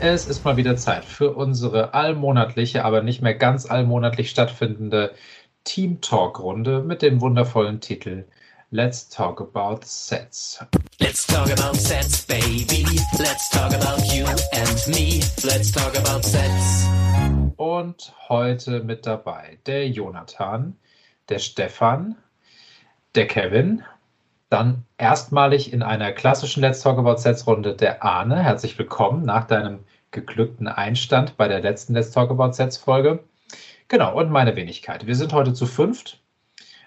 Es ist mal wieder Zeit für unsere allmonatliche, aber nicht mehr ganz allmonatlich stattfindende Team Talk Runde mit dem wundervollen Titel Let's Talk About Sets. Let's talk about sets, baby. Let's talk about you and me. Let's talk about sets. Und heute mit dabei der Jonathan, der Stefan, der Kevin, dann erstmalig in einer klassischen Let's Talk About Sets Runde der Arne. Herzlich willkommen nach deinem geglückten Einstand bei der letzten Let's Talk About Sets Folge. Genau, und meine Wenigkeit. Wir sind heute zu fünft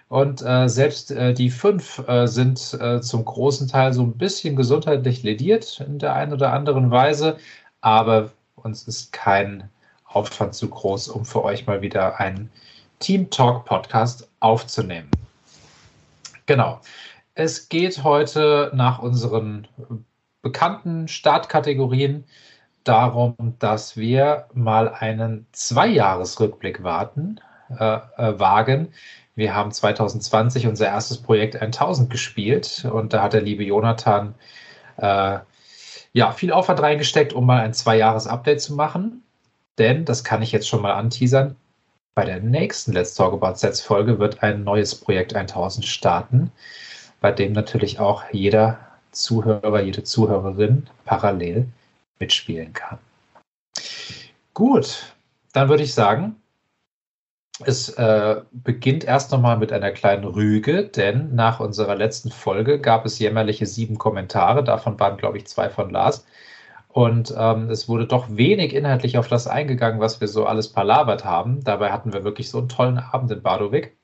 und äh, selbst äh, die fünf äh, sind äh, zum großen Teil so ein bisschen gesundheitlich lediert in der einen oder anderen Weise, aber uns ist kein Aufwand zu groß, um für euch mal wieder einen Team Talk Podcast aufzunehmen. Genau. Es geht heute nach unseren bekannten Startkategorien darum, dass wir mal einen Zweijahresrückblick warten, äh, äh, wagen. Wir haben 2020 unser erstes Projekt 1000 gespielt und da hat der liebe Jonathan äh, ja, viel Aufwand reingesteckt, um mal ein Zwei-Jahres-Update zu machen. Denn, das kann ich jetzt schon mal anteasern, bei der nächsten Let's Talk About Sets Folge wird ein neues Projekt 1000 starten, bei dem natürlich auch jeder Zuhörer, jede Zuhörerin parallel mitspielen kann. Gut, dann würde ich sagen, Es äh, beginnt erst nochmal mit einer kleinen Rüge, denn nach unserer letzten Folge gab es jämmerliche sieben Kommentare. Davon waren, glaube ich, zwei von Lars. Und ähm, es wurde doch wenig inhaltlich auf das eingegangen, was wir so alles palabert haben. Dabei hatten wir wirklich so einen tollen Abend in Badowik.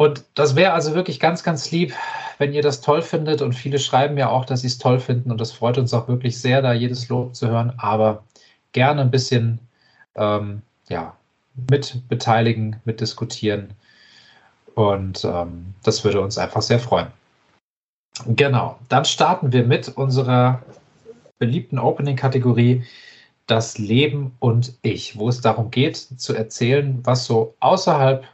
Und das wäre also wirklich ganz, ganz lieb, wenn ihr das toll findet. Und viele schreiben ja auch, dass sie es toll finden. Und das freut uns auch wirklich sehr, da jedes Lob zu hören. Aber gerne ein bisschen ähm, ja, mit beteiligen, mit diskutieren. Und ähm, das würde uns einfach sehr freuen. Genau, dann starten wir mit unserer beliebten Opening-Kategorie Das Leben und ich, wo es darum geht, zu erzählen, was so außerhalb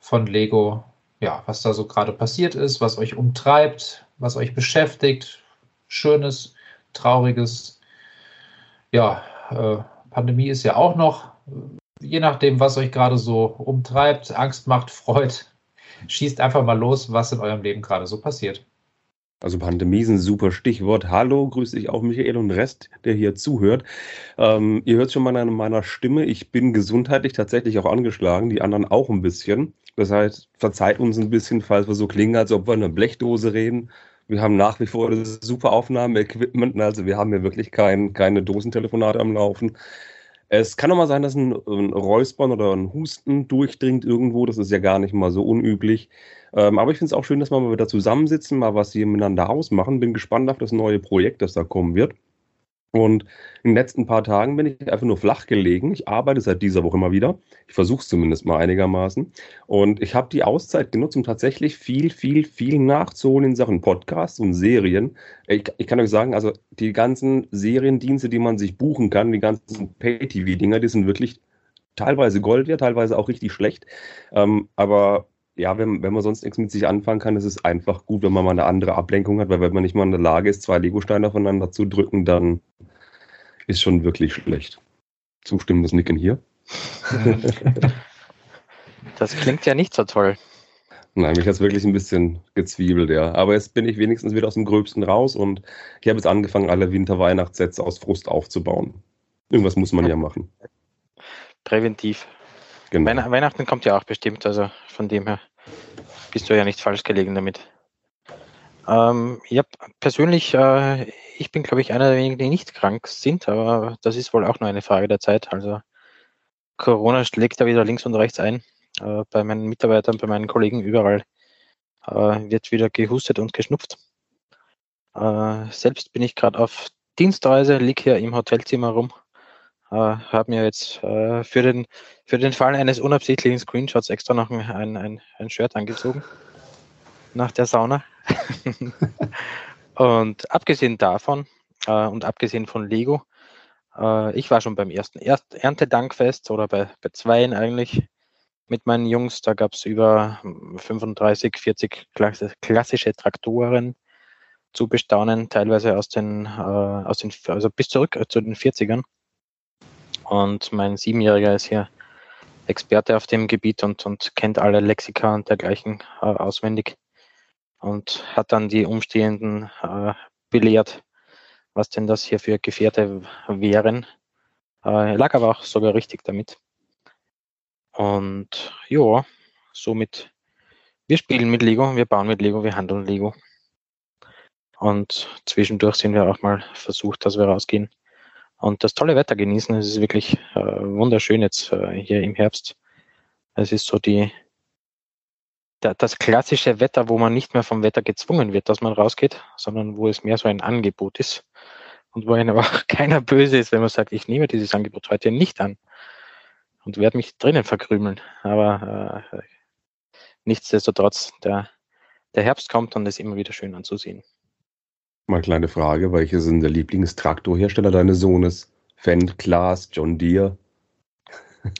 von Lego, ja, was da so gerade passiert ist, was euch umtreibt, was euch beschäftigt, Schönes, Trauriges. Ja, äh, Pandemie ist ja auch noch, je nachdem, was euch gerade so umtreibt, Angst macht, freut, schießt einfach mal los, was in eurem Leben gerade so passiert. Also Pandemie ist ein super Stichwort. Hallo, grüße dich auch Michael und Rest, der hier zuhört. Ähm, ihr hört schon mal an meiner Stimme, ich bin gesundheitlich tatsächlich auch angeschlagen, die anderen auch ein bisschen. Das heißt, verzeiht uns ein bisschen, falls wir so klingen, als ob wir in einer Blechdose reden. Wir haben nach wie vor das super Aufnahmeequipment, also wir haben hier wirklich kein, keine Dosentelefonate am Laufen. Es kann auch mal sein, dass ein, ein Räuspern oder ein Husten durchdringt irgendwo. Das ist ja gar nicht mal so unüblich. Ähm, aber ich finde es auch schön, dass wir mal wieder zusammensitzen, mal was hier miteinander ausmachen. Bin gespannt auf das neue Projekt, das da kommen wird. Und in den letzten paar Tagen bin ich einfach nur flach gelegen. Ich arbeite seit dieser Woche mal wieder. Ich versuche es zumindest mal einigermaßen. Und ich habe die Auszeit genutzt, um tatsächlich viel, viel, viel nachzuholen in Sachen Podcasts und Serien. Ich, ich kann euch sagen, also die ganzen Seriendienste, die man sich buchen kann, die ganzen Pay-TV-Dinger, die sind wirklich teilweise Gold wert, teilweise auch richtig schlecht. Ähm, aber ja, wenn, wenn man sonst nichts mit sich anfangen kann, ist es einfach gut, wenn man mal eine andere Ablenkung hat, weil wenn man nicht mal in der Lage ist, zwei Legosteine aufeinander zu drücken, dann ist schon wirklich schlecht. Zustimmendes Nicken hier. Das klingt ja nicht so toll. Nein, mich hat es wirklich ein bisschen gezwiebelt, ja. Aber jetzt bin ich wenigstens wieder aus dem Gröbsten raus und ich habe jetzt angefangen, alle Winter-Weihnachtssätze aus Frust aufzubauen. Irgendwas muss man ja machen. Präventiv. Genau. Weihn- Weihnachten kommt ja auch bestimmt, also von dem her bist du ja nicht falsch gelegen damit. Ähm, ja, persönlich, äh, ich bin, glaube ich, einer der wenigen, die nicht krank sind, aber das ist wohl auch nur eine Frage der Zeit. Also Corona schlägt da wieder links und rechts ein. Äh, bei meinen Mitarbeitern, bei meinen Kollegen überall äh, wird wieder gehustet und geschnupft. Äh, selbst bin ich gerade auf Dienstreise, liege hier im Hotelzimmer rum, äh, habe mir jetzt äh, für, den, für den Fall eines unabsichtlichen Screenshots extra noch ein, ein, ein, Shirt angezogen nach der Sauna. und abgesehen davon äh, und abgesehen von Lego, äh, ich war schon beim ersten Erst Erntedankfest oder bei, bei zweien eigentlich mit meinen Jungs. Da gab es über 35, 40 klass- klassische Traktoren zu bestaunen, teilweise aus den, äh, aus den also bis zurück äh, zu den 40ern. Und mein Siebenjähriger ist hier Experte auf dem Gebiet und, und kennt alle Lexika und dergleichen äh, auswendig und hat dann die Umstehenden äh, belehrt, was denn das hier für Gefährte wären. Äh, lag aber auch sogar richtig damit. Und ja, somit, wir spielen mit Lego, wir bauen mit Lego, wir handeln Lego. Und zwischendurch sind wir auch mal versucht, dass wir rausgehen und das tolle Wetter genießen. Es ist wirklich äh, wunderschön jetzt äh, hier im Herbst. Es ist so die, da, das klassische Wetter, wo man nicht mehr vom Wetter gezwungen wird, dass man rausgeht, sondern wo es mehr so ein Angebot ist. Und wo einem auch keiner böse ist, wenn man sagt, ich nehme dieses Angebot heute nicht an und werde mich drinnen verkrümeln. Aber äh, nichtsdestotrotz, der, der Herbst kommt und es ist immer wieder schön anzusehen. Mal kleine Frage, welches sind der Lieblingstraktorhersteller deines Sohnes? Fendt, Klaas, John Deere?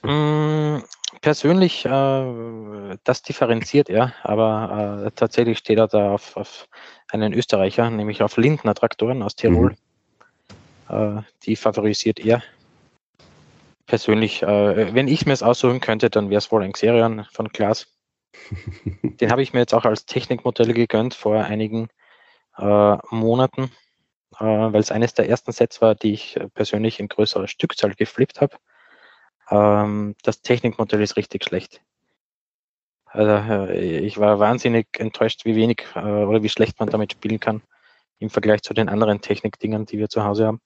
Mm, Persönlich, äh, das differenziert er, aber äh, tatsächlich steht er da auf, auf einen Österreicher, nämlich auf Lindner Traktoren aus Tirol. Äh, die favorisiert er. Persönlich, äh, wenn ich mir es aussuchen könnte, dann wäre es wohl ein Xerion von Klaas. Den habe ich mir jetzt auch als Technikmodell gegönnt vor einigen äh, Monaten, äh, weil es eines der ersten Sets war, die ich äh, persönlich in größerer Stückzahl geflippt habe. Ähm, das Technikmodell ist richtig schlecht. Also, äh, ich war wahnsinnig enttäuscht, wie wenig äh, oder wie schlecht man damit spielen kann im Vergleich zu den anderen Technikdingern, die wir zu Hause haben.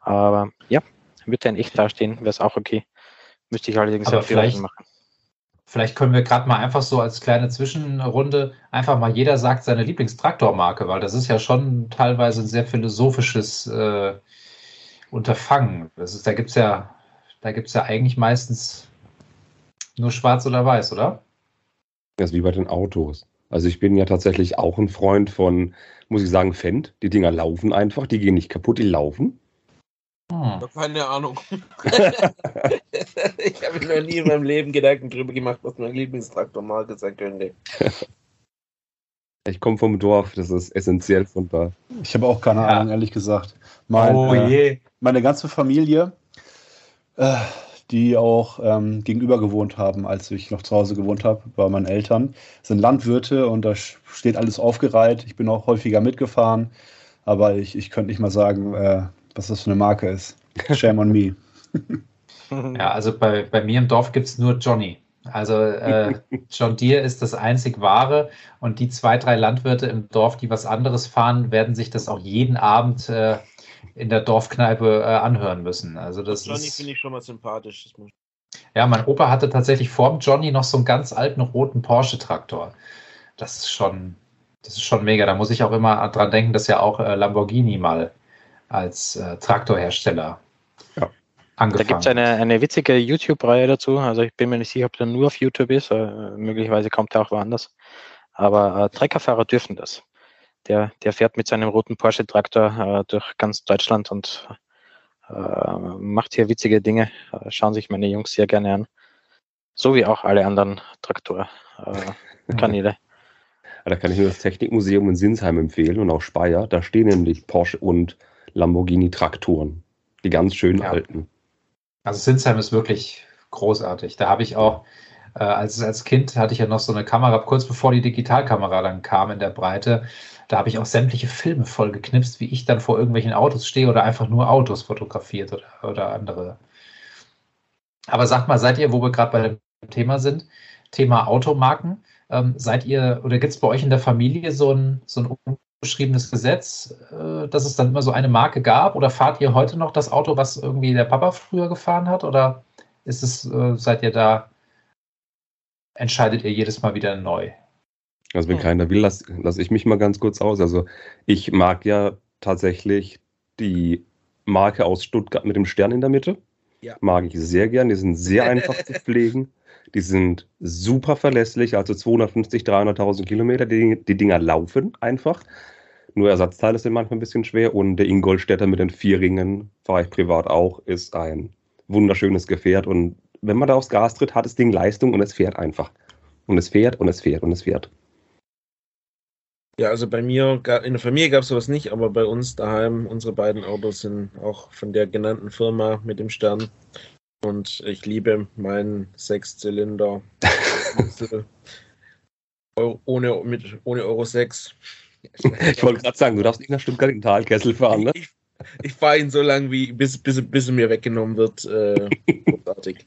Aber ja, würde in echt dastehen, wäre es auch okay. Müsste ich allerdings Aber sehr viel vielleicht- machen. Vielleicht können wir gerade mal einfach so als kleine Zwischenrunde einfach mal jeder sagt seine Lieblingstraktormarke, weil das ist ja schon teilweise ein sehr philosophisches äh, Unterfangen. Das ist, da gibt's ja, da gibt's ja eigentlich meistens nur schwarz oder weiß, oder? Das ist wie bei den Autos. Also ich bin ja tatsächlich auch ein Freund von, muss ich sagen, Fendt. Die Dinger laufen einfach, die gehen nicht kaputt, die laufen. Hm. Keine Ahnung. ich habe mir noch nie in meinem Leben Gedanken drüber gemacht, was meine Lieblingstraktormarke sein könnte. Ich komme vom Dorf, das ist essentiell von da. Ich habe auch keine Ja. Ahnung, ehrlich gesagt. Mein, oh äh, je. meine ganze Familie, äh, die auch ähm, gegenüber gewohnt haben, als ich noch zu Hause gewohnt habe, bei meinen Eltern, sind Landwirte und da steht alles aufgereiht. Ich bin auch häufiger mitgefahren, aber ich, ich könnte nicht mal sagen, äh, was das für eine Marke ist. Shame on me. Ja, also bei, bei mir im Dorf gibt's nur Johnny. Also äh, John Deere ist das einzig wahre und die zwei, drei Landwirte im Dorf, die was anderes fahren, werden sich das auch jeden Abend äh, in der Dorfkneipe äh, anhören müssen. Also das Johnny finde ich schon mal sympathisch. Ja, mein Opa hatte tatsächlich vorm Johnny noch so einen ganz alten roten Porsche-Traktor. Das ist schon, das ist schon mega. Da muss ich auch immer dran denken, dass ja auch äh, Lamborghini mal als äh, Traktorhersteller Ja. Da angefangen gibt es eine, eine witzige YouTube-Reihe dazu. Also ich bin mir nicht sicher, ob der nur auf YouTube ist. Äh, möglicherweise kommt er auch woanders. Aber äh, Treckerfahrer dürfen das. Der, der fährt mit seinem roten Porsche-Traktor äh, durch ganz Deutschland und äh, macht hier witzige Dinge. Äh, schauen sich meine Jungs sehr gerne an. So wie auch alle anderen Traktor-Kanäle. Da kann ich nur das Technikmuseum in Sinsheim empfehlen und auch Speyer. Da stehen nämlich Porsche und Lamborghini Traktoren. Die ganz schönen Ja. alten. Also Sinsheim ist wirklich großartig. Da habe ich auch, äh, als, als Kind hatte ich ja noch so eine Kamera, kurz bevor die Digitalkamera dann kam in der Breite, da habe ich auch sämtliche Filme voll geknipst, wie ich dann vor irgendwelchen Autos stehe oder einfach nur Autos fotografiert oder, oder andere. Aber sagt mal, seid ihr, wo wir gerade bei dem Thema sind, Thema Automarken, ähm, seid ihr oder gibt es bei euch in der Familie so ein, so ein unbeschriebenes Gesetz, äh, dass es dann immer so eine Marke gab? Oder fahrt ihr heute noch das Auto, was irgendwie der Papa früher gefahren hat? Oder ist es, äh, seid ihr da, entscheidet ihr jedes Mal wieder neu? Also wenn Hm. keiner will, lasse lass ich mich mal ganz kurz aus. Also ich mag ja tatsächlich die Marke aus Stuttgart mit dem Stern in der Mitte. Ja. Mag ich sehr gern. Die sind sehr einfach zu pflegen. Die sind super verlässlich, also 250, 300.000 Kilometer. Die, die Dinger laufen einfach. Nur Ersatzteile sind manchmal ein bisschen schwer. Und der Ingolstädter mit den vier Ringen, fahre ich privat auch, ist ein wunderschönes Gefährt. Und wenn man da aufs Gas tritt, hat das Ding Leistung und es fährt einfach. Und es fährt und es fährt und es fährt. Ja, also bei mir, in der Familie gab es sowas nicht, aber bei uns daheim, unsere beiden Autos sind auch von der genannten Firma mit dem Stern. Und ich liebe meinen Sechszylinder ohne, mit, ohne Euro 6. Ich wollte gerade sagen, du darfst nicht nach Stuttgart in den Talkessel fahren, ne? Ich, ich fahre ihn so lange, wie, bis, bis, bis er mir weggenommen wird. Äh, großartig.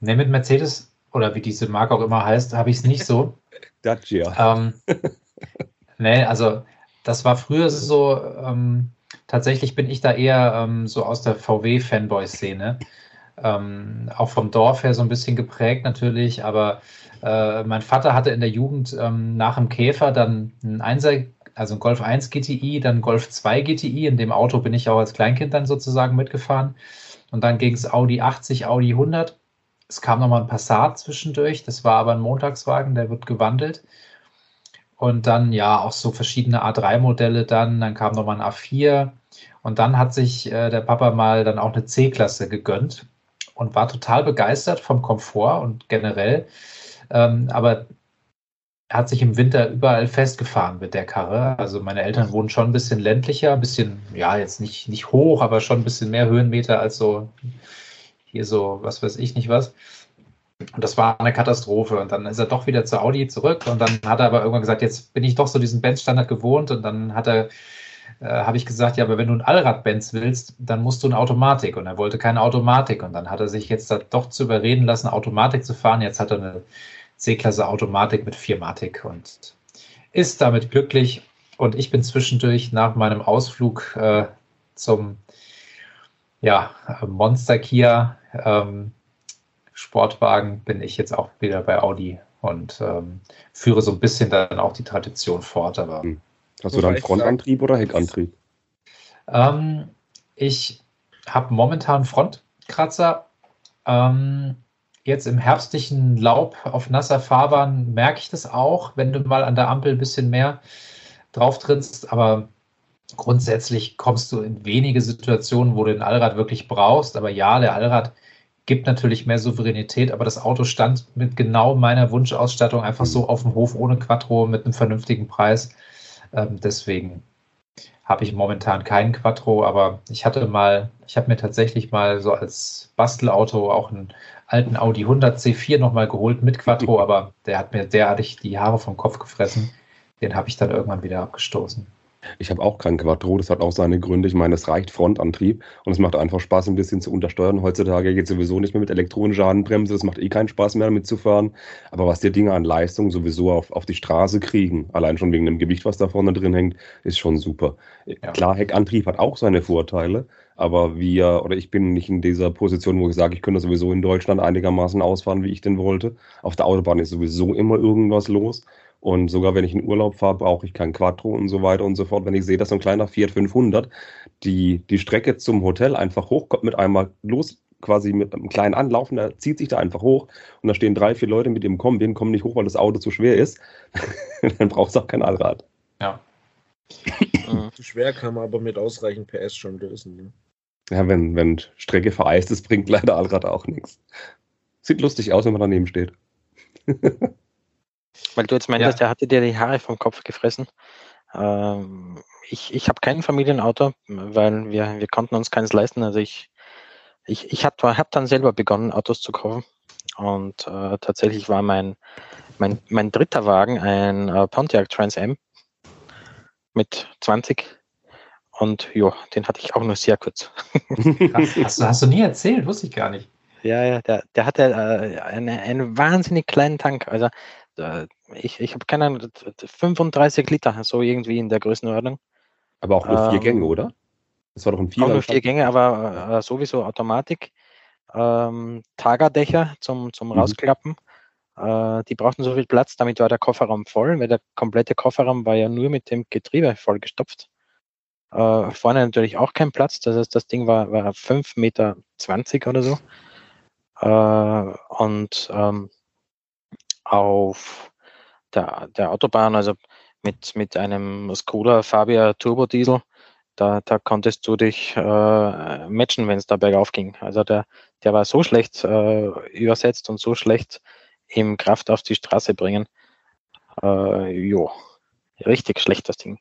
Ne, mit Mercedes oder wie diese Marke auch immer heißt, habe ich es nicht so. Dacia. ähm, nee, also das war früher so, ähm, tatsächlich bin ich da eher ähm, so aus der VW-Fanboy-Szene. Ähm, auch vom Dorf her so ein bisschen geprägt natürlich, aber äh, mein Vater hatte in der Jugend ähm, nach dem Käfer dann einen Einser, also ein Golf 1 GTI, dann Golf 2 GTI. In dem Auto bin ich auch als Kleinkind dann sozusagen mitgefahren. Und dann ging es Audi 80, Audi 100. Es kam nochmal ein Passat zwischendurch, das war aber ein Montagswagen, der wird gewandelt. Und dann ja auch so verschiedene A3-Modelle dann, dann kam nochmal ein A4 und dann hat sich äh, der Papa mal dann auch eine C-Klasse gegönnt und war total begeistert vom Komfort und generell. Ähm, aber er hat sich im Winter überall festgefahren mit der Karre. Also meine Eltern wohnen schon ein bisschen ländlicher, ein bisschen, ja, jetzt nicht, nicht hoch, aber schon ein bisschen mehr Höhenmeter als so hier so, was weiß ich nicht was. Und das war eine Katastrophe. Und dann ist er doch wieder zu Audi zurück. Und dann hat er aber irgendwann gesagt, jetzt bin ich doch so diesen Benz-Standard gewohnt. Und dann hat er äh, habe ich gesagt, ja, aber wenn du ein Allrad-Benz willst, dann musst du eine Automatik. Und er wollte keine Automatik. Und dann hat er sich jetzt da doch zu überreden lassen, Automatik zu fahren. Jetzt hat er eine C-Klasse Automatik mit Viermatik und ist damit glücklich. Und ich bin zwischendurch nach meinem Ausflug äh, zum ja, Monster Kia ähm, Sportwagen bin ich jetzt auch wieder bei Audi und ähm, führe so ein bisschen dann auch die Tradition fort. Aber Hm. Hast du dann Frontantrieb oder Heckantrieb? ähm, ich habe momentan Frontkratzer. Ähm, jetzt im herbstlichen Laub auf nasser Fahrbahn merke ich das auch, wenn du mal an der Ampel ein bisschen mehr drauf trittst. Aber grundsätzlich kommst du in wenige Situationen, wo du den Allrad wirklich brauchst. Aber ja, der Allrad gibt natürlich mehr Souveränität, aber das Auto stand mit genau meiner Wunschausstattung einfach so auf dem Hof ohne Quattro mit einem vernünftigen Preis. Ähm, deswegen habe ich momentan keinen Quattro, aber ich hatte mal, ich habe mir tatsächlich mal so als Bastelauto auch einen alten Audi 100 C4 nochmal geholt mit Quattro, aber der hat mir derartig die Haare vom Kopf gefressen. Den habe ich dann irgendwann wieder abgestoßen. Ich habe auch keinen Quattro, das hat auch seine Gründe. Ich meine, es reicht Frontantrieb und es macht einfach Spaß, ein bisschen zu untersteuern. Heutzutage geht sowieso nicht mehr mit elektronischer Handbremse, das macht eh keinen Spaß mehr damit zu fahren. Aber was die Dinge an Leistung sowieso auf, auf die Straße kriegen, allein schon wegen dem Gewicht, was da vorne drin hängt, ist schon super. Klar, Heckantrieb hat auch seine Vorteile, aber wir, oder ich bin nicht in dieser Position, wo ich sage, ich könnte sowieso in Deutschland einigermaßen ausfahren, wie ich denn wollte. Auf der Autobahn ist sowieso immer irgendwas los. Und sogar wenn ich in Urlaub fahre, brauche ich kein Quattro und so weiter und so fort. Wenn ich sehe, dass so ein kleiner Fiat 500 die, die Strecke zum Hotel einfach hochkommt mit einmal los, quasi mit einem kleinen Anlaufen, der zieht sich da einfach hoch und da stehen drei, vier Leute mit dem Kombi und kommen nicht hoch, weil das Auto zu schwer ist, dann brauchst du auch kein Allrad. Ja. Zu schwer kann man aber mit ausreichend PS schon lösen. Ne? Ja, wenn, wenn Strecke vereist ist, bringt leider Allrad auch nichts. Sieht lustig aus, wenn man daneben steht. Weil du jetzt meintest, er hatte dir die Haare vom Kopf gefressen. Ähm, ich ich habe kein Familienauto, weil wir, wir konnten uns keins leisten. Also ich, ich, ich habe hab dann selber begonnen, Autos zu kaufen. Und äh, tatsächlich war mein, mein, mein dritter Wagen ein äh, Pontiac Trans Am mit 20. Und ja, den hatte ich auch nur sehr kurz. Krass, hast, du, hast du nie erzählt, wusste ich gar nicht. Ja, ja, der, der hatte äh, eine, einen wahnsinnig kleinen Tank. Also ich, ich habe keine Ahnung, 35 Liter, so irgendwie in der Größenordnung. Aber auch nur vier Ähm, Gänge, oder? Das war doch ein Auch nur Vierer. vier Gänge, aber äh, sowieso Automatik. Ähm, Tagerdächer zum, zum Mhm. Rausklappen. Äh, die brauchten so viel Platz, damit war der Kofferraum voll, weil der komplette Kofferraum war ja nur mit dem Getriebe vollgestopft. Äh, vorne natürlich auch kein Platz, das heißt, das Ding war, war 5,20 Meter oder so. Äh, und ähm, auf der, der Autobahn, also mit, mit einem Skoda Fabia Turbo Diesel, da, da konntest du dich äh, matchen, wenn es da bergauf ging. Also der, der war so schlecht äh, übersetzt und so schlecht im Kraft auf die Straße bringen. Äh, jo, richtig schlecht das Ding.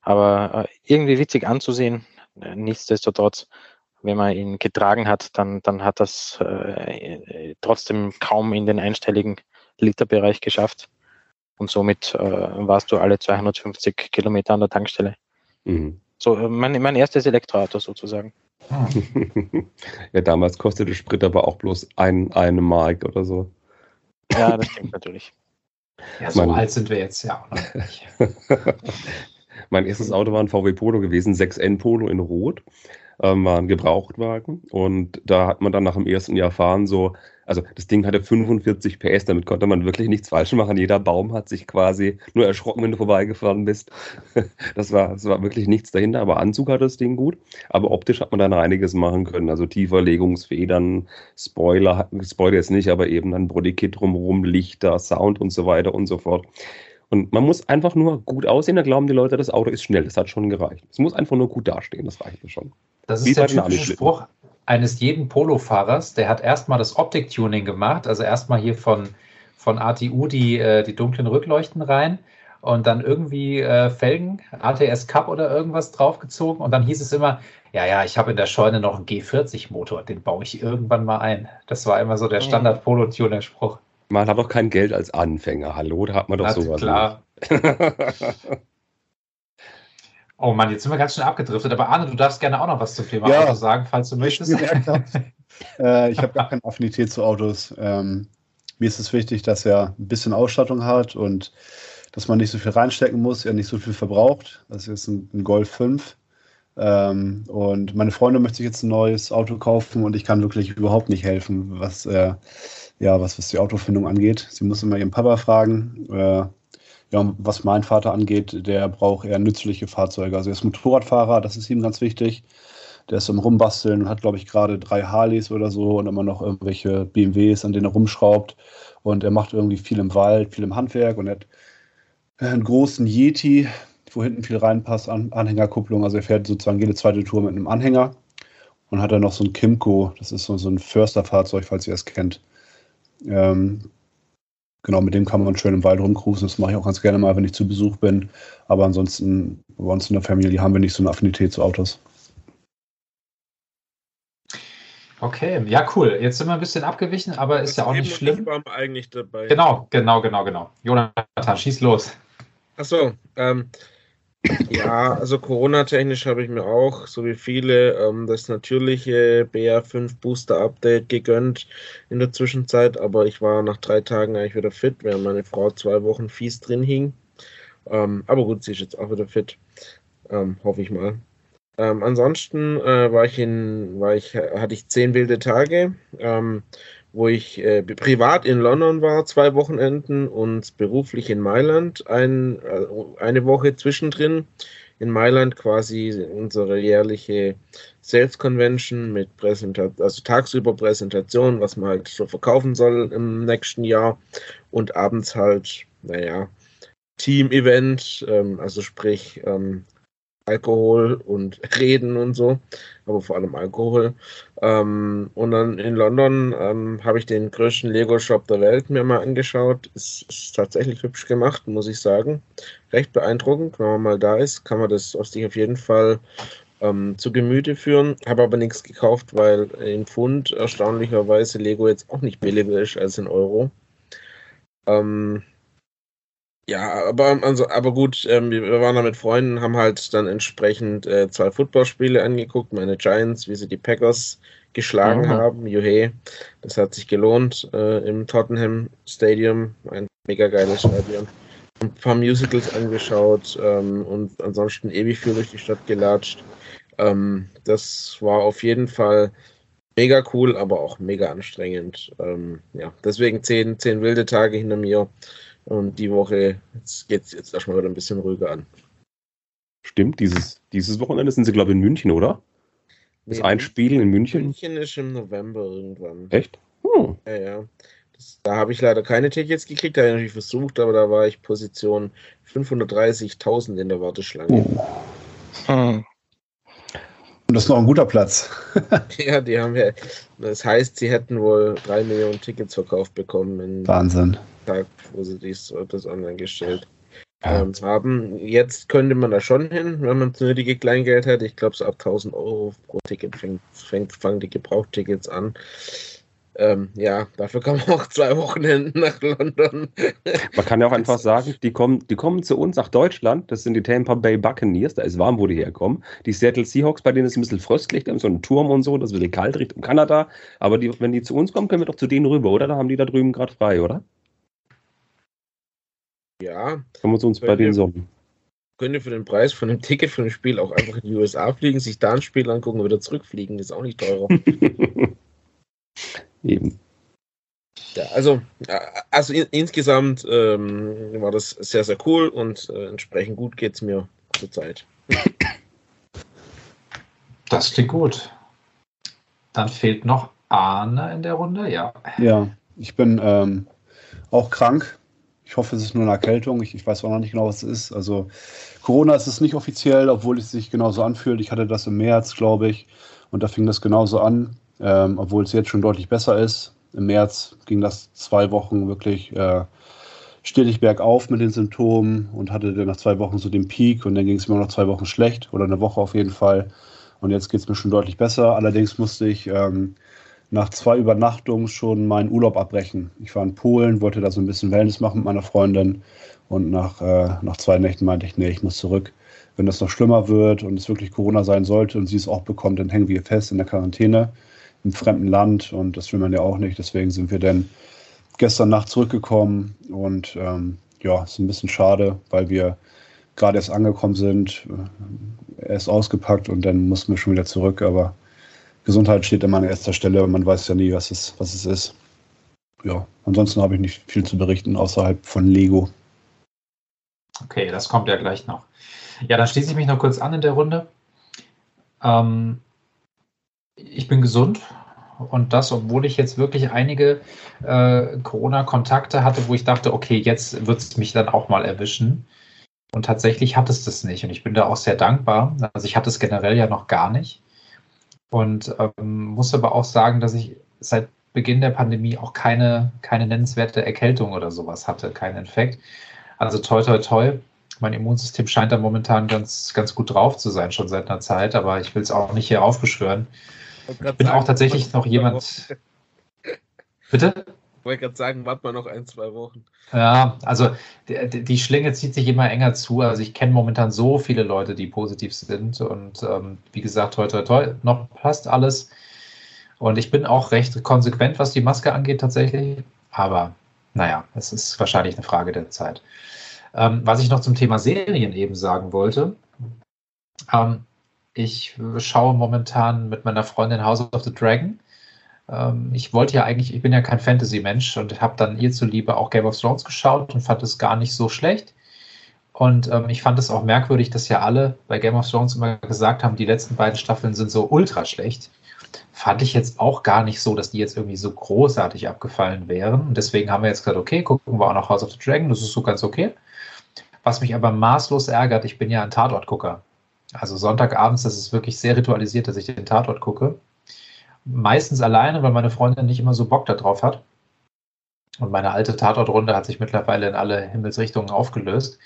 Aber äh, irgendwie witzig anzusehen. Nichtsdestotrotz, wenn man ihn getragen hat, dann, dann hat das äh, trotzdem kaum in den einstelligen Literbereich geschafft. Und somit äh, warst du alle 250 Kilometer an der Tankstelle. Mhm. So, äh, mein, mein erstes Elektroauto sozusagen. ja, damals kostete Sprit aber auch bloß ein, eine Mark oder so. Ja, das stimmt natürlich. Ja, so Mein- alt sind wir jetzt ja auch noch nicht. mein erstes Auto war ein VW Polo gewesen, 6N Polo in Rot. Ähm, war ein Gebrauchtwagen. Und da hat man dann nach dem ersten Jahr fahren so, also das Ding hatte 45 PS, damit konnte man wirklich nichts falsch machen. Jeder Baum hat sich quasi nur erschrocken, wenn du vorbeigefahren bist. Das war, das war wirklich nichts dahinter, aber Anzug hatte das Ding gut. Aber optisch hat man dann einiges machen können. Also Tieferlegungsfedern, Spoiler, Spoiler jetzt nicht, aber eben dann Bodykit drumherum, Lichter, Sound und so weiter und so fort. Und man muss einfach nur gut aussehen, da glauben die Leute, das Auto ist schnell. Das hat schon gereicht. Es muss einfach nur gut dastehen, das reicht mir schon. Das Wie ist der bei den typische. Spruch eines jeden Polo-Fahrers. Der hat erstmal das Optik-Tuning gemacht, also erstmal hier von, von ATU die, äh, die dunklen Rückleuchten rein und dann irgendwie äh, Felgen, ATS Cup oder irgendwas draufgezogen und dann hieß es immer, ja, ja, ich habe in der Scheune noch einen G40-Motor, den baue ich irgendwann mal ein. Das war immer so der. Standard-Polo-Tuner-Spruch. Man hat doch kein Geld als Anfänger. Hallo, da hat man doch Na, sowas. klar. Oh Mann, jetzt sind wir ganz schön abgedriftet. Aber Arne, du darfst gerne auch noch was zum Thema Ja. Auto sagen, falls du möchtest. habt, äh, ich habe gar keine Affinität zu Autos. Ähm, mir ist es wichtig, dass er ein bisschen Ausstattung hat und dass man nicht so viel reinstecken muss, er nicht so viel verbraucht. Das ist ein, ein Golf 5. Ähm, und meine Freundin möchte sich jetzt ein neues Auto kaufen und ich kann wirklich überhaupt nicht helfen, was, äh, ja, was, was die Autofindung angeht. Sie muss immer ihren Papa fragen. Äh, ja, was mein Vater angeht, der braucht eher nützliche Fahrzeuge. Also er ist Motorradfahrer, das ist ihm ganz wichtig. Der ist am Rumbasteln und hat, glaube ich, gerade drei Harleys oder so und immer noch irgendwelche BMWs, an denen er rumschraubt. Und er macht irgendwie viel im Wald, viel im Handwerk und er hat einen großen Yeti, wo hinten viel reinpasst, an Anhängerkupplung. Also er fährt sozusagen jede zweite Tour mit einem Anhänger und hat dann noch so ein Kimco, das ist so, so ein Försterfahrzeug, falls ihr es kennt. Ähm, genau, mit dem kann man schön im Wald rumcruisen. Das mache ich auch ganz gerne mal, wenn ich zu Besuch bin. Aber ansonsten, bei uns in der Familie haben wir nicht so eine Affinität zu Autos. Okay, ja, cool. Jetzt sind wir ein bisschen abgewichen, aber ist ja auch nicht Ich schlimm. war eigentlich dabei. Genau, genau, genau, genau. Jonathan, schieß los. Achso, ähm, ja, also Corona-technisch habe ich mir auch, so wie viele, ähm, das natürliche BA5 Booster Update gegönnt in der Zwischenzeit, aber ich war nach drei Tagen eigentlich wieder fit, während meine Frau zwei Wochen fies drin hing. Ähm, aber gut, sie ist jetzt auch wieder fit, ähm, hoffe ich mal. Ähm, ansonsten äh, war ich in, war ich, hatte ich zehn wilde Tage, ähm, wo ich äh, privat in London war, zwei Wochenenden und beruflich in Mailand ein, äh, eine Woche zwischendrin. In Mailand quasi unsere jährliche Sales Convention mit Präsentation, also tagsüber Präsentation, was man halt so verkaufen soll im nächsten Jahr und abends halt, naja, Team-Event, ähm, also sprich ähm, Alkohol und Reden und so, aber vor allem Alkohol. Ähm, und dann in London ähm, habe ich den größten Lego-Shop der Welt mir mal angeschaut. Ist, ist tatsächlich hübsch gemacht, muss ich sagen. Recht beeindruckend. Wenn man mal da ist, kann man das auf sich auf jeden Fall ähm, zu Gemüte führen. Habe aber nichts gekauft, weil in Pfund erstaunlicherweise Lego jetzt auch nicht billiger ist als in Euro. Ähm, ja, aber, also, aber gut, ähm, wir waren da mit Freunden, haben halt dann entsprechend äh, zwei Footballspiele angeguckt, meine Giants, wie sie die Packers geschlagen Mhm. haben. Juhe, das hat sich gelohnt äh, im Tottenham Stadium, ein mega geiles Stadion. Ein paar Musicals angeschaut ähm, und ansonsten ewig viel durch die Stadt gelatscht. Ähm, das war auf jeden Fall mega cool, aber auch mega anstrengend. Ähm, ja, deswegen zehn, zehn wilde Tage hinter mir. Und die Woche jetzt geht es jetzt erstmal wieder ein bisschen ruhiger an. Stimmt, dieses, dieses Wochenende sind sie, glaube ich, in München, oder? Das Nee, ein Spiel in München. München ist im November irgendwann. Echt? Hm. Ja, ja. Das, da habe ich leider keine Tickets gekriegt, da habe ich natürlich versucht, aber da war ich Position 530.000 in der Warteschlange. Hm. Und das ist noch ein guter Platz. Ja, die haben ja. Das heißt, sie hätten wohl drei Millionen Tickets verkauft bekommen in Wahnsinn. Tag, wo sie dies, das online gestellt ähm, haben. Jetzt könnte man da schon hin, wenn man das nötige Kleingeld hat. Ich glaube, so ab 1000 Euro pro Ticket fängt, fängt, fangen die Gebrauchtickets an. Ähm, ja, dafür kann man auch zwei Wochenenden nach London. Man kann ja auch einfach sagen, die kommen, die kommen zu uns nach Deutschland. Das sind die Tampa Bay Buccaneers. Da ist warm, wo die herkommen. Die Seattle Seahawks, bei denen ist ein bisschen fröstlich. Die haben so einen Turm und so. Das ist ein bisschen kalt Richtung Kanada. Aber die, wenn die zu uns kommen, können wir doch zu denen rüber, oder? Da haben die da drüben gerade frei, oder? Ja, Können wir uns bei wir- sorgen. könnte für den Preis von einem Ticket für ein Spiel auch einfach in die USA fliegen, sich da ein Spiel angucken und wieder zurückfliegen. Ist auch nicht teurer. Eben. Ja, also, äh, also in, insgesamt ähm, war das sehr, sehr cool und äh, entsprechend gut geht es mir zurzeit. Das klingt gut. Dann fehlt noch Arne in der Runde, ja. Ja, ich bin ähm, auch krank. Ich hoffe, es ist nur eine Erkältung. Ich, ich weiß auch noch nicht genau, was es ist. Also Corona ist es nicht offiziell, obwohl es sich genauso anfühlt. Ich hatte das im März, glaube ich, und da fing das genauso an, ähm, obwohl es jetzt schon deutlich besser ist. Im März ging das zwei Wochen wirklich äh, stetig bergauf mit den Symptomen und hatte dann nach zwei Wochen so den Peak und dann ging es mir noch zwei Wochen schlecht oder eine Woche auf jeden Fall. Und jetzt geht es mir schon deutlich besser. Allerdings musste ich ähm, nach zwei Übernachtungen schon meinen Urlaub abbrechen. Ich war in Polen, wollte da so ein bisschen Wellness machen mit meiner Freundin und nach, äh, nach zwei Nächten meinte ich, nee, ich muss zurück. wenn das noch schlimmer wird und es wirklich Corona sein sollte und sie es auch bekommt, dann hängen wir fest in der Quarantäne im fremden Land und das will man ja auch nicht. Deswegen sind wir dann gestern Nacht zurückgekommen und ähm, ja, ist ein bisschen schade, weil wir gerade erst angekommen sind, äh, erst ausgepackt und dann mussten wir schon wieder zurück. Aber Gesundheit steht immer an erster Stelle und man weiß ja nie, was es, was es ist. Ja, ansonsten habe ich nicht viel zu berichten außerhalb von Lego. Okay, das kommt ja gleich noch. Ja, dann schließe ich mich noch kurz an in der Runde. Ähm, ich bin gesund und das, obwohl ich jetzt wirklich einige äh, Corona-Kontakte hatte, wo ich dachte, okay, jetzt wird es mich dann auch mal erwischen. Und tatsächlich hat es das nicht. Und ich bin da auch sehr dankbar. Also ich hatte es generell ja noch gar nicht. Und ähm, muss aber auch sagen, dass ich seit Beginn der Pandemie auch keine, keine nennenswerte Erkältung oder sowas hatte, keinen Infekt. Also toi, toi, toi. Mein Immunsystem scheint da momentan ganz, ganz gut drauf zu sein, schon seit einer Zeit, aber ich will es auch nicht hier aufbeschwören. Ich bin auch tatsächlich noch jemand. Bitte? Wollte gerade sagen, warte mal noch ein, zwei Wochen. Ja, also die, die Schlinge zieht sich immer enger zu. Also ich kenne momentan so viele Leute, die positiv sind. Und ähm, wie gesagt, toi, toi, noch passt alles. Und ich bin auch recht konsequent, was die Maske angeht, tatsächlich. Aber naja, es ist wahrscheinlich eine Frage der Zeit. Ähm, was ich noch zum Thema Serien eben sagen wollte. Ähm, ich schaue momentan mit meiner Freundin House of the Dragon. Ähm, ich wollte ja eigentlich, ich bin ja kein Fantasy-Mensch und habe dann ihr zuliebe auch Game of Thrones geschaut und fand es gar nicht so schlecht. Und ähm, ich fand es auch merkwürdig, dass ja alle bei Game of Thrones immer gesagt haben, die letzten beiden Staffeln sind so ultra schlecht. Fand ich jetzt auch gar nicht so, dass die jetzt irgendwie so großartig abgefallen wären. Und deswegen haben wir jetzt gesagt, okay, gucken wir auch noch House of the Dragon, das ist so ganz okay. Was mich aber maßlos ärgert, ich bin ja ein Tatortgucker. Also Sonntagabends, das ist wirklich sehr ritualisiert, dass ich den Tatort gucke. Meistens alleine, weil meine Freundin nicht immer so Bock darauf hat. Und meine alte Tatortrunde hat sich mittlerweile in alle Himmelsrichtungen aufgelöst.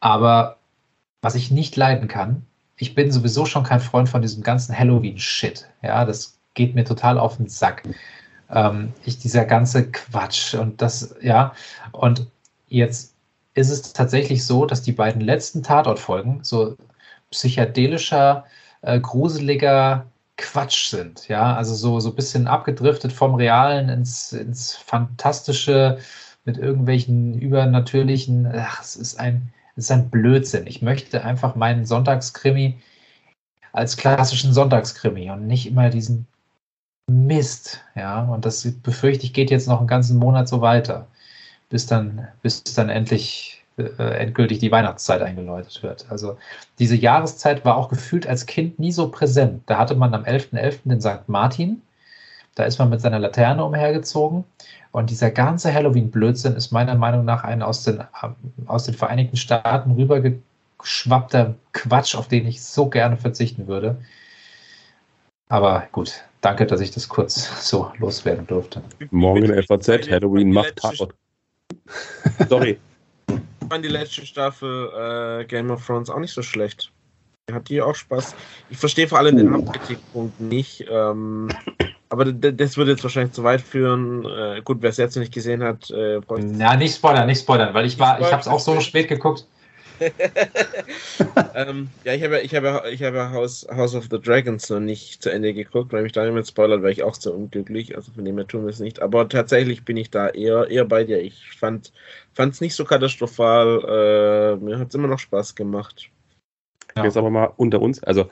Aber was ich nicht leiden kann, ich bin sowieso schon kein Freund von diesem ganzen Halloween-Shit. Ja, das geht mir total auf den Sack. Ähm, ich, dieser ganze Quatsch und das, ja, und jetzt ist es tatsächlich so, dass die beiden letzten Tatortfolgen so psychedelischer, äh, gruseliger Quatsch sind. Ja, also so, so ein bisschen abgedriftet vom Realen ins, ins Fantastische mit irgendwelchen übernatürlichen. Ach, es ist ein, es ist ein Blödsinn. Ich möchte einfach meinen Sonntagskrimi als klassischen Sonntagskrimi und nicht immer diesen Mist. Ja, und das befürchte ich geht jetzt noch einen ganzen Monat so weiter, bis dann, bis dann endlich endgültig die Weihnachtszeit eingeläutet wird. Also diese Jahreszeit war auch gefühlt als Kind nie so präsent. Da hatte man am 11.11. .11. den St. Martin, da ist man mit seiner Laterne umhergezogen und dieser ganze Halloween-Blödsinn ist meiner Meinung nach ein aus den, aus den Vereinigten Staaten rübergeschwappter Quatsch, auf den ich so gerne verzichten würde. Aber gut, danke, dass ich das kurz so loswerden durfte. Morgen in der FAZ, Halloween macht Tatort. Sorry fand die letzte Staffel äh, Game of Thrones auch nicht so schlecht. Hat die auch Spaß. Ich verstehe vor allem den. Hauptkritikpunkt nicht. Ähm, aber das würde jetzt wahrscheinlich zu weit führen. Äh, gut, wer es jetzt noch nicht gesehen hat, äh, Ja, nicht spoilern, nicht spoilern, weil ich war, ich habe es auch so spät geguckt. ähm, ja, ich habe ich habe ich habe House, House of the Dragons noch nicht zu Ende geguckt, weil mich da jemand spoilert, wäre ich auch sehr unglücklich. Also von dem her tun wir es nicht. Aber tatsächlich bin ich da eher, eher bei dir. Ich fand es nicht so katastrophal. Äh, mir hat es immer noch Spaß gemacht. Ja. Jetzt aber mal unter uns. Also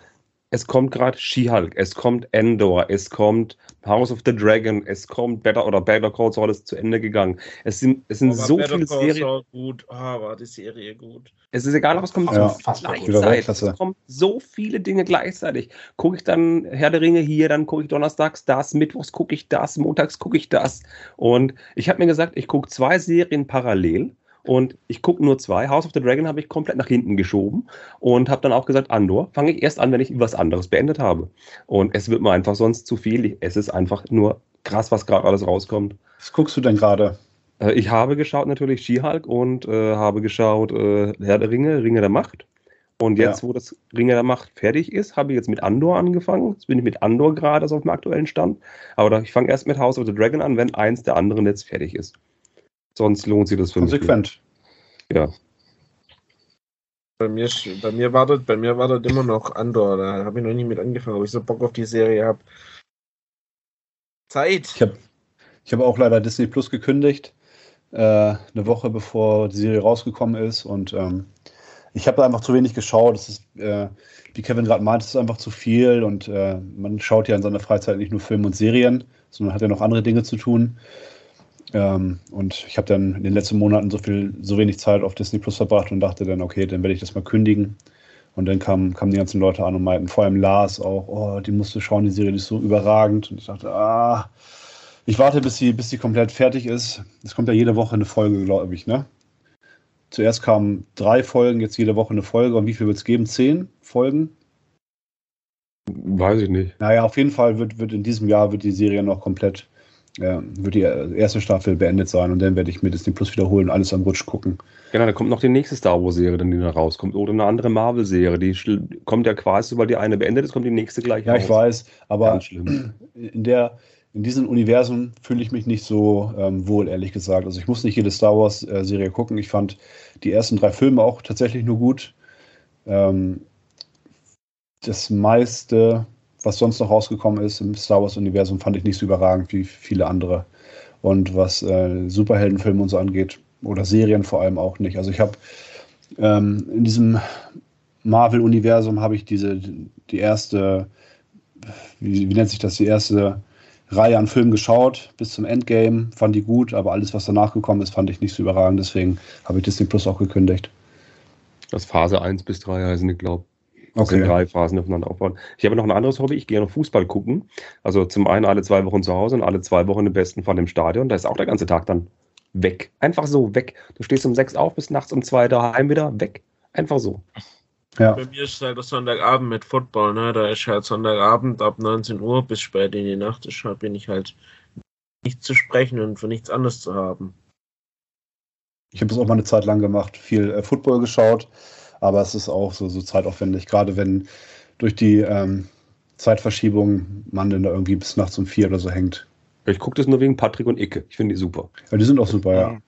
es kommt gerade She-Hulk, es kommt Endor, es kommt House of the Dragon, es kommt Better oder Better Call Saul ist zu Ende gegangen. Es sind, es sind so Better viele Call Serien. Saul gut, oh, war die Serie gut. Es ist egal, was kommt ja, gleichzeitig. Es kommen so viele Dinge gleichzeitig. Gucke ich dann Herr der Ringe hier, dann gucke ich donnerstags das, mittwochs gucke ich das, montags gucke ich das. Und ich habe mir gesagt, ich gucke zwei Serien parallel und ich gucke nur zwei. House of the Dragon habe ich komplett nach hinten geschoben und habe dann auch gesagt, Andor fange ich erst an, wenn ich was anderes beendet habe. Und es wird mir einfach sonst zu viel. Es ist einfach nur krass, was gerade alles rauskommt. Was guckst du denn gerade? Äh, ich habe geschaut natürlich She-Hulk und äh, habe geschaut äh, Herr der Ringe, Ringe der Macht. Und jetzt, ja. wo das Ringe der Macht fertig ist, habe ich jetzt mit Andor angefangen. Jetzt bin ich mit Andor gerade also auf dem aktuellen Stand. Aber ich fange erst mit House of the Dragon an, wenn eins der anderen jetzt fertig ist. Sonst lohnt sich das für Konsequent. mich. Konsequent. Ja. Bei mir, bei mir wartet, bei mir wartet immer noch Andor. Da habe ich noch nie mit angefangen, aber ich so Bock auf die Serie habe. Zeit. Ich habe ich hab auch leider Disney Plus gekündigt, äh, eine Woche bevor die Serie rausgekommen ist. Und ähm, ich habe da einfach zu wenig geschaut. Es ist, äh, wie Kevin gerade meint, es ist einfach zu viel. Und äh, man schaut ja in seiner Freizeit nicht nur Filme und Serien, sondern hat ja noch andere Dinge zu tun. Ähm, und ich habe dann in den letzten Monaten so viel, so wenig Zeit auf Disney Plus verbracht und dachte dann, okay, dann werde ich das mal kündigen. Und dann kamen, kamen die ganzen Leute an und meinten, vor allem Lars auch, oh, die musst du schauen, die Serie die ist so überragend. Und ich dachte, ah, ich warte, bis sie, bis sie komplett fertig ist. Es kommt ja jede Woche eine Folge, glaube ich, ne? Zuerst kamen drei Folgen, jetzt jede Woche eine Folge. Und wie viel wird es geben? Zehn Folgen? Weiß ich nicht. Naja, auf jeden Fall wird, wird in diesem Jahr wird die Serie noch komplett, äh, wird die erste Staffel beendet sein und dann werde ich mir Disney Plus wiederholen und alles am Rutsch gucken. Genau, dann kommt noch die nächste Star Wars-Serie, dann die da rauskommt. Oder eine andere Marvel-Serie. Die kommt ja quasi, weil die eine beendet ist, kommt die nächste gleich Ja, ich weiß, aber in der in diesem Universum fühle ich mich nicht so ähm, wohl, ehrlich gesagt. Also ich muss nicht jede Star Wars äh, Serie gucken. Ich fand die ersten drei Filme auch tatsächlich nur gut. Ähm, das meiste, was sonst noch rausgekommen ist im Star Wars Universum, fand ich nicht so überragend wie viele andere. Und was äh, Superheldenfilme und so angeht, oder Serien vor allem auch nicht. Also ich habe ähm, in diesem Marvel-Universum habe ich diese, die erste, wie, wie nennt sich das, die erste Reihe an Filmen geschaut, bis zum Endgame, fand die gut, aber alles, was danach gekommen ist, fand ich nicht so überragend, deswegen habe ich Disney Plus auch gekündigt. Das Phase 1 bis 3 heißen, ich glaube. Das Okay. sind drei Phasen aufeinander aufbauen. Ich habe noch ein anderes Hobby. Ich gehe noch Fußball gucken. Also zum einen alle zwei Wochen zu Hause und alle zwei Wochen im besten Fall im Stadion. Da ist auch der ganze Tag dann weg. Einfach so weg. Du stehst um sechs auf, bis nachts um zwei daheim wieder weg. Einfach so. Ja. Bei mir ist halt der Sonntagabend mit Football, ne? Da ist halt Sonntagabend ab 19 Uhr bis spät in die Nacht. Deshalb bin ich halt nicht zu sprechen und für nichts anderes zu haben. Ich habe das auch mal eine Zeit lang gemacht, viel äh, Football geschaut, aber es ist auch so, so zeitaufwendig, gerade wenn durch die ähm, Zeitverschiebung man dann da irgendwie bis nachts um vier oder so hängt. Ich gucke das nur wegen Patrick und Icke. Ich finde die super. Ja, die sind auch super, ja.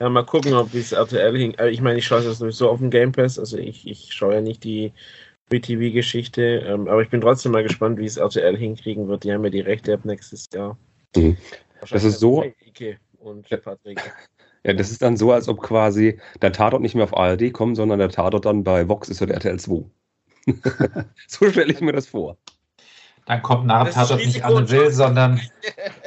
Ja, mal gucken, ob dieses RTL hing. äh, Ich meine, ich schaue es ja sowieso auf dem Game Pass, also ich, ich schaue ja nicht die Free-TV-Geschichte, ähm, aber ich bin trotzdem mal gespannt, wie es RTL hinkriegen wird. Die haben ja die Rechte ab nächstes Jahr. Mhm. Das ist so- Ike und Patrick. Ja, das ist dann so, als ob quasi der Tatort nicht mehr auf ARD kommt, sondern der Tatort dann bei Vox ist oder RTL 2. so stelle ich mir das vor. Dann kommt nach dem Tatort nicht Anne Will, sondern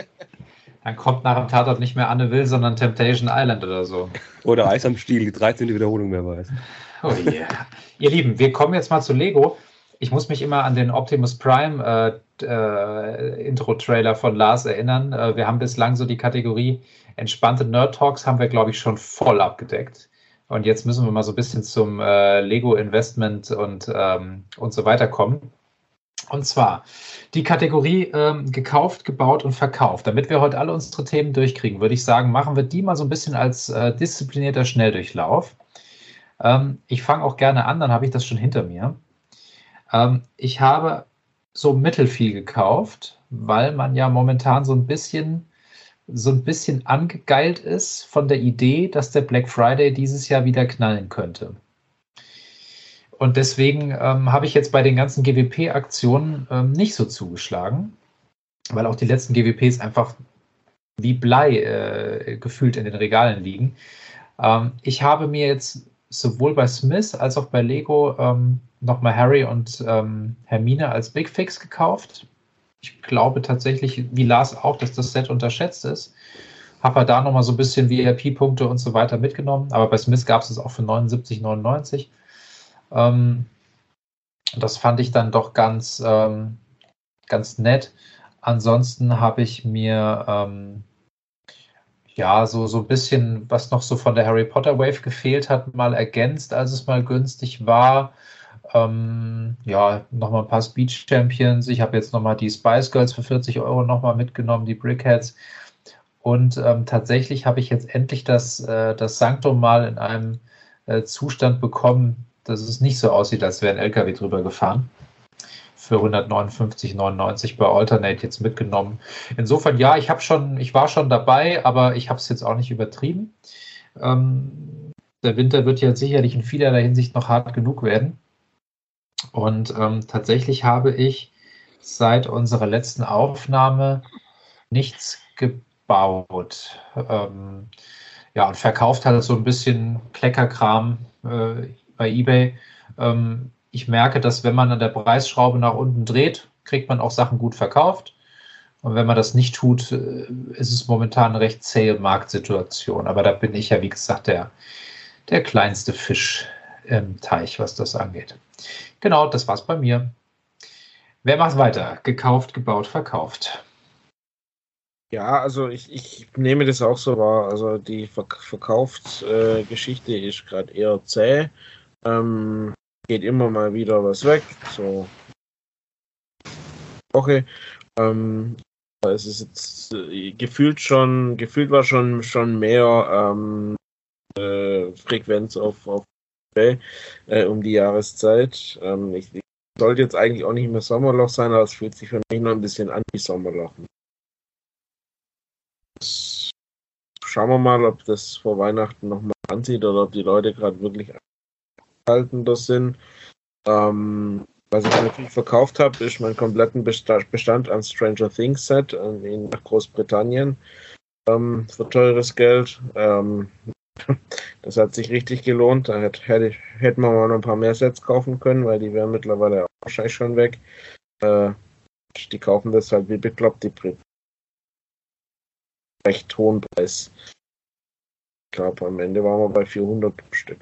dann kommt nach dem Tatort nicht mehr Anne Will, sondern Temptation Island oder so. Oder Eis am Stiel, die 13. Wiederholung, wer weiß. Oh yeah. Ihr Lieben, wir kommen jetzt mal zu Lego. Ich muss mich immer an den Optimus Prime äh, äh, Intro-Trailer von Lars erinnern. Äh, wir haben bislang so die Kategorie entspannte Nerd Talks haben wir, glaube ich, schon voll abgedeckt. Und jetzt müssen wir mal so ein bisschen zum äh, Lego Investment und, ähm, und so weiter kommen. Und zwar die Kategorie ähm, gekauft, gebaut und verkauft. Damit wir heute alle unsere Themen durchkriegen, würde ich sagen, machen wir die mal so ein bisschen als äh, disziplinierter Schnelldurchlauf. Ähm, ich fange auch gerne an, dann habe ich das schon hinter mir. Ähm, ich habe so mittelfiel gekauft, weil man ja momentan so ein bisschen so ein bisschen angegeilt ist von der Idee, dass der Black Friday dieses Jahr wieder knallen könnte. Und deswegen ähm, habe ich jetzt bei den ganzen GWP-Aktionen ähm, nicht so zugeschlagen, weil auch die letzten GWPs einfach wie Blei äh, gefühlt in den Regalen liegen. Ähm, ich habe mir jetzt sowohl bei Smith als auch bei Lego ähm, nochmal Harry und ähm, Hermine als Big Fix gekauft. Ich glaube tatsächlich, wie Lars auch, dass das Set unterschätzt ist. Habe da nochmal so ein bisschen VIP-Punkte und so weiter mitgenommen. Aber bei Smith gab es es auch für 79,99. Ähm, das fand ich dann doch ganz, ähm, ganz nett. Ansonsten habe ich mir ähm, ja so, so ein bisschen, was noch so von der Harry Potter Wave gefehlt hat, mal ergänzt, als es mal günstig war. Ähm, ja, nochmal ein paar Speech Champions. Ich habe jetzt nochmal die Spice Girls für 40 Euro nochmal mitgenommen, die Brickheads. Und ähm, tatsächlich habe ich jetzt endlich das, äh, das Sanctum mal in einem äh, Zustand bekommen, dass es nicht so aussieht, als wäre ein LKW drüber gefahren. Für 159,99 bei Alternate jetzt mitgenommen. Insofern, ja, ich habe schon, ich war schon dabei, aber ich habe es jetzt auch nicht übertrieben. Ähm, der Winter wird ja sicherlich in vielerlei Hinsicht noch hart genug werden. Und ähm, tatsächlich habe ich seit unserer letzten Aufnahme nichts gebaut. Ähm, ja, und verkauft halt so ein bisschen Kleckerkram äh, bei eBay. Ähm, ich merke, dass wenn man an der Preisschraube nach unten dreht, kriegt man auch Sachen gut verkauft. Und wenn man das nicht tut, äh, ist es momentan eine recht zähe Marktsituation. Aber da bin ich ja, wie gesagt, der, der kleinste Fisch im Teich, was das angeht. Genau, das war's bei mir. Wer macht weiter? Gekauft, gebaut, verkauft. Ja, also ich, ich nehme das auch so wahr. Also die Verk Verkaufsgeschichte äh, ist gerade eher zäh. Ähm, geht immer mal wieder was weg. So Woche. Ähm, es ist jetzt äh, gefühlt schon, gefühlt war schon schon mehr ähm, äh, Frequenz auf, auf äh, um die Jahreszeit. Ähm, ich, ich, sollte jetzt eigentlich auch nicht mehr Sommerloch sein, aber es fühlt sich für mich noch ein bisschen an wie Sommerloch. Das schauen wir mal, ob das vor Weihnachten nochmal anzieht oder ob die Leute gerade wirklich haltender sind. Ähm, was ich natürlich verkauft habe, ist meinen kompletten Bestand an Stranger Things Set in Großbritannien ähm, für teures Geld. Ähm, das hat sich richtig gelohnt. Da hätte, hätte, hätten wir mal noch ein paar mehr Sets kaufen können, weil die wären mittlerweile auch wahrscheinlich schon weg. Äh, die kaufen das halt wie bekloppt, die Brit recht hohen Preis. Ich glaube, am Ende waren wir bei 400 pro Stück.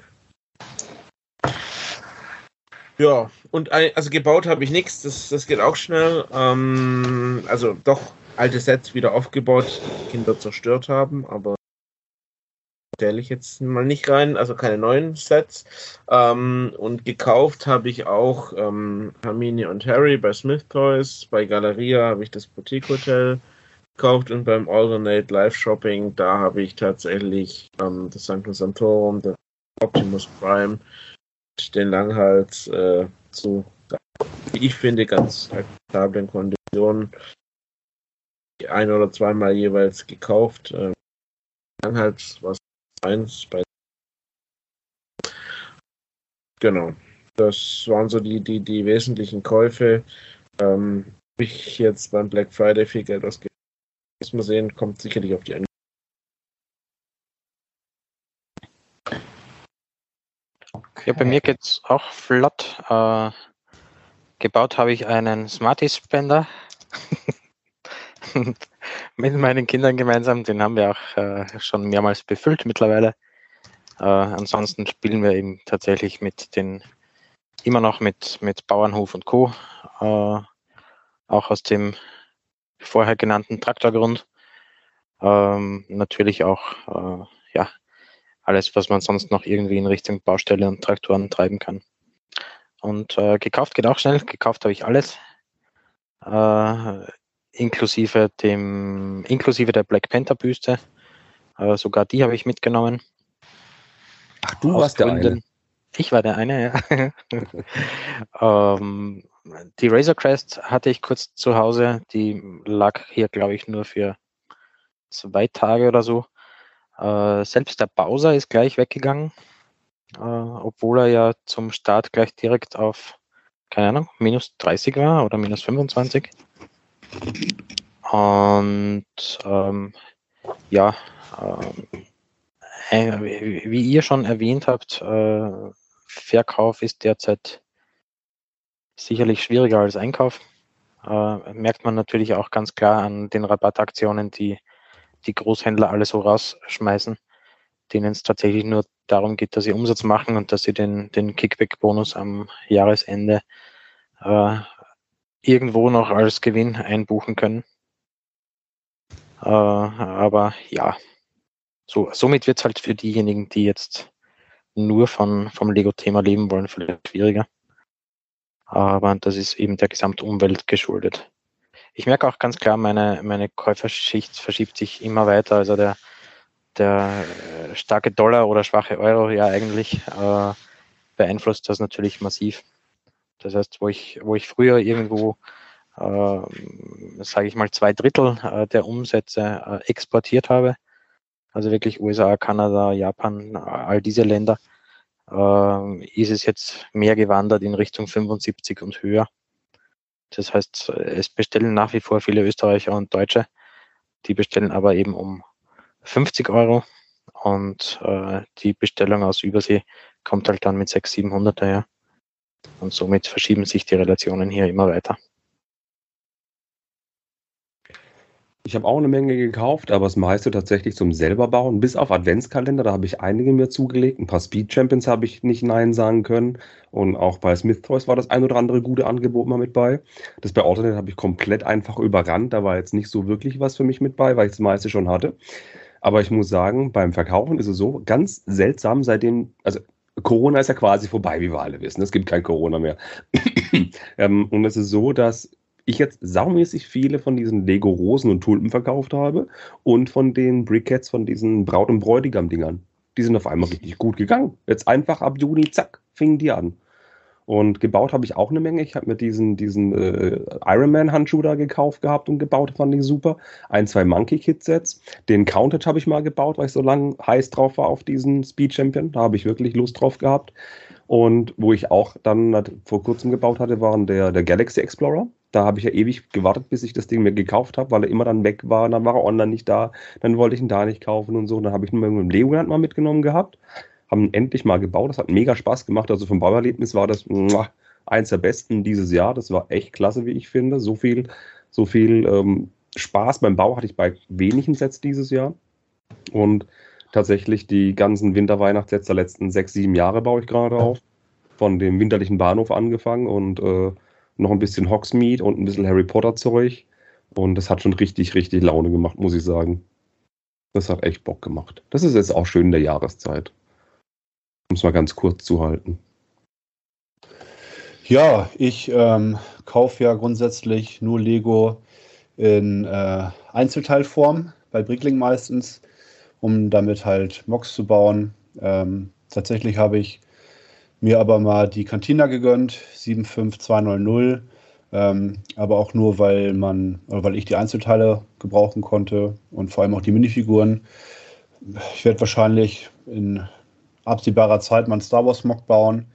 Ja, und also gebaut habe ich nichts, das, das geht auch schnell. Ähm, also doch alte Sets wieder aufgebaut, die Kinder zerstört haben, aber stelle ich jetzt mal nicht rein, also keine neuen Sets. Ähm, und gekauft habe ich auch ähm, Hermine und Harry bei Smith Toys, bei Galeria habe ich das Boutique Hotel gekauft und beim Alternate Live Shopping, da habe ich tatsächlich ähm, das Sanctum Santorum, das Optimus Prime, den Langhals äh, zu, wie ich finde, ganz akzeptablen Konditionen ein oder zweimal jeweils gekauft. Äh, Langhals was 1 bei. Genau. Das waren so die, die, die wesentlichen Käufe. Ähm, Habe ich jetzt beim Black Friday viel Geld ausgegeben. Muss man sehen, kommt sicherlich auf die Ende. Okay. Ja, bei mir geht es auch flott. Äh, gebaut habe ich einen Smarty Spender. mit meinen Kindern gemeinsam. Den haben wir auch äh, schon mehrmals befüllt mittlerweile. Äh, ansonsten spielen wir eben tatsächlich mit den, immer noch mit, mit Bauernhof und Co. Äh, auch aus dem vorher genannten Traktorgrund. Ähm, natürlich auch äh, ja, alles, was man sonst noch irgendwie in Richtung Baustelle und Traktoren treiben kann. Und äh, gekauft geht auch schnell. Gekauft habe ich alles. Inklusive dem, inklusive der Black Panther Büste. Äh, sogar die habe ich mitgenommen. Ach, du Aus warst Gründen. der eine. Ich war der eine, ja. ähm, die Razor Crest hatte ich kurz zu Hause. Die lag hier, glaube ich, nur für zwei Tage oder so. Äh, selbst der Bowser ist gleich weggegangen, äh, obwohl er ja zum Start gleich direkt auf, keine Ahnung, minus 30 war oder minus 25. Und ähm, ja, äh, wie ihr schon erwähnt habt, äh, Verkauf ist derzeit sicherlich schwieriger als Einkauf. Äh, merkt man natürlich auch ganz klar an den Rabattaktionen, die die Großhändler alle so rausschmeißen, denen es tatsächlich nur darum geht, dass sie Umsatz machen und dass sie den, den Kickback-Bonus am Jahresende äh, irgendwo noch als Gewinn einbuchen können. Äh, aber ja, so, somit wird es halt für diejenigen, die jetzt nur von, vom Lego-Thema leben wollen, vielleicht schwieriger. Aber das ist eben der Gesamtumwelt geschuldet ich merke auch ganz klar, meine, meine Käuferschicht verschiebt sich immer weiter. Also der, der äh, starke Dollar oder schwache Euro ja eigentlich äh, beeinflusst das natürlich massiv. Das heißt, wo ich, wo ich früher irgendwo, äh, sage ich mal, zwei Drittel äh, der Umsätze äh, exportiert habe, also wirklich USA, Kanada, Japan, all diese Länder, äh, ist es jetzt mehr gewandert in Richtung 75 und höher. Das heißt, es bestellen nach wie vor viele Österreicher und Deutsche. Die bestellen aber eben um 50 Euro und äh, die Bestellung aus Übersee kommt halt dann mit 600, 700 daher. Und somit verschieben sich die Relationen hier immer weiter. Ich habe auch eine Menge gekauft, aber das meiste tatsächlich zum selber bauen. Bis auf Adventskalender, da habe ich einige mir zugelegt. Ein paar Speed Champions habe ich nicht Nein sagen können. Und auch bei Smith Toys war das ein oder andere gute Angebot mal mit bei. Das bei Alternate habe ich komplett einfach überrannt. Da war jetzt nicht so wirklich was für mich mit bei, weil ich das meiste schon hatte. Aber ich muss sagen, beim Verkaufen ist es so ganz seltsam, seitdem, also Corona ist ja quasi vorbei, wie wir alle wissen. Es gibt kein Corona mehr. ähm, und es ist so, dass ich jetzt saumäßig viele von diesen Lego Rosen und Tulpen verkauft habe und von den Briquettes, von diesen Braut- und Bräutigam-Dingern. Die sind auf einmal richtig gut gegangen. Jetzt einfach ab Juni, zack, fingen die an. Und gebaut habe ich auch eine Menge. Ich habe mir diesen, diesen äh, Ironman-Handschuh da gekauft gehabt und gebaut, fand ich super. Ein, zwei Monkey-Kit-Sets. Den Countach habe ich mal gebaut, weil ich so lange heiß drauf war auf diesen Speed Champion. Da habe ich wirklich Lust drauf gehabt. Und wo ich auch dann vor kurzem gebaut hatte, waren der, der Galaxy Explorer. Da habe ich ja ewig gewartet, bis ich das Ding mir gekauft habe, weil er immer dann weg war. Dann war er online nicht da. Dann wollte ich ihn da nicht kaufen und so. Dann habe ich ihn mit dem Legoland mal mitgenommen gehabt. Haben endlich mal gebaut. Das hat mega Spaß gemacht. Also vom Bauerlebnis war das eins der besten dieses Jahr. Das war echt klasse, wie ich finde. So viel, so viel ähm, Spaß beim Bau hatte ich bei wenigen Sets dieses Jahr. Und tatsächlich die ganzen Winter-Weihnachtssets der letzten sechs, sieben Jahre baue ich gerade auf. Von dem winterlichen Bahnhof angefangen und äh, noch ein bisschen Hogsmeade und ein bisschen Harry Potter Zeug. Und das hat schon richtig, richtig Laune gemacht, muss ich sagen. Das hat echt Bock gemacht. Das ist jetzt auch schön in der Jahreszeit. Um es mal ganz kurz zu halten. Ja, ich ähm, kaufe ja grundsätzlich nur Lego in äh, Einzelteilform, bei Brickling meistens, um damit halt Mocks zu bauen. Ähm, tatsächlich habe ich mir aber mal die Cantina gegönnt, 75200, ähm, aber auch nur, weil man, weil ich die Einzelteile gebrauchen konnte und vor allem auch die Minifiguren. Ich werde wahrscheinlich in absehbarer Zeit mal einen Star Wars Mock bauen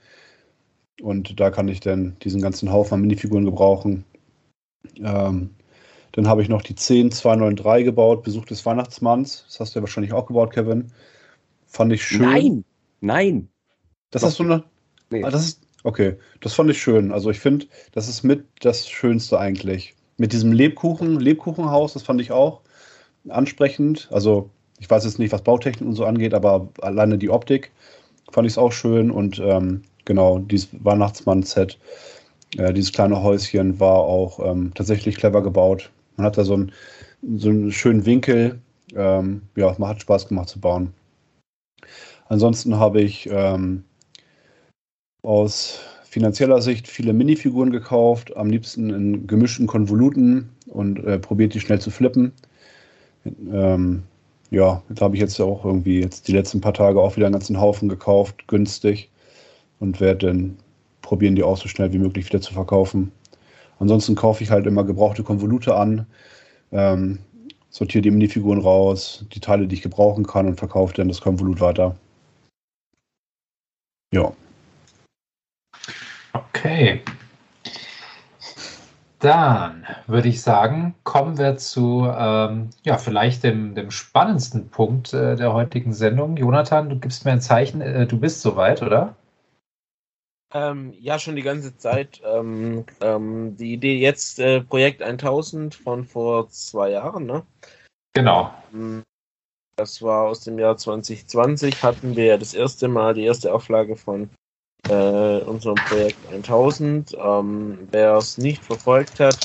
und da kann ich dann diesen ganzen Haufen an Minifiguren gebrauchen. Ähm, dann habe ich noch die 10293 gebaut, Besuch des Weihnachtsmanns. Das hast du ja wahrscheinlich auch gebaut, Kevin. Fand ich schön. Nein, nein. Das hast du noch. Nee. Ah, das ist. Okay, das fand ich schön. Also ich finde, das ist mit das Schönste eigentlich. Mit diesem Lebkuchen, Lebkuchenhaus, das fand ich auch ansprechend. Also ich weiß jetzt nicht, was Bautechnik und so angeht, aber alleine die Optik fand ich es auch schön. Und ähm, genau, dieses Weihnachtsmann-Set, äh, dieses kleine Häuschen war auch ähm, tatsächlich clever gebaut. Man hat da so, ein, so einen schönen Winkel. Ähm, ja, man hat Spaß gemacht zu bauen. Ansonsten habe ich ähm, aus finanzieller Sicht viele Minifiguren gekauft, am liebsten in gemischten Konvoluten und äh, probiert die schnell zu flippen. Ähm, ja, da habe ich jetzt auch irgendwie jetzt die letzten paar Tage auch wieder einen ganzen Haufen gekauft, günstig und werde dann probieren, die auch so schnell wie möglich wieder zu verkaufen. Ansonsten kaufe ich halt immer gebrauchte Konvolute an, ähm, sortiere die Minifiguren raus, die Teile, die ich gebrauchen kann und verkaufe dann das Konvolut weiter. Ja. Okay. Dann würde ich sagen, kommen wir zu ähm, ja, vielleicht dem, dem spannendsten Punkt äh, der heutigen Sendung. Jonathan, du gibst mir ein Zeichen, äh, du bist soweit, oder? Ähm, ja, schon die ganze Zeit. Ähm, ähm, die Idee jetzt, äh, Projekt 1000 von vor zwei Jahren, ne? Genau. Ähm, Das war aus dem Jahr 2020, hatten wir ja das erste Mal die erste Auflage von äh, unserem Projekt 1000. Ähm, Wer es nicht verfolgt hat,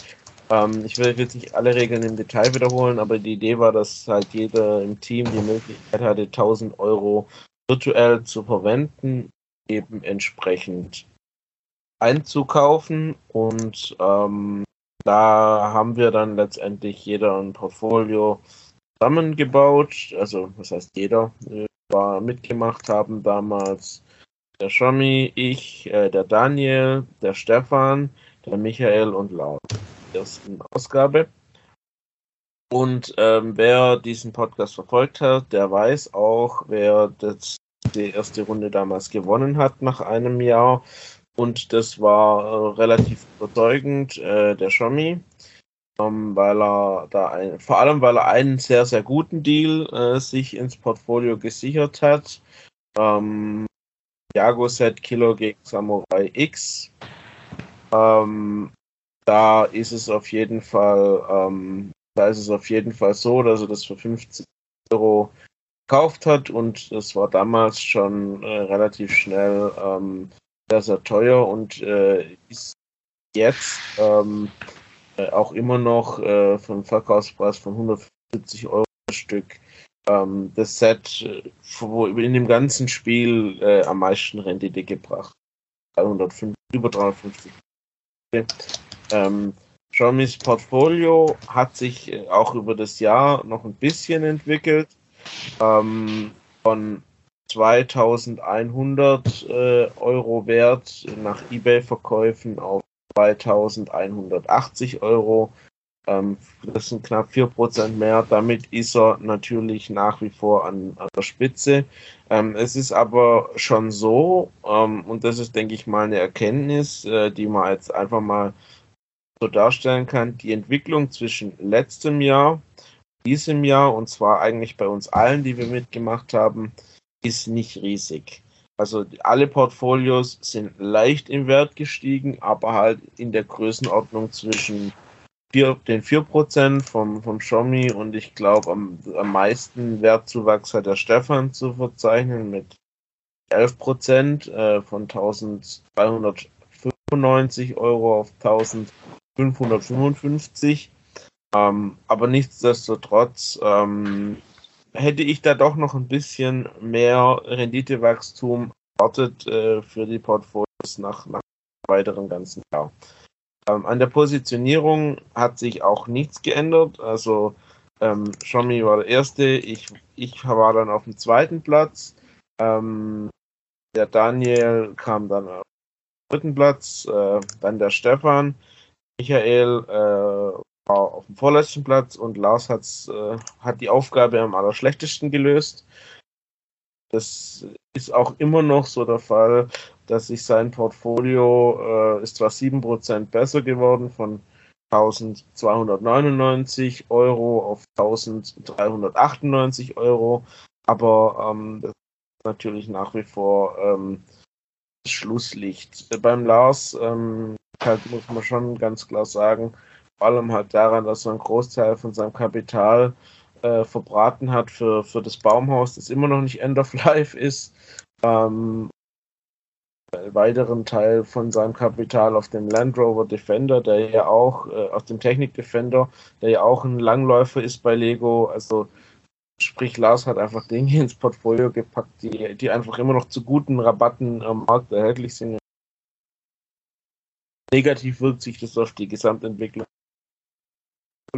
ähm, ich will jetzt nicht alle Regeln im Detail wiederholen, aber die Idee war, dass halt jeder im Team die Möglichkeit hatte, 1000 Euro virtuell zu verwenden, eben entsprechend einzukaufen und ähm, da haben wir dann letztendlich jeder ein Portfolio zusammengebaut. Also, was heißt jeder? Äh, war mitgemacht haben damals der Schommi, ich, äh, der Daniel, der Stefan, der Michael und Laura. Ersten Ausgabe. Und ähm, wer diesen Podcast verfolgt hat, der weiß auch, wer das, die erste Runde damals gewonnen hat nach einem Jahr. Und das war äh, relativ überzeugend, äh, der Shomi, ähm, weil er da ein, vor allem weil er einen sehr, sehr guten Deal äh, sich ins Portfolio gesichert hat. Ähm, Jago Set Killer gegen Samurai X. Ähm, da ist es auf jeden Fall, ähm, da ist es auf jeden Fall so, dass er das für 50 Euro gekauft hat und das war damals schon äh, relativ schnell ähm, sehr, sehr teuer und äh, ist jetzt ähm, äh, auch immer noch äh, von Verkaufspreis von 150 Euro Stück ähm, das Set, wo in dem ganzen Spiel äh, am meisten Rendite gebracht. 350, über 350. Okay. Ähm, Xiaomi's Portfolio hat sich äh, auch über das Jahr noch ein bisschen entwickelt. Ähm, von 2100 äh, Euro Wert nach eBay-Verkäufen auf 2180 Euro. Ähm, das sind knapp 4% mehr. Damit ist er natürlich nach wie vor an, an der Spitze. Ähm, es ist aber schon so, ähm, und das ist, denke ich, mal eine Erkenntnis, äh, die man jetzt einfach mal so darstellen kann, die Entwicklung zwischen letztem Jahr, diesem Jahr, und zwar eigentlich bei uns allen, die wir mitgemacht haben, ist nicht riesig. Also alle Portfolios sind leicht im Wert gestiegen, aber halt in der Größenordnung zwischen vier, den 4% vom, vom Xiaomi und ich glaube am, am meisten Wertzuwachs hat der Stefan zu verzeichnen mit 11% äh, von 1295 Euro auf 1555. Ähm, aber nichtsdestotrotz ähm, hätte ich da doch noch ein bisschen mehr Renditewachstum erwartet äh, für die Portfolios nach, nach weiteren ganzen Jahr. Ähm, an der Positionierung hat sich auch nichts geändert. Also ähm, Xiaomi war der erste, ich, ich war dann auf dem zweiten Platz. Ähm, der Daniel kam dann auf dem dritten Platz, äh, dann der Stefan, Michael äh, war auf dem vorletzten Platz und Lars hat's, äh, hat die Aufgabe am allerschlechtesten gelöst. Das ist auch immer noch so der Fall, dass sich sein Portfolio äh, ist zwar 7% besser geworden von 1299 Euro auf 1398 Euro, aber ähm, das ist natürlich nach wie vor ähm, Schlusslicht. Beim Lars ähm, halt muss man schon ganz klar sagen, vor allem halt daran, dass er einen Großteil von seinem Kapital äh, verbraten hat für, für das Baumhaus, das immer noch nicht End of Life ist. Ähm, weiteren Teil von seinem Kapital auf dem Land Rover Defender, der ja auch, äh, auf dem Technik Defender, der ja auch ein Langläufer ist bei Lego. Also sprich, Lars hat einfach Dinge ins Portfolio gepackt, die, die einfach immer noch zu guten Rabatten am Markt erhältlich sind. Negativ wirkt sich das auf die Gesamtentwicklung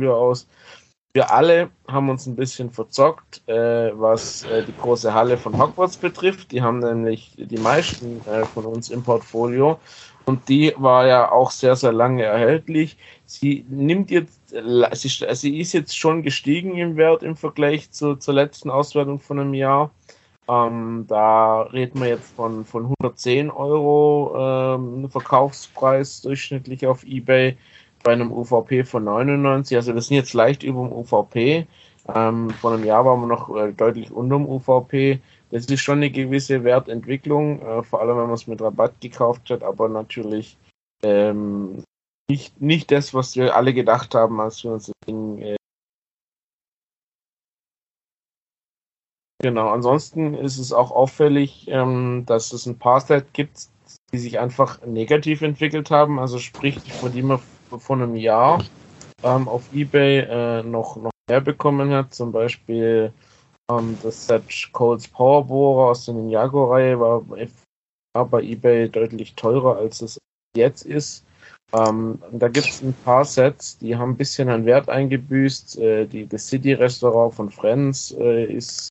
aus. Wir alle haben uns ein bisschen verzockt, äh, was äh, die große Halle von Hogwarts betrifft. Die haben nämlich die meisten äh, von uns im Portfolio und die war ja auch sehr, sehr lange erhältlich. Sie nimmt jetzt, sie, sie ist jetzt schon gestiegen im Wert im Vergleich zu, zur letzten Auswertung von einem Jahr. Ähm, da reden wir jetzt von, von 110 Euro ähm, Verkaufspreis durchschnittlich auf eBay bei einem UVP von 99. Also wir sind jetzt leicht über dem UVP. Ähm, vor einem Jahr waren wir noch äh, deutlich unter dem UVP. Das ist schon eine gewisse Wertentwicklung, äh, vor allem wenn man es mit Rabatt gekauft hat, aber natürlich ähm, nicht, nicht das, was wir alle gedacht haben, als wir uns das. Äh genau, ansonsten ist es auch auffällig, ähm, dass es ein paar Sets gibt, die sich einfach negativ entwickelt haben. Also sprich, von die man vor einem Jahr ähm, auf Ebay äh, noch, noch mehr bekommen hat. Zum Beispiel ähm, das Set Coles Powerbohrer aus der Ninjago-Reihe war, war bei Ebay deutlich teurer, als es jetzt ist. Ähm, da gibt es ein paar Sets, die haben ein bisschen an Wert eingebüßt. Äh, die, das City-Restaurant von Friends äh, ist,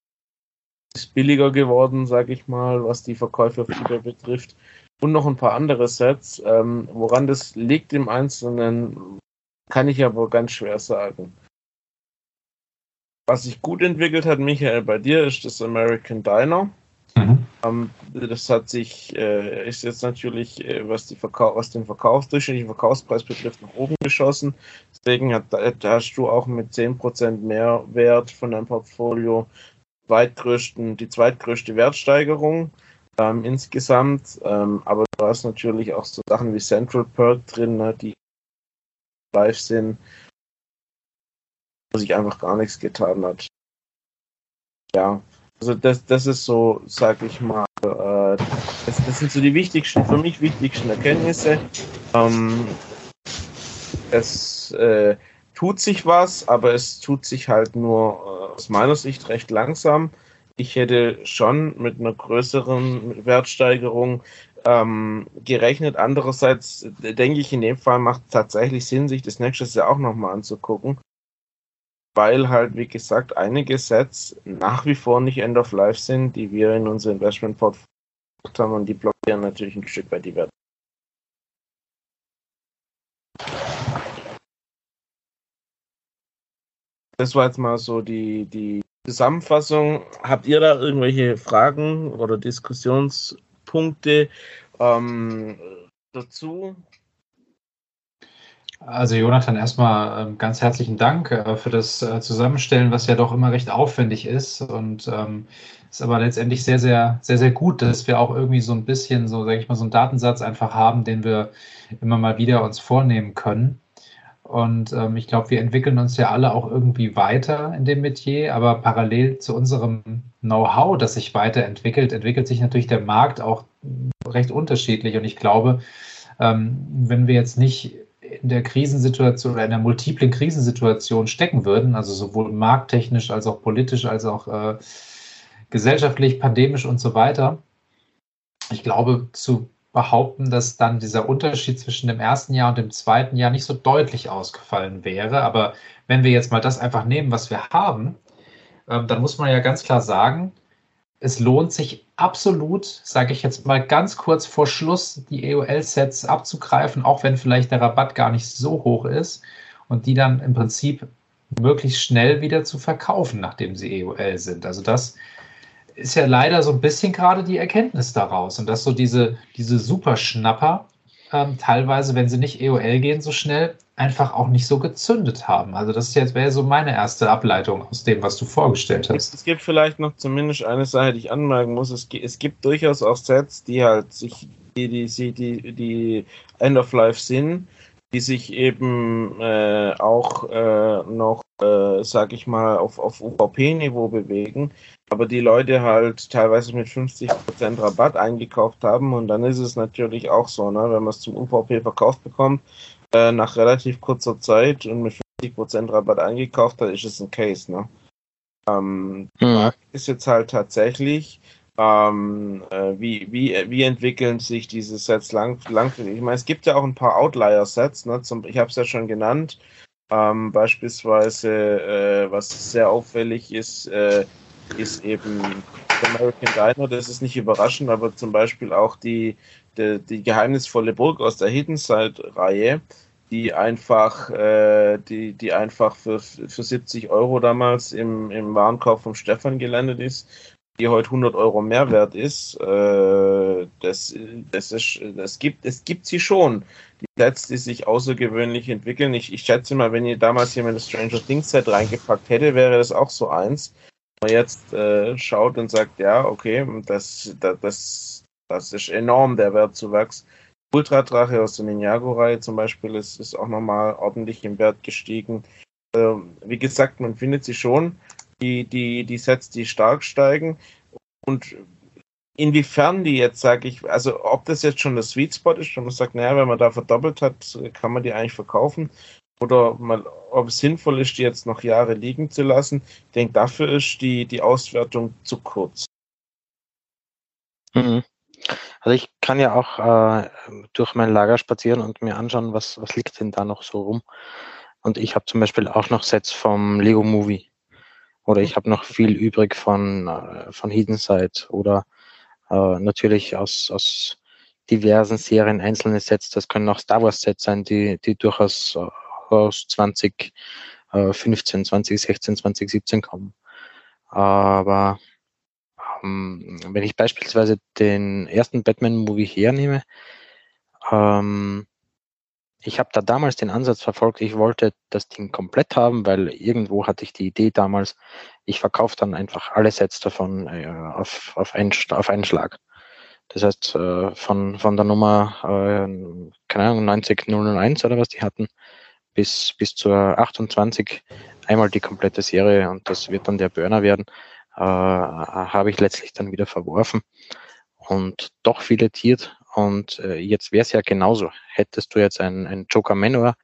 ist billiger geworden, sage ich mal, was die Verkäufe auf eBay betrifft und noch ein paar andere Sets. Ähm, woran das liegt im Einzelnen, kann ich aber ganz schwer sagen. was sich gut entwickelt hat, Michael, bei dir ist das American Diner. Mhm. Ähm, das hat sich, äh, ist jetzt natürlich, äh, was, die Verkau was den durchschnittlichen Verkaufspreis betrifft, nach oben geschossen. Deswegen hat, da hast du auch mit 10% mehr Wert von deinem Portfolio zweitgrößten, die zweitgrößte Wertsteigerung ähm, insgesamt. Ähm, aber du hast natürlich auch so Sachen wie Central Perk drin, ne, die live sind, wo sich einfach gar nichts getan hat. Ja, also das, das ist so, sag ich mal, äh, das, das sind so die wichtigsten, für mich wichtigsten Erkenntnisse. Ähm, es äh, tut sich was, aber es tut sich halt nur äh, aus meiner Sicht recht langsam. Ich hätte schon mit einer größeren Wertsteigerung ähm, gerechnet. Andererseits denke ich, in dem Fall macht es tatsächlich Sinn, sich das nächstes Jahr auch nochmal anzugucken weil halt, wie gesagt, einige Sets nach wie vor nicht End of Life sind, die wir in unser Investment Portfolio haben und die blockieren natürlich ein Stück weit die Werte. Das war jetzt mal so die, die Zusammenfassung. Habt ihr da irgendwelche Fragen oder Diskussionspunkte ähm, dazu? Also Jonathan, erstmal ähm, ganz herzlichen Dank äh, für das äh, Zusammenstellen, was ja doch immer recht aufwendig ist und ähm, ist aber letztendlich sehr, sehr, sehr, sehr gut, dass wir auch irgendwie so ein bisschen, so sage ich mal, so einen Datensatz einfach haben, den wir immer mal wieder uns vornehmen können. Und ähm, ich glaube, wir entwickeln uns ja alle auch irgendwie weiter in dem Metier, aber parallel zu unserem Know-how, das sich weiterentwickelt, entwickelt sich natürlich der Markt auch recht unterschiedlich. Und ich glaube, ähm, wenn wir jetzt nicht in der Krisensituation oder in der multiplen Krisensituation stecken würden, also sowohl markttechnisch als auch politisch als auch äh, gesellschaftlich, pandemisch und so weiter. Ich glaube, zu behaupten, dass dann dieser Unterschied zwischen dem ersten Jahr und dem zweiten Jahr nicht so deutlich ausgefallen wäre. Aber wenn wir jetzt mal das einfach nehmen, was wir haben, äh, dann muss man ja ganz klar sagen, es lohnt sich absolut, sage ich jetzt mal ganz kurz vor Schluss, die EOL-Sets abzugreifen, auch wenn vielleicht der Rabatt gar nicht so hoch ist und die dann im Prinzip möglichst schnell wieder zu verkaufen, nachdem sie EOL sind. Also das ist ja leider so ein bisschen gerade die Erkenntnis daraus und dass so diese, diese Superschnapper ähm, teilweise, wenn sie nicht EOL gehen so schnell, einfach auch nicht so gezündet haben. Also das jetzt wäre so meine erste Ableitung aus dem, was du vorgestellt hast. Es gibt vielleicht noch zumindest eine Sache, die ich anmerken muss. Es, es gibt durchaus auch Sets, die halt sich, die, die, die, die End of Life sind, die sich eben äh, auch äh, noch, äh, sag ich mal, auf, auf UVP-Niveau bewegen, aber die Leute halt teilweise mit 50% Rabatt eingekauft haben und dann ist es natürlich auch so, ne, wenn man es zum UVP verkauft bekommt, äh, nach relativ kurzer Zeit und mit 50% Rabatt eingekauft hat, ist es ein Case. Ne? Ähm, mhm. ist jetzt halt tatsächlich, ähm, äh, wie, wie, wie entwickeln sich diese Sets lang, langfristig? Ich meine, es gibt ja auch ein paar Outlier-Sets, ne? Zum, ich habe es ja schon genannt. Ähm, beispielsweise, äh, was sehr auffällig ist, äh, ist eben American Diner. Das ist nicht überraschend, aber zum Beispiel auch die, die, die geheimnisvolle Burg aus der Hidden Side-Reihe die einfach, äh, die, die einfach für, für 70 Euro damals im, im Warenkorb vom Stefan gelandet ist, die heute 100 Euro mehr wert ist. Äh, das, das ist, das gibt, es gibt sie schon. Die Sets, die sich außergewöhnlich entwickeln. Ich, ich schätze mal, wenn ihr damals jemand das Stranger Things Set reingepackt hätte, wäre das auch so eins. Man jetzt äh, schaut und sagt, ja, okay, das, das, das, das ist enorm, der Wertzuwachs Ultradrache aus der Ninjago-Reihe zum Beispiel ist, ist auch nochmal ordentlich im Wert gestiegen. Ähm, wie gesagt, man findet sie schon, die, die, die Sets, die stark steigen. Und inwiefern die jetzt, sage ich, also ob das jetzt schon der Sweet Spot ist, wenn man sagt, naja, wenn man da verdoppelt hat, kann man die eigentlich verkaufen. Oder mal, ob es sinnvoll ist, die jetzt noch Jahre liegen zu lassen. Ich denke, dafür ist die, die Auswertung zu kurz. Mhm. Also ich kann ja auch äh, durch mein Lager spazieren und mir anschauen, was, was liegt denn da noch so rum. Und ich habe zum Beispiel auch noch Sets vom Lego Movie. Oder ich habe noch viel übrig von, äh, von Hidden Side oder äh, natürlich aus, aus diversen Serien einzelne Sets. Das können auch Star Wars Sets sein, die, die durchaus äh, aus 20 äh, 15, 20, 16, 20, 17 kommen. Aber ähm, wenn ich beispielsweise den ersten Batman-Movie hernehme, ähm, ich habe da damals den Ansatz verfolgt, ich wollte das Ding komplett haben, weil irgendwo hatte ich die Idee damals, ich verkaufe dann einfach alle Sets davon äh, auf, auf, einen, auf einen Schlag. Das heißt, äh, von, von der Nummer, äh, keine Ahnung, 90001 oder was die hatten, bis, bis zur 28 einmal die komplette Serie und das wird dann der Burner werden, äh, habe ich letztlich dann wieder verworfen und doch filetiert und äh, jetzt wäre es ja genauso. Hättest du jetzt einen, einen Joker Manor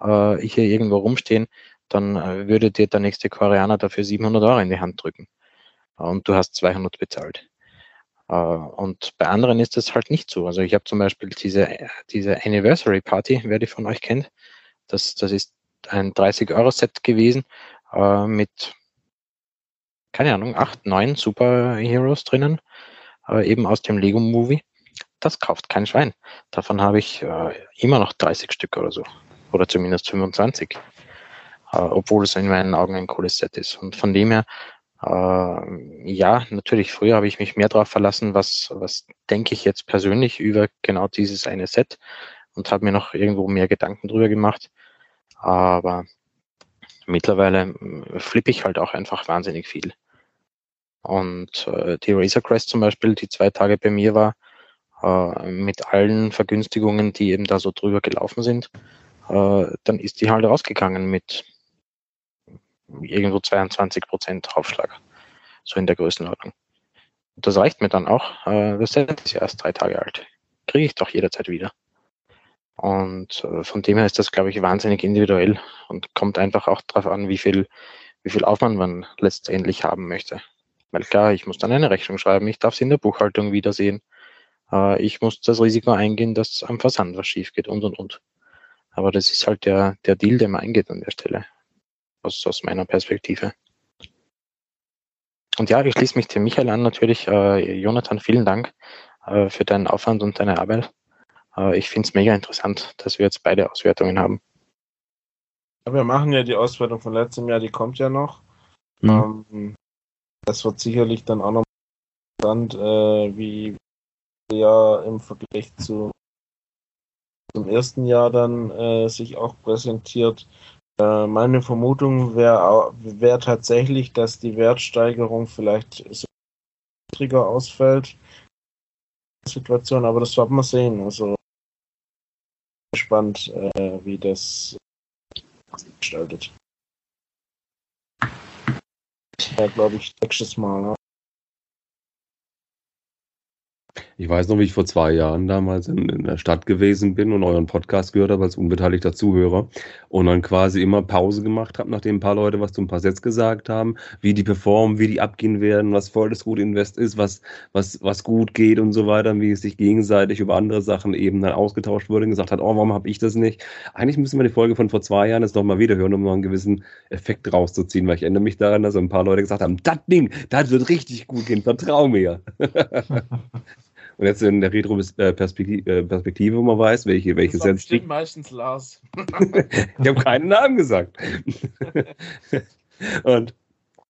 äh, hier irgendwo rumstehen, dann äh, würde dir der nächste Koreaner dafür 700 Euro in die Hand drücken und du hast 200 bezahlt. Äh, und bei anderen ist das halt nicht so. Also ich habe zum Beispiel diese, diese Anniversary Party, wer die von euch kennt. Das, das ist ein 30-Euro-Set gewesen äh, mit, keine Ahnung, acht, neun Superheroes drinnen, äh, eben aus dem Lego-Movie. Das kauft kein Schwein. Davon habe ich äh, immer noch 30 Stück oder so. Oder zumindest 25. Äh, obwohl es in meinen Augen ein cooles Set ist. Und von dem her äh, ja, natürlich, früher habe ich mich mehr darauf verlassen, was, was denke ich jetzt persönlich über genau dieses eine Set und habe mir noch irgendwo mehr Gedanken drüber gemacht. Aber mittlerweile äh, flippe ich halt auch einfach wahnsinnig viel. Und äh, die Razor Crest zum Beispiel, die zwei Tage bei mir war, äh, mit allen Vergünstigungen, die eben da so drüber gelaufen sind, äh, dann ist die halt rausgegangen mit irgendwo 22 Prozent Aufschlag. So in der Größenordnung. Und das reicht mir dann auch. Äh, das ist ja erst drei Tage alt. Kriege ich doch jederzeit wieder. Und äh, von dem her ist das, glaube ich, wahnsinnig individuell und kommt einfach auch darauf an, wie viel, wie viel Aufwand man letztendlich haben möchte. Weil klar, ich muss dann eine Rechnung schreiben, ich darf sie in der Buchhaltung wiedersehen. Äh, ich muss das Risiko eingehen, dass am Versand was schief geht und und und. Aber das ist halt der, der Deal, den man eingeht an der Stelle aus, aus meiner Perspektive. Und ja, ich schließe mich dem Michael an natürlich. Äh, Jonathan, vielen Dank äh, für deinen Aufwand und deine Arbeit. Äh, ich finde es mega interessant, dass wir jetzt beide Auswertungen haben. Ja, wir machen ja die Auswertung von letztem Jahr, die kommt ja noch. Mhm. Ähm, das wird sicherlich dann auch noch interessant, äh, wie ja im Vergleich zu zum ersten Jahr dann äh, sich auch präsentiert. Äh, meine Vermutung wäre wär tatsächlich, dass die Wertsteigerung vielleicht niedriger ausfällt. Situation, aber das werden wir sehen. Also gespannt, äh, wie das gestaltet. Ja, glaube ich, nächstes Mal. Ne? Ich weiß noch, wie ich vor zwei Jahren damals in, in, der Stadt gewesen bin und euren Podcast gehört habe als unbeteiligter Zuhörer und dann quasi immer Pause gemacht habe, nachdem ein paar Leute was zu ein paar Sätze gesagt haben, wie die performen, wie die abgehen werden, was voll das gute Invest ist, was, was, was gut geht und so weiter, wie es sich gegenseitig über andere Sachen eben dann ausgetauscht wurde und gesagt hat, oh, warum habe ich das nicht? Eigentlich müssen wir die Folge von vor zwei Jahren jetzt noch mal wieder hören, um noch einen gewissen Effekt rauszuziehen, weil ich erinnere mich daran, dass ein paar Leute gesagt haben, das Ding, das wird richtig gut gehen, vertrau mir. Und jetzt in der Retro-Perspektive, wo man weiß, welche, welche das Sets. Stimmt meistens Lars. ich habe keinen Namen gesagt. und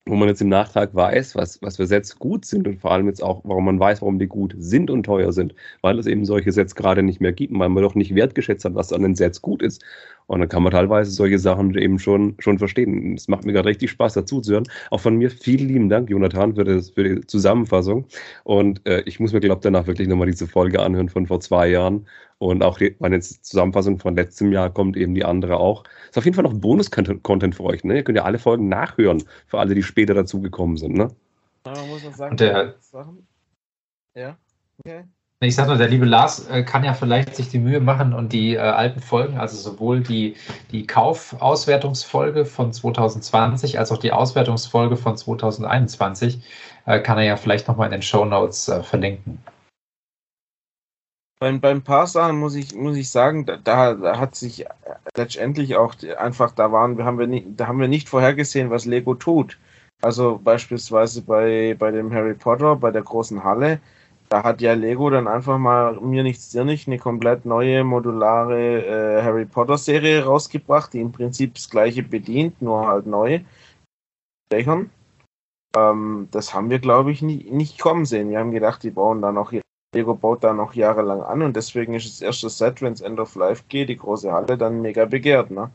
wo man jetzt im Nachtrag weiß, was, was für Sets gut sind und vor allem jetzt auch, warum man weiß, warum die gut sind und teuer sind, weil es eben solche Sets gerade nicht mehr gibt und weil man doch nicht wertgeschätzt hat, was an den Sets gut ist. Und dann kann man teilweise solche Sachen eben schon, schon verstehen. Es macht mir gerade richtig Spaß, dazu zu hören. Auch von mir vielen lieben Dank, Jonathan, für, das, für die Zusammenfassung. Und äh, ich muss mir, glaube ich, danach wirklich nochmal diese Folge anhören von vor zwei Jahren. Und auch die, meine Zusammenfassung von letztem Jahr kommt eben die andere auch. Ist auf jeden Fall noch Bonus-Content für euch. Ne? Ihr könnt ja alle Folgen nachhören, für alle, die später dazugekommen sind. Ne? Ja, muss man sagen, der, ja, okay. Ich sag nur, der liebe Lars äh, kann ja vielleicht sich die Mühe machen und die äh, alten Folgen, also sowohl die, die Kaufauswertungsfolge von 2020 als auch die Auswertungsfolge von 2021, äh, kann er ja vielleicht nochmal in den Show Notes äh, verlinken. Beim, beim paar Sachen muss ich, muss ich sagen, da, da hat sich letztendlich auch einfach, da waren, haben wir nicht, da haben wir nicht vorhergesehen, was Lego tut. Also beispielsweise bei, bei dem Harry Potter, bei der großen Halle, da hat ja Lego dann einfach mal mir nichts dir nicht eine komplett neue modulare äh, Harry Potter Serie rausgebracht, die im Prinzip das gleiche bedient, nur halt neu. Ähm, das haben wir, glaube ich, nie, nicht kommen sehen. Wir haben gedacht, die bauen da noch, Lego baut da noch jahrelang an und deswegen ist das erste Set, wenn es End of Life geht, die große Halle, dann mega begehrt. Ne?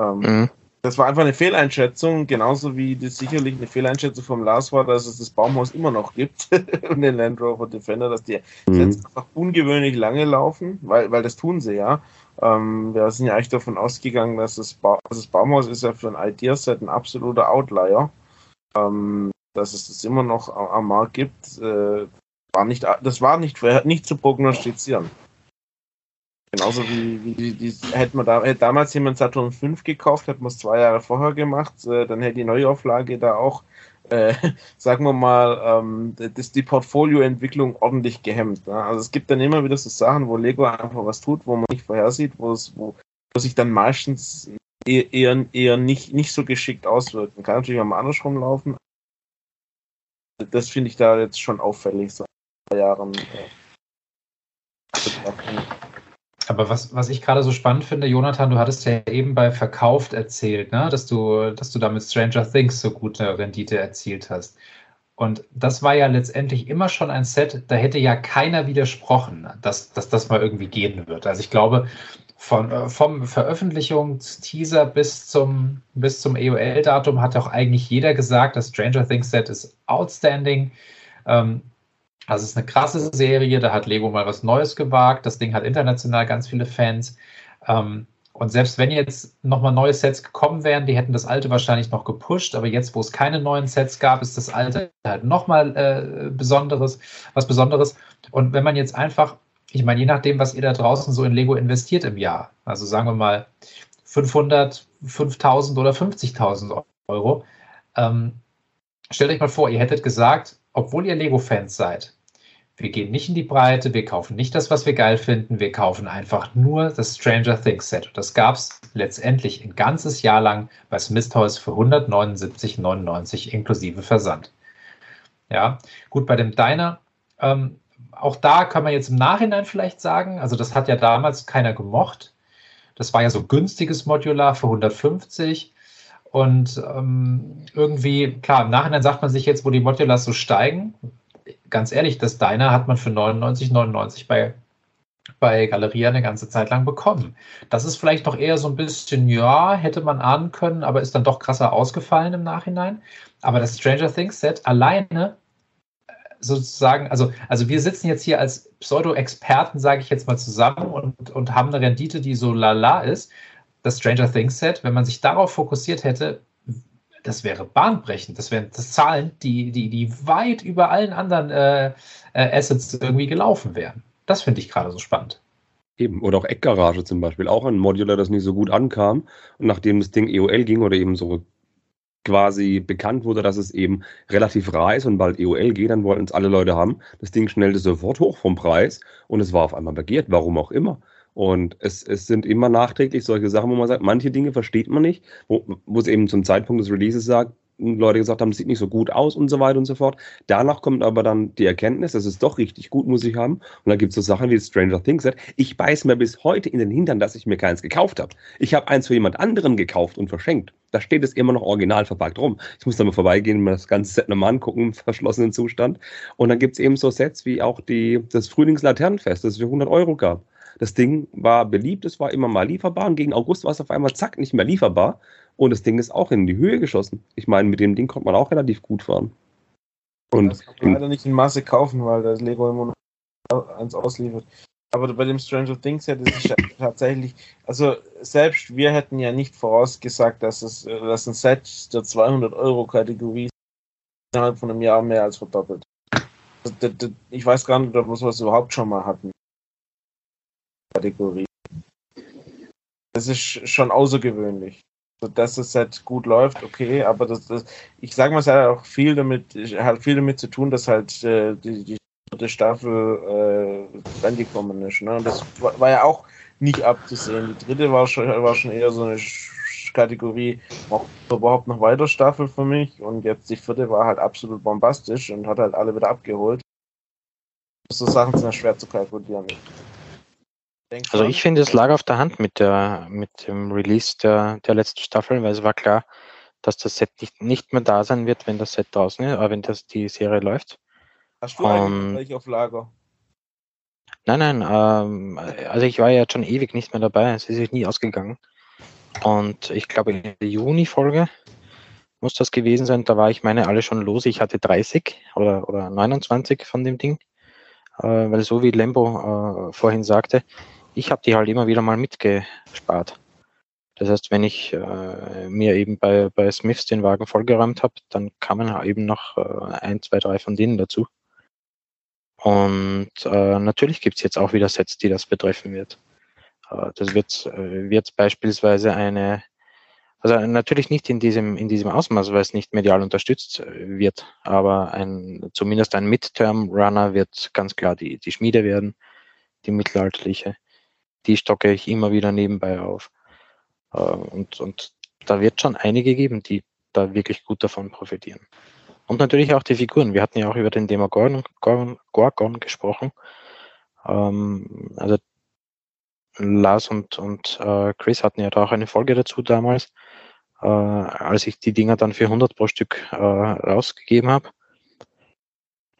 Ähm, Mhm. Das war einfach eine Fehleinschätzung, genauso wie das sicherlich eine Fehleinschätzung vom Lars war, dass es das Baumhaus immer noch gibt und den Land Rover Defender, dass die Mhm. Sets einfach ungewöhnlich lange laufen, weil, weil das tun sie ja. Ähm, wir sind ja eigentlich davon ausgegangen, dass das, ba das Baumhaus ist ja für ein Ideaset ein absoluter Outlier. Ähm, dass es das immer noch am, am Markt gibt, äh, war nicht, das war nicht, nicht zu prognostizieren. Genauso wie, wie die, hätte man da, hätte damals jemand Saturn 5 gekauft, hätte man es zwei Jahre vorher gemacht, äh, dann hätte die Neuauflage da auch, äh, sagen wir mal, ähm, das, die Portfolioentwicklung ordentlich gehemmt. Ne? Also es gibt dann immer wieder so Sachen, wo Lego einfach was tut, wo man nicht vorhersieht, wo es, wo, wo sich dann meistens eher, eher, eher nicht, nicht so geschickt auswirken. Kann natürlich auch mal andersrum laufen. Das finde ich da jetzt schon auffällig, so zwei Jahren. Äh, Aber was, was ich gerade so spannend finde, Jonathan, du hattest ja eben bei Verkauft erzählt, ne? dass, du, dass du da mit Stranger Things so gute Rendite erzielt hast. Und das war ja letztendlich immer schon ein Set, da hätte ja keiner widersprochen, dass, dass das mal irgendwie gehen wird. Also ich glaube, von, äh, vom Veröffentlichungsteaser bis zum, bis zum EOL-Datum hat auch eigentlich jeder gesagt, das Stranger Things Set ist outstanding. Ähm, also es ist eine krasse Serie, da hat Lego mal was Neues gewagt. Das Ding hat international ganz viele Fans. Ähm, und selbst wenn jetzt nochmal neue Sets gekommen wären, die hätten das alte wahrscheinlich noch gepusht. Aber jetzt, wo es keine neuen Sets gab, ist das alte halt nochmal äh, Besonderes, was Besonderes. Und wenn man jetzt einfach, ich meine, je nachdem, was ihr da draußen so in Lego investiert im Jahr, also sagen wir mal 500, 5000 oder 50.000 Euro, ähm, stellt euch mal vor, ihr hättet gesagt, obwohl ihr Lego-Fans seid, wir gehen nicht in die Breite, wir kaufen nicht das, was wir geil finden, wir kaufen einfach nur das Stranger Things Set. Und das gab es letztendlich ein ganzes Jahr lang bei Smith Toys für 179,99 inklusive Versand. Ja, gut, bei dem Diner, ähm, auch da kann man jetzt im Nachhinein vielleicht sagen, also das hat ja damals keiner gemocht. Das war ja so günstiges Modular für 150. Und ähm, irgendwie, klar, im Nachhinein sagt man sich jetzt, wo die Modulars so steigen, ganz ehrlich, das Diner hat man für 99,99 bei, bei Galeria eine ganze Zeit lang bekommen. Das ist vielleicht noch eher so ein bisschen, ja, hätte man ahnen können, aber ist dann doch krasser ausgefallen im Nachhinein. Aber das Stranger Things Set alleine sozusagen, also, also wir sitzen jetzt hier als Pseudo-Experten, sage ich jetzt mal zusammen und, und haben eine Rendite, die so lala ist. Das Stranger Things Set, wenn man sich darauf fokussiert hätte, das wäre bahnbrechend. Das wären das Zahlen, die, die, die weit über allen anderen äh, äh, Assets irgendwie gelaufen wären. Das finde ich gerade so spannend. Eben, oder auch Eckgarage zum Beispiel, auch ein Modular, das nicht so gut ankam. Und nachdem das Ding EOL ging oder eben so quasi bekannt wurde, dass es eben relativ rar ist und bald EOL geht, dann wollten es alle Leute haben. Das Ding schnellte sofort hoch vom Preis und es war auf einmal begehrt, warum auch immer. Und es, es sind immer nachträglich solche Sachen, wo man sagt, manche Dinge versteht man nicht, wo, es eben zum Zeitpunkt des Releases sagt, Leute gesagt haben, das sieht nicht so gut aus und so weiter und so fort. Danach kommt aber dann die Erkenntnis, das ist doch richtig gut, muss ich haben. Und dann gibt es so Sachen wie Stranger Things Set. Ich beiß mir bis heute in den Hintern, dass ich mir keins gekauft habe. Ich habe eins für jemand anderen gekauft und verschenkt. Da steht es immer noch original verpackt rum. Ich muss da mal vorbeigehen, mir das ganze Set nochmal angucken, im verschlossenen Zustand. Und dann gibt es eben so Sets wie auch die, das Frühlingslaternenfest, das es für 100 Euro gab. Das Ding war beliebt, es war immer mal lieferbar und gegen August war es auf einmal zack nicht mehr lieferbar und das Ding ist auch in die Höhe geschossen. Ich meine, mit dem Ding konnte man auch relativ gut fahren. Und das kann man leider nicht in Masse kaufen, weil das Lego immer noch eins ausliefert. Aber bei dem Stranger Things Set ist es tatsächlich, also selbst wir hätten ja nicht vorausgesagt, dass es dass ein Set der 200 Euro Kategorie innerhalb von einem Jahr mehr als verdoppelt. Ich weiß gar nicht, ob wir sowas überhaupt schon mal hatten. Kategorie. Das ist schon außergewöhnlich. Also, dass das halt gut läuft, okay, aber das, das ich sage mal, es hat auch viel damit, hat viel damit zu tun, dass halt äh, die, dritte Staffel äh, rangekommen ist. Ne? Und das war, war ja auch nicht abzusehen. Die dritte war schon, war schon eher so eine Kategorie, auch überhaupt noch weiter Staffel für mich. Und jetzt die vierte war halt absolut bombastisch und hat halt alle wieder abgeholt. So Sachen sind ja schwer zu kalkulieren. Denk Also ich finde, es lag auf der Hand mit, der, mit dem Release der, der letzten Staffel, weil es war klar, dass das Set nicht, nicht mehr da sein wird, wenn das Set draußen ist, aber wenn das die Serie läuft. Hast du eigentlich ähm, welche auf Lager? Nein, nein, ähm, also ich war ja schon ewig nicht mehr dabei, es ist sich nie ausgegangen. Und ich glaube, in der Juni-Folge muss das gewesen sein, da war ich meine alle schon los. Ich hatte 30 oder, oder 29 von dem Ding, äh, weil so wie Lembo äh, vorhin sagte, ich habe die halt immer wieder mal mitgespart. Das heißt, wenn ich äh, mir eben bei, bei Smiths den Wagen vollgeräumt habe, dann kamen eben noch äh, ein, zwei, drei von denen dazu. Und äh, natürlich gibt's jetzt auch wieder Sets, die das betreffen wird. Äh, das wird, äh, wird beispielsweise eine, also natürlich nicht in diesem, in diesem Ausmaß, weil es nicht medial unterstützt äh, wird, aber ein, zumindest ein Midterm-Runner wird ganz klar die, die Schmiede werden, die mittelalterliche. Die stocke ich immer wieder nebenbei auf. Äh, und, und da wird schon einige geben, die da wirklich gut davon profitieren. Und natürlich auch die Figuren. Wir hatten ja auch über den Demogorgon Gorgon, Gorgon gesprochen. Ähm, also Lars und, und äh, Chris hatten ja da auch eine Folge dazu damals, äh, als ich die Dinger dann für 100 pro Stück äh, rausgegeben habe.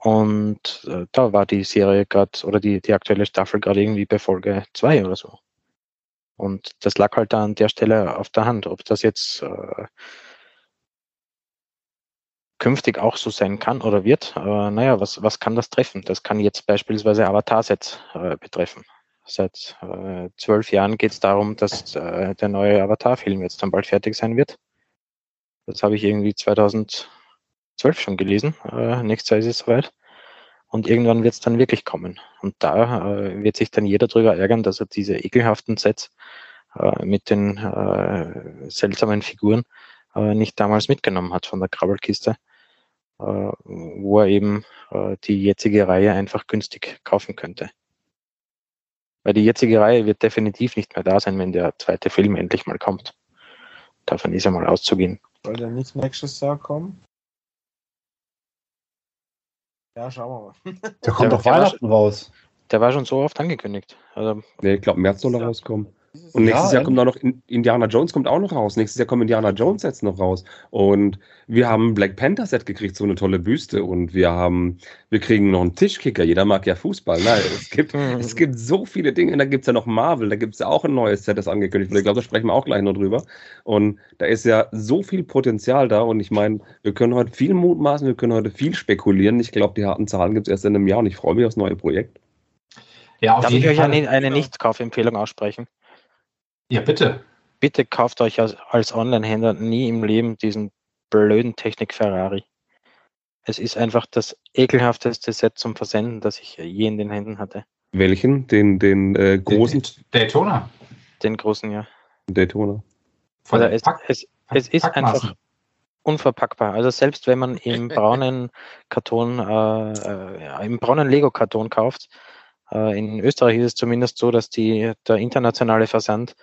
Und äh, da war die Serie gerade, oder die, die aktuelle Staffel gerade irgendwie bei Folge 2 oder so. Und das lag halt da an der Stelle auf der Hand. Ob das jetzt äh, künftig auch so sein kann oder wird, äh, naja, was, was kann das treffen? Das kann jetzt beispielsweise Avatar-Sets äh, betreffen. Seit äh, zwölf Jahren geht es darum, dass äh, der neue Avatar-Film jetzt dann bald fertig sein wird. Das habe ich irgendwie 2012 schon gelesen. Äh, nächstes Jahr ist es soweit. Und irgendwann wird es dann wirklich kommen. Und da äh, wird sich dann jeder drüber ärgern, dass er diese ekelhaften Sets äh, mit den äh, seltsamen Figuren äh, nicht damals mitgenommen hat von der Krabbelkiste, äh, wo er eben äh, die jetzige Reihe einfach günstig kaufen könnte. Weil die jetzige Reihe wird definitiv nicht mehr da sein, wenn der zweite Film endlich mal kommt. Davon ist ja mal auszugehen. Soll der nicht nächstes Jahr kommen? Ja, schauen wir mal. Der kommt Der- doch der war Weihnachten raus. Der war schon so oft angekündigt. Also, Nee, ich glaube, März soll er Ja. rauskommen. Und nächstes Ja, Jahr kommt auch noch In- Indiana Jones kommt auch noch raus. Nächstes Jahr kommen Indiana Jones Sets noch raus. Und wir haben ein Black Panther Set gekriegt, so eine tolle Büste. Und wir haben, wir kriegen noch einen Tischkicker. Jeder mag ja Fußball. Nein, es gibt, es gibt so viele Dinge. Da gibt's ja noch Marvel. Da gibt's ja auch ein neues Set, das angekündigt wurde. Ich glaube, da sprechen wir auch gleich noch drüber. Und da ist ja so viel Potenzial da. Und ich meine, wir können heute viel mutmaßen, wir können heute viel spekulieren. Ich glaube, die harten Zahlen gibt's erst in einem Jahr. Und ich freue mich aufs neue Projekt. Ja, auf darf ich euch Fall. eine, eine. Nicht-Kaufempfehlung aussprechen? Ja, bitte. Bitte kauft euch als, als Online-Händler nie im Leben diesen blöden Technik Ferrari. Es ist einfach das ekelhafteste Set zum Versenden, das ich je in den Händen hatte. Welchen? Den, den äh, großen Den- Daytona. Den großen, ja. Daytona. Von Also den es, Pack- es, es ist einfach unverpackbar. Also selbst wenn man im braunen Karton, äh, äh, im braunen Lego-Karton kauft, in Österreich ist es zumindest so, dass die, der internationale Versand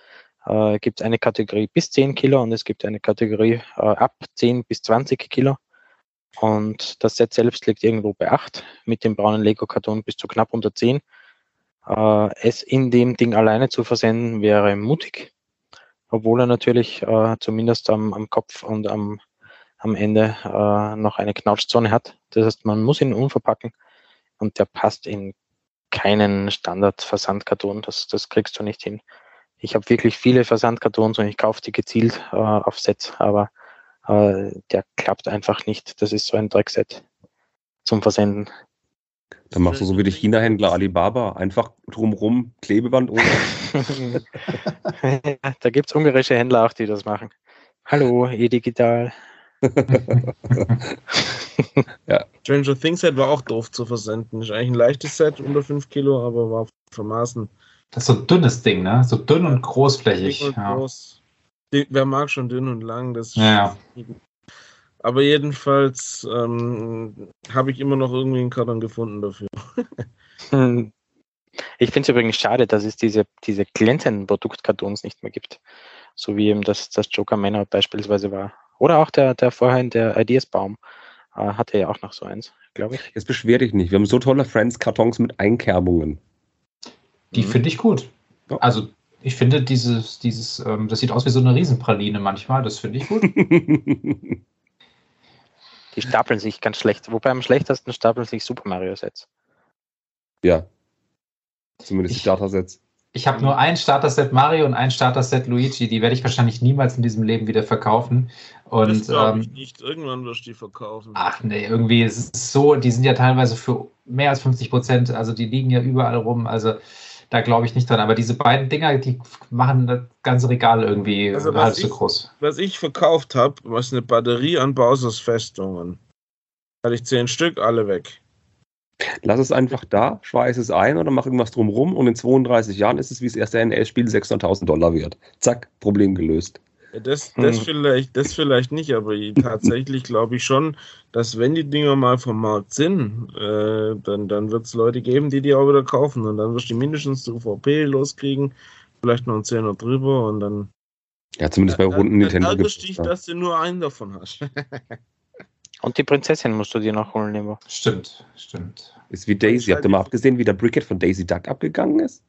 äh, gibt eine Kategorie bis 10 Kilo und es gibt eine Kategorie äh, ab 10 bis 20 Kilo. Und das Set selbst liegt irgendwo bei 8, mit dem braunen Lego-Karton bis zu knapp unter 10. Äh, es in dem Ding alleine zu versenden wäre mutig obwohl er natürlich äh, zumindest am, am Kopf und am, am Ende äh, noch eine Knautschzone hat. Das heißt, man muss ihn unverpacken und der passt in keinen Standard-Versandkarton. Das, das kriegst du nicht hin. Ich habe wirklich viele Versandkartons und ich kaufe die gezielt äh, auf Sets, aber äh, der klappt einfach nicht. Das ist so ein Dreckset zum Versenden. Dann machst du so wie die China-Händler Alibaba, einfach drumrum Klebeband oder. da gibt's ungarische Händler auch, die das machen. Hallo, e-digital. Stranger Things Set war auch doof zu versenden. Ist eigentlich ein leichtes Set, unter 5 Kilo, aber war vermaßen. Das ist so ein dünnes Ding, ne? So dünn und großflächig. Dick und Ja. groß. Wer mag schon dünn und lang? Das ist Ja. Aber jedenfalls ähm, habe ich immer noch irgendwie einen Karton gefunden dafür. Ich finde es übrigens schade, dass es diese, diese glänzenden Produktkartons nicht mehr gibt. So wie eben das, das Joker Manor beispielsweise war. Oder auch der, der vorhin der Ideas Baum. Äh, hatte ja auch noch so eins, glaube ich. Jetzt beschwer dich nicht. Wir haben so tolle Friends-Kartons mit Einkerbungen. Die Mhm. finde ich gut. Ja. Also ich finde dieses, dieses, ähm, das sieht aus wie so eine Riesenpraline manchmal, das finde ich gut. Die stapeln sich ganz schlecht. Wobei am schlechtesten stapeln sich Super Mario Sets. ja. Zumindest die Ich- Starter-Sets. Ich habe nur ein Starter-Set Mario und ein Starter-Set Luigi, die werde ich wahrscheinlich niemals in diesem Leben wieder verkaufen. Und das glaube ich ähm, nicht. Irgendwann wirst du die verkaufen. ach nee, irgendwie ist es so, die sind ja teilweise für mehr als 50 Prozent, also die liegen ja überall rum, also da glaube ich nicht dran. Aber diese beiden Dinger, die machen das ganze Regal irgendwie Also halb so ich- groß. Was ich verkauft habe, war eine Batterie an Bowsers Festungen. Hatte ich zehn Stück, alle weg. Lass es einfach da, schweiß es ein oder mach irgendwas drumrum und in 32 Jahren ist es wie das erste NL-Spiel 600.000 Dollar wert. Zack, Problem gelöst. Ja, Das, das, Hm. vielleicht, das vielleicht nicht, aber tatsächlich glaube ich schon, dass wenn die Dinger mal vom Markt sind, äh, dann, dann wird es Leute geben, die die auch wieder kaufen und dann wirst du die mindestens zur UVP loskriegen, vielleicht noch einen Zehner drüber und dann, Ja, zumindest bei dann, runden dann Nintendo. ärgerst dich, dass du nur einen davon hast. Und die Prinzessin musst du dir noch holen, Nemo. Stimmt, stimmt. Ist wie Daisy. Habt ihr mal abgesehen, wie der Bricket von Daisy Duck abgegangen ist?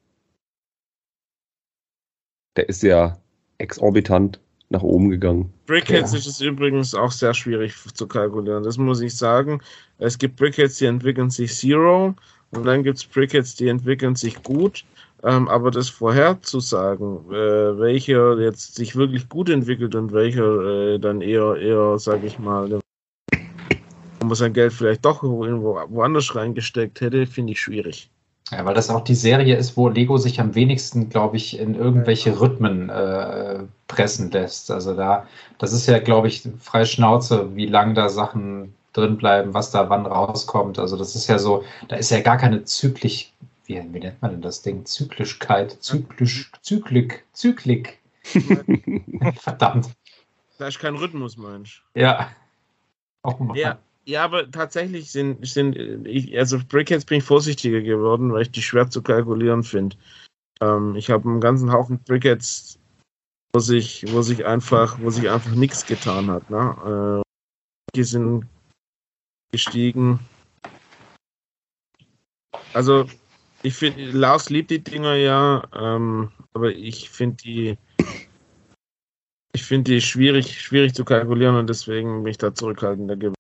Der ist ja exorbitant nach oben gegangen. Brickheads Ja. ist es übrigens auch sehr schwierig zu kalkulieren. Das muss ich sagen. Es gibt Brickheads, die entwickeln sich Zero und dann gibt es Brickheads, die entwickeln sich gut. Ähm, aber das vorherzusagen, äh, welcher jetzt sich wirklich gut entwickelt und welcher äh, dann eher, eher, sag ich mal, wo man sein Geld vielleicht doch irgendwo woanders reingesteckt hätte, finde ich schwierig. Ja, weil das auch die Serie ist, wo Lego sich am wenigsten, glaube ich, in irgendwelche Rhythmen äh, pressen lässt. Also da, das ist ja, glaube ich, freie Schnauze, wie lang da Sachen drin bleiben, was da wann rauskommt. Also das ist ja so, da ist ja gar keine zyklisch, wie, wie nennt man denn das Ding? Zyklischkeit, zyklisch, Zyklik, Zyklik. Verdammt. Da ist kein Rhythmus, Mensch. Ja. Oh Mann. Ja, ja, aber tatsächlich sind, sind ich, also Brickheads bin ich vorsichtiger geworden, weil ich die schwer zu kalkulieren finde. Ähm, ich habe einen ganzen Haufen Brickheads, wo sich, wo sich einfach, wo sich einfach nichts getan hat. Ne? Äh, die sind gestiegen. Also ich finde, Lars liebt die Dinger ja, ähm, aber ich finde die ich finde die schwierig, schwierig zu kalkulieren und deswegen bin ich da zurückhaltender gewesen.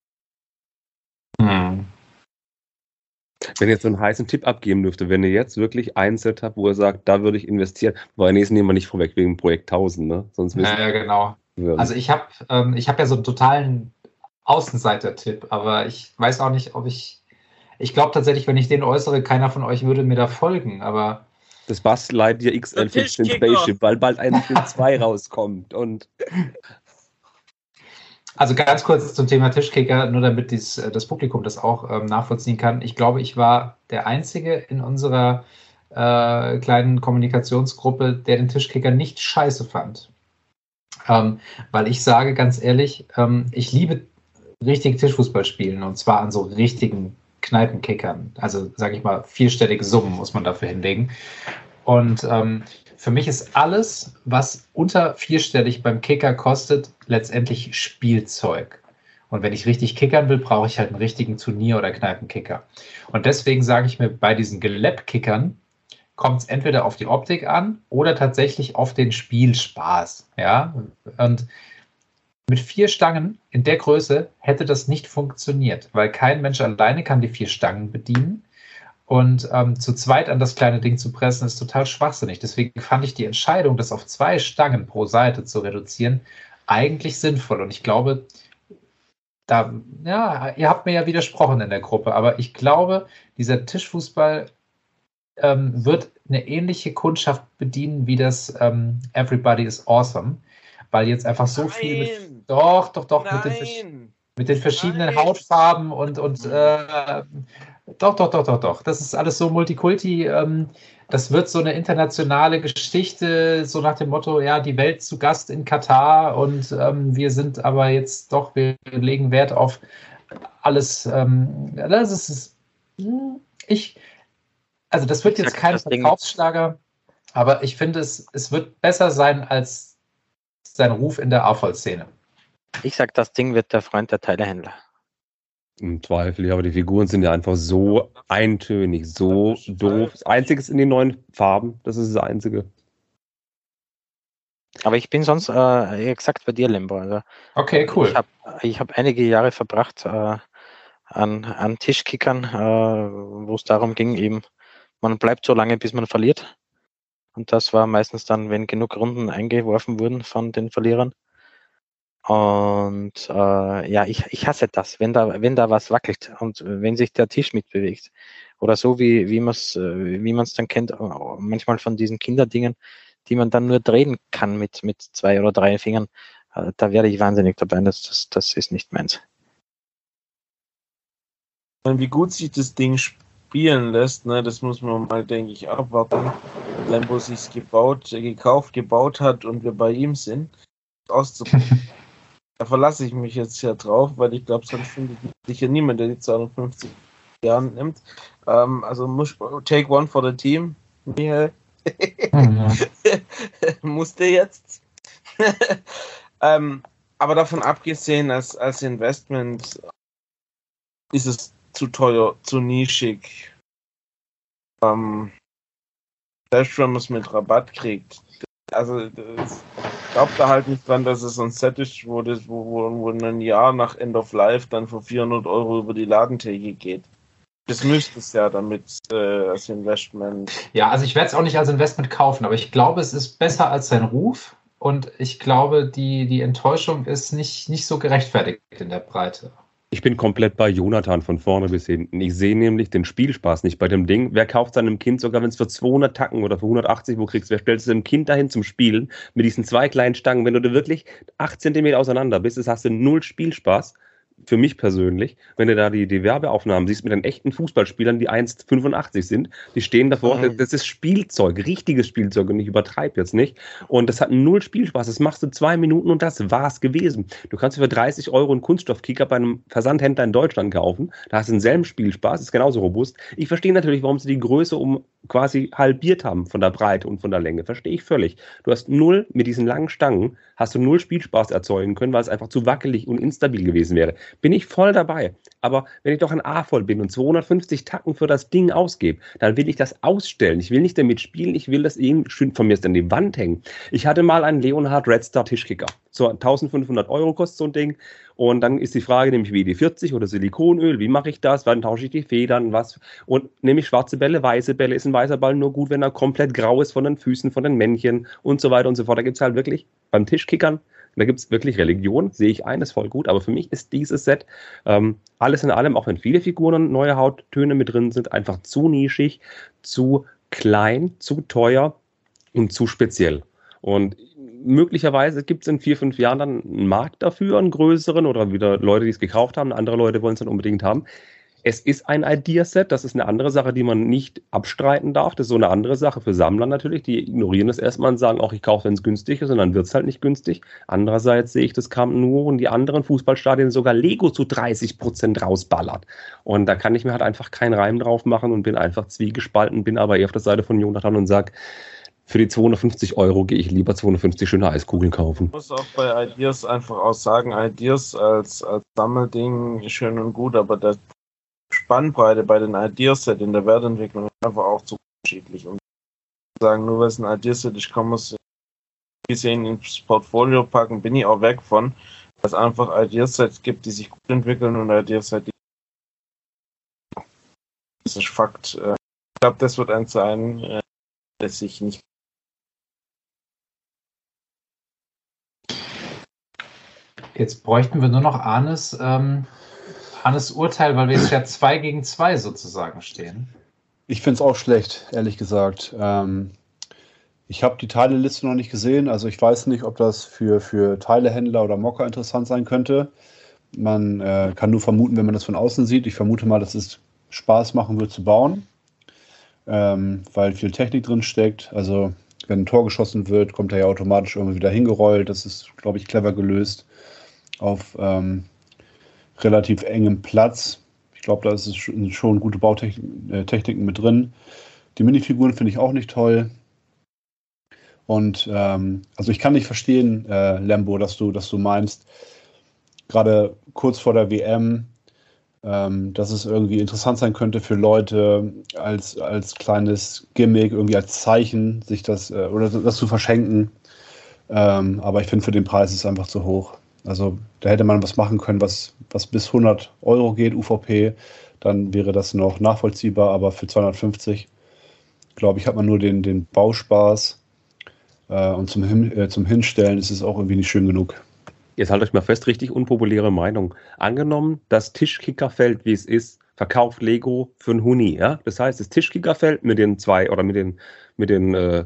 Wenn ihr jetzt so einen heißen Tipp abgeben dürfte, wenn ihr jetzt wirklich ein Set habt, wo ihr sagt, da würde ich investieren, weil nächsten nehmen wir nicht vorweg wegen Projekt 1000, ne? Sonst müssen Ja, ja, genau. wir. Also ich habe ähm, ich hab ja so einen totalen Außenseiter-Tipp, aber ich weiß auch nicht, ob ich. Ich glaube tatsächlich, wenn ich den äußere, keiner von euch würde mir da folgen, aber das Basteleit dir XL15 Tischkicker. Spaceship, weil bald ein Film 2 rauskommt. Und also ganz kurz zum Thema Tischkicker, nur damit dies, äh, das Publikum das auch ähm, nachvollziehen kann. Ich glaube, ich war der Einzige in unserer äh, kleinen Kommunikationsgruppe, der den Tischkicker nicht scheiße fand. Ähm, weil ich sage ganz ehrlich, ähm, ich liebe richtig Tischfußball spielen und zwar an so richtigen Kneipenkickern. Also sage ich mal, vierstellige Summen muss man dafür hinlegen. Und ähm, für mich ist alles, was unter vierstellig beim Kicker kostet, letztendlich Spielzeug. Und wenn ich richtig kickern will, brauche ich halt einen richtigen Turnier- oder Kneipenkicker. Und deswegen sage ich mir, bei diesen Gelepp-Kickern kommt es entweder auf die Optik an oder tatsächlich auf den Spielspaß. Ja, und mit vier Stangen in der Größe hätte das nicht funktioniert, weil kein Mensch alleine kann die vier Stangen bedienen. Und ähm, zu zweit an das kleine Ding zu pressen, ist total schwachsinnig. Deswegen fand ich die Entscheidung, das auf zwei Stangen pro Seite zu reduzieren, eigentlich sinnvoll. Und ich glaube, da, ja, ihr habt mir ja widersprochen in der Gruppe, aber ich glaube, dieser Tischfußball ähm, wird eine ähnliche Kundschaft bedienen wie das ähm, Everybody is Awesome, weil jetzt einfach so viel mit, Nein! doch, doch, doch, mit den, Nein! mit den verschiedenen Nein. Hautfarben und, und äh, doch, doch, doch, doch, doch. Das ist alles so Multikulti. Ähm, das wird so eine internationale Geschichte, so nach dem Motto, ja, die Welt zu Gast in Katar und ähm, wir sind aber jetzt doch, wir legen Wert auf alles. Ähm, das ist, hm, ich, also das wird jetzt kein Verkaufsschlager, aber ich finde, es, es wird besser sein als sein Ruf in der AV-Szene. Ich sag, das Ding wird der Freund der Teilehändler. Im Zweifel, ja, aber die Figuren sind ja einfach so eintönig, so doof. Das Einzige ist in den neuen Farben, das ist das Einzige. Aber ich bin sonst äh, exakt bei dir, Limbo. Also, Okay, cool. Ich habe ich hab einige Jahre verbracht äh, an, an Tischkickern, äh, wo es darum ging, eben, man bleibt so lange, bis man verliert. Und das war meistens dann, wenn genug Runden eingeworfen wurden von den Verlierern. Und äh, ja, ich, ich hasse das, wenn da, wenn da was wackelt und wenn sich der Tisch mitbewegt. Oder so wie, wie man es wie man's dann kennt, äh, manchmal von diesen Kinderdingen, die man dann nur drehen kann mit, mit zwei oder drei Fingern. Äh, da werde ich wahnsinnig dabei. Das, das, das ist nicht meins. Wie gut sich das Ding spielen lässt, ne, das muss man mal, denke ich, abwarten. Lambo sich's gebaut, äh, gekauft, gebaut hat und wir bei ihm sind, auszuprobieren. Da verlasse ich mich jetzt ja drauf, weil ich glaube, sonst findet sicher niemand, der die 250 Jahre nimmt. Ähm, also muss, take one for the team, Michael. Musste jetzt. ähm, aber davon abgesehen, als, als Investment ist es zu teuer, zu nischig. Ähm, selbst wenn man es mit Rabatt kriegt. Also das, glaube da halt nicht dran, dass es ein Set ist, wo, das, wo, wo, wo ein Jahr nach End of Life dann für 400 Euro über die Ladentheke geht. Das müsste es ja damit äh, als Investment. Ja, also ich werde es auch nicht als Investment kaufen, aber ich glaube, es ist besser als sein Ruf und ich glaube, die, die Enttäuschung ist nicht, nicht so gerechtfertigt in der Breite. Ich bin komplett bei Jonathan von vorne bis hinten. Ich sehe nämlich den Spielspaß nicht bei dem Ding. Wer kauft seinem Kind, sogar wenn es für 200 Tacken oder für 180 wo kriegst, wer stellt es dem Kind dahin zum Spielen mit diesen zwei kleinen Stangen? Wenn du da wirklich 8 cm auseinander bist, hast du null Spielspaß. Für mich persönlich, wenn du da die, die Werbeaufnahmen siehst mit den echten Fußballspielern, die 1,85 sind, die stehen davor, Mhm. das ist Spielzeug, richtiges Spielzeug und ich übertreibe jetzt nicht. Und das hat null Spielspaß. Das machst du zwei Minuten und das war's gewesen. Du kannst für 30 Euro einen Kunststoffkicker bei einem Versandhändler in Deutschland kaufen. Da hast du denselben Spielspaß, ist genauso robust. Ich verstehe natürlich, warum sie die Größe um quasi halbiert haben von der Breite und von der Länge. Verstehe ich völlig. Du hast null mit diesen langen Stangen, hast du null Spielspaß erzeugen können, weil es einfach zu wackelig und instabil gewesen wäre. Bin ich voll dabei. Aber wenn ich doch ein A voll bin und 250 Tacken für das Ding ausgebe, dann will ich das ausstellen. Ich will nicht damit spielen, ich will das irgendwie schön von mir an die Wand hängen. Ich hatte mal einen Leonhard Red Star Tischkicker. So 1500 Euro kostet so ein Ding. Und dann ist die Frage, nehme ich WD-40 oder Silikonöl? Wie mache ich das? Wann tausche ich die Federn? Was? Und nehme ich schwarze Bälle, weiße Bälle? Ist ein weißer Ball nur gut, wenn er komplett grau ist von den Füßen, von den Männchen und so weiter und so fort. Da gibt es halt wirklich beim Tischkickern, da gibt es wirklich Religion, sehe ich ein, ist voll gut. Aber für mich ist dieses Set ähm, alles in allem, auch wenn viele Figuren und neue Hauttöne mit drin sind, einfach zu nischig, zu klein, zu teuer und zu speziell. Und möglicherweise gibt es in vier, fünf Jahren dann einen Markt dafür, einen größeren oder wieder Leute, die es gekauft haben, andere Leute wollen es dann unbedingt haben. Es ist ein Ideaset, das ist eine andere Sache, die man nicht abstreiten darf. Das ist so eine andere Sache für Sammler natürlich. Die ignorieren das erstmal und sagen, auch ich kaufe, wenn es günstig ist, und dann wird es halt nicht günstig. Andererseits sehe ich das Camp Nou und die anderen Fußballstadien sogar Lego zu 30 Prozent rausballert. Und da kann ich mir halt einfach keinen Reim drauf machen und bin einfach zwiegespalten, bin aber eher auf der Seite von Jonathan und sage, für die 250 Euro gehe ich lieber 250 schöne Eiskugeln kaufen. Ich muss auch bei Ideas einfach auch sagen, Ideas als, als Sammelding schön und gut, aber der Spannbreite bei den Ideaset in der Wertentwicklung ist einfach auch zu unterschiedlich. Und sagen, nur weil es ein Ideaset ist, kann man es gesehen ins Portfolio packen, bin ich auch weg von, weil es einfach Ideasets gibt, die sich gut entwickeln und Ideaset, die das ist Fakt. Äh, Ich glaube, das wird ein sein, äh, das sich nicht Jetzt bräuchten wir nur noch Arnes, ähm, Arnes Urteil, weil wir jetzt ja zwei gegen zwei sozusagen stehen. Ich finde es auch schlecht, ehrlich gesagt. Ähm, ich habe die Teileliste noch nicht gesehen, also ich weiß nicht, ob das für, für Teilehändler oder Mocker interessant sein könnte. Man äh, kann nur vermuten, wenn man das von außen sieht. Ich vermute mal, dass es Spaß machen wird zu bauen, ähm, weil viel Technik drin steckt. Also wenn ein Tor geschossen wird, kommt er ja automatisch irgendwie wieder hingerollt. Das ist, glaube ich, clever gelöst auf ähm, relativ engem Platz. Ich glaube, da ist schon, schon gute Bautechniken äh, mit drin. Die Minifiguren finde ich auch nicht toll. Und ähm, also ich kann nicht verstehen, äh, Lambo, dass du, dass du meinst, gerade kurz vor der WM ähm, dass es irgendwie interessant sein könnte für Leute als, als kleines Gimmick, irgendwie als Zeichen, sich das äh, oder das zu verschenken. Ähm, aber ich finde, für den Preis ist es einfach zu hoch. Also da hätte man was machen können, was, was bis 100 Euro geht, UVP. Dann wäre das noch nachvollziehbar, aber für 250, glaube ich, hat man nur den, den Bauspaß. Äh, und zum, Hin äh, zum Hinstellen ist es auch irgendwie nicht schön genug. Jetzt haltet euch mal fest, richtig unpopuläre Meinung. Angenommen, das Tischkickerfeld, wie es ist, verkauft Lego für einen Huni, ja? Das heißt, das Tischkickerfeld mit den zwei oder mit den, mit den, äh,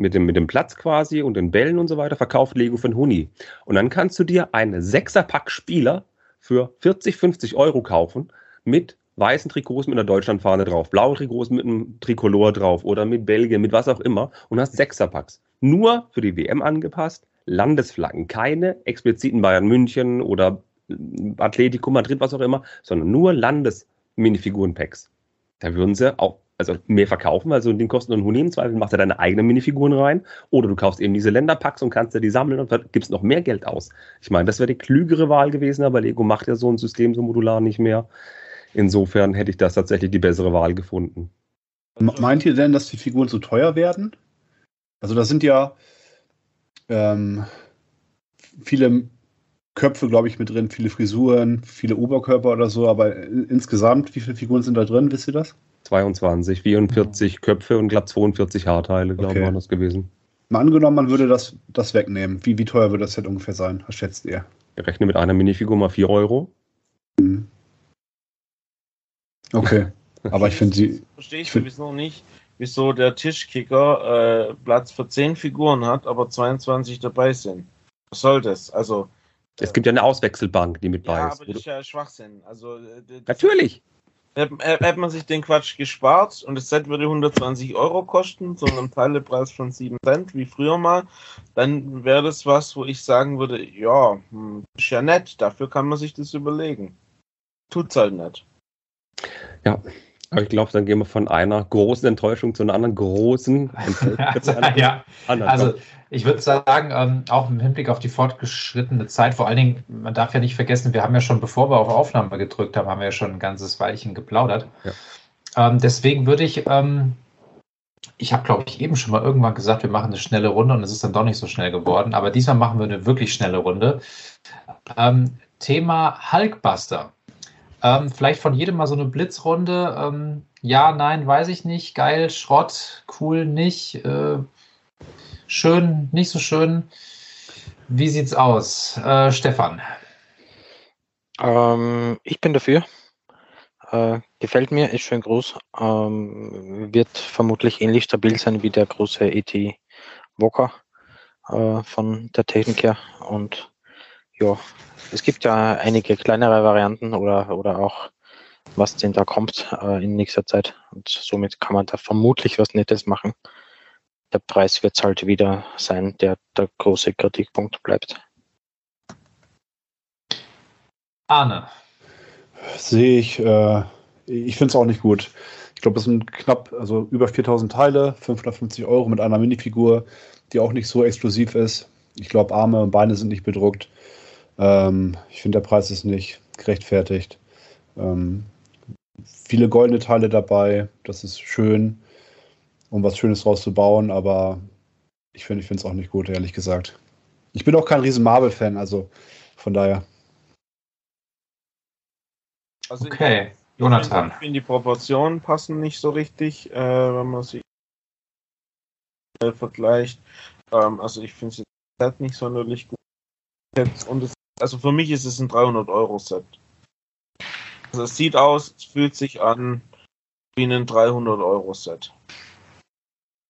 mit dem, mit dem Platz quasi und den Bällen und so weiter, verkauft Lego für einen Huni. Und dann kannst du dir einen Sechserpack Spieler für 40, 50 Euro kaufen mit weißen Trikots mit einer Deutschlandfahne drauf, blaue Trikots mit einem Trikolor drauf oder mit Belgien, mit was auch immer und hast Sechserpacks. Nur für die WM angepasst, Landesflaggen, keine expliziten Bayern München oder Atletico Madrid, was auch immer, sondern nur Landesminifiguren-Packs. Da würden sie auch also mehr verkaufen, also den kosten einen Huni im Zweifel, machst du deine eigenen Minifiguren rein oder du kaufst eben diese Länderpacks und kannst dir die sammeln und gibst noch mehr Geld aus. Ich meine, das wäre die klügere Wahl gewesen, aber Lego macht ja so ein System so modular nicht mehr. Insofern hätte ich das tatsächlich die bessere Wahl gefunden. Meint ihr denn, dass die Figuren zu teuer werden? Also da sind ja ähm, viele Köpfe, glaube ich, mit drin, viele Frisuren, viele Oberkörper oder so, aber insgesamt, wie viele Figuren sind da drin, wisst ihr das? 22, 44 oh. Köpfe und glaube 42 Haarteile, glaube ich, okay. waren das gewesen. Mal angenommen, man würde das, das wegnehmen. Wie, wie teuer würde das jetzt ungefähr sein? Was schätzt ihr? Ich rechne mit einer Minifigur mal 4 Euro. Mhm. Okay. Aber ich finde sie. Verstehe ich sowieso nicht, wieso der Tischkicker äh, Platz für 10 Figuren hat, aber 22 dabei sind. Was soll das? Also. Es gibt ja eine Auswechselbank, die mit bei ja, ist. aber das ist ja Schwachsinn. Also, Natürlich. Hätte man sich den Quatsch gespart und das Set würde 120 Euro kosten, so einem Teilepreis von 7 Cent, wie früher mal, dann wäre das was, wo ich sagen würde, ja, hm, ist ja nett, dafür kann man sich das überlegen. Tut's halt nicht. Ja, aber ich glaube, dann gehen wir von einer großen Enttäuschung zu einer anderen großen Enttäuschung. ja, also ich würde sagen, ähm, auch im Hinblick auf die fortgeschrittene Zeit, vor allen Dingen, man darf ja nicht vergessen, wir haben ja schon, bevor wir auf Aufnahme gedrückt haben, haben wir ja schon ein ganzes Weilchen geplaudert. Ja. Ähm, deswegen würde ich, ähm, ich habe, glaube ich, eben schon mal irgendwann gesagt, wir machen eine schnelle Runde und es ist dann doch nicht so schnell geworden, aber diesmal machen wir eine wirklich schnelle Runde. Ähm, Thema Hulkbuster. Ähm, vielleicht von jedem mal so eine Blitzrunde. Ähm, ja, nein, weiß ich nicht. Geil, Schrott, cool, nicht. Äh, schön, nicht so schön. Wie sieht's aus? Äh, Stefan. Ähm, ich bin dafür. Äh, gefällt mir, ist schön groß. Ähm, wird vermutlich ähnlich stabil sein wie der große ET Walker äh, von der Technik her. Und ja, es gibt ja einige kleinere Varianten oder, oder auch was denn da kommt äh, in nächster Zeit. Und somit kann man da vermutlich was Nettes machen. Der Preis wird halt wieder sein, der der große Kritikpunkt bleibt. Arne. Sehe ich, äh, ich finde es auch nicht gut. Ich glaube, es sind knapp, also über 4000 Teile, 550 Euro mit einer Minifigur, die auch nicht so exklusiv ist. Ich glaube, Arme und Beine sind nicht bedruckt. Ähm, ich finde, der Preis ist nicht gerechtfertigt. Ähm, viele goldene Teile dabei, das ist schön, um was Schönes draus zu bauen, aber ich finde ich es auch nicht gut, ehrlich gesagt. Ich bin auch kein riesen Marvel-Fan, also von daher. Also okay, ich, Jonathan. Ich finde, die Proportionen passen nicht so richtig, äh, wenn man sie äh, vergleicht. Ähm, also ich finde es nicht sonderlich gut. Und es also für mich ist es ein 300-Euro-Set. Also es sieht aus, es fühlt sich an wie ein 300-Euro-Set.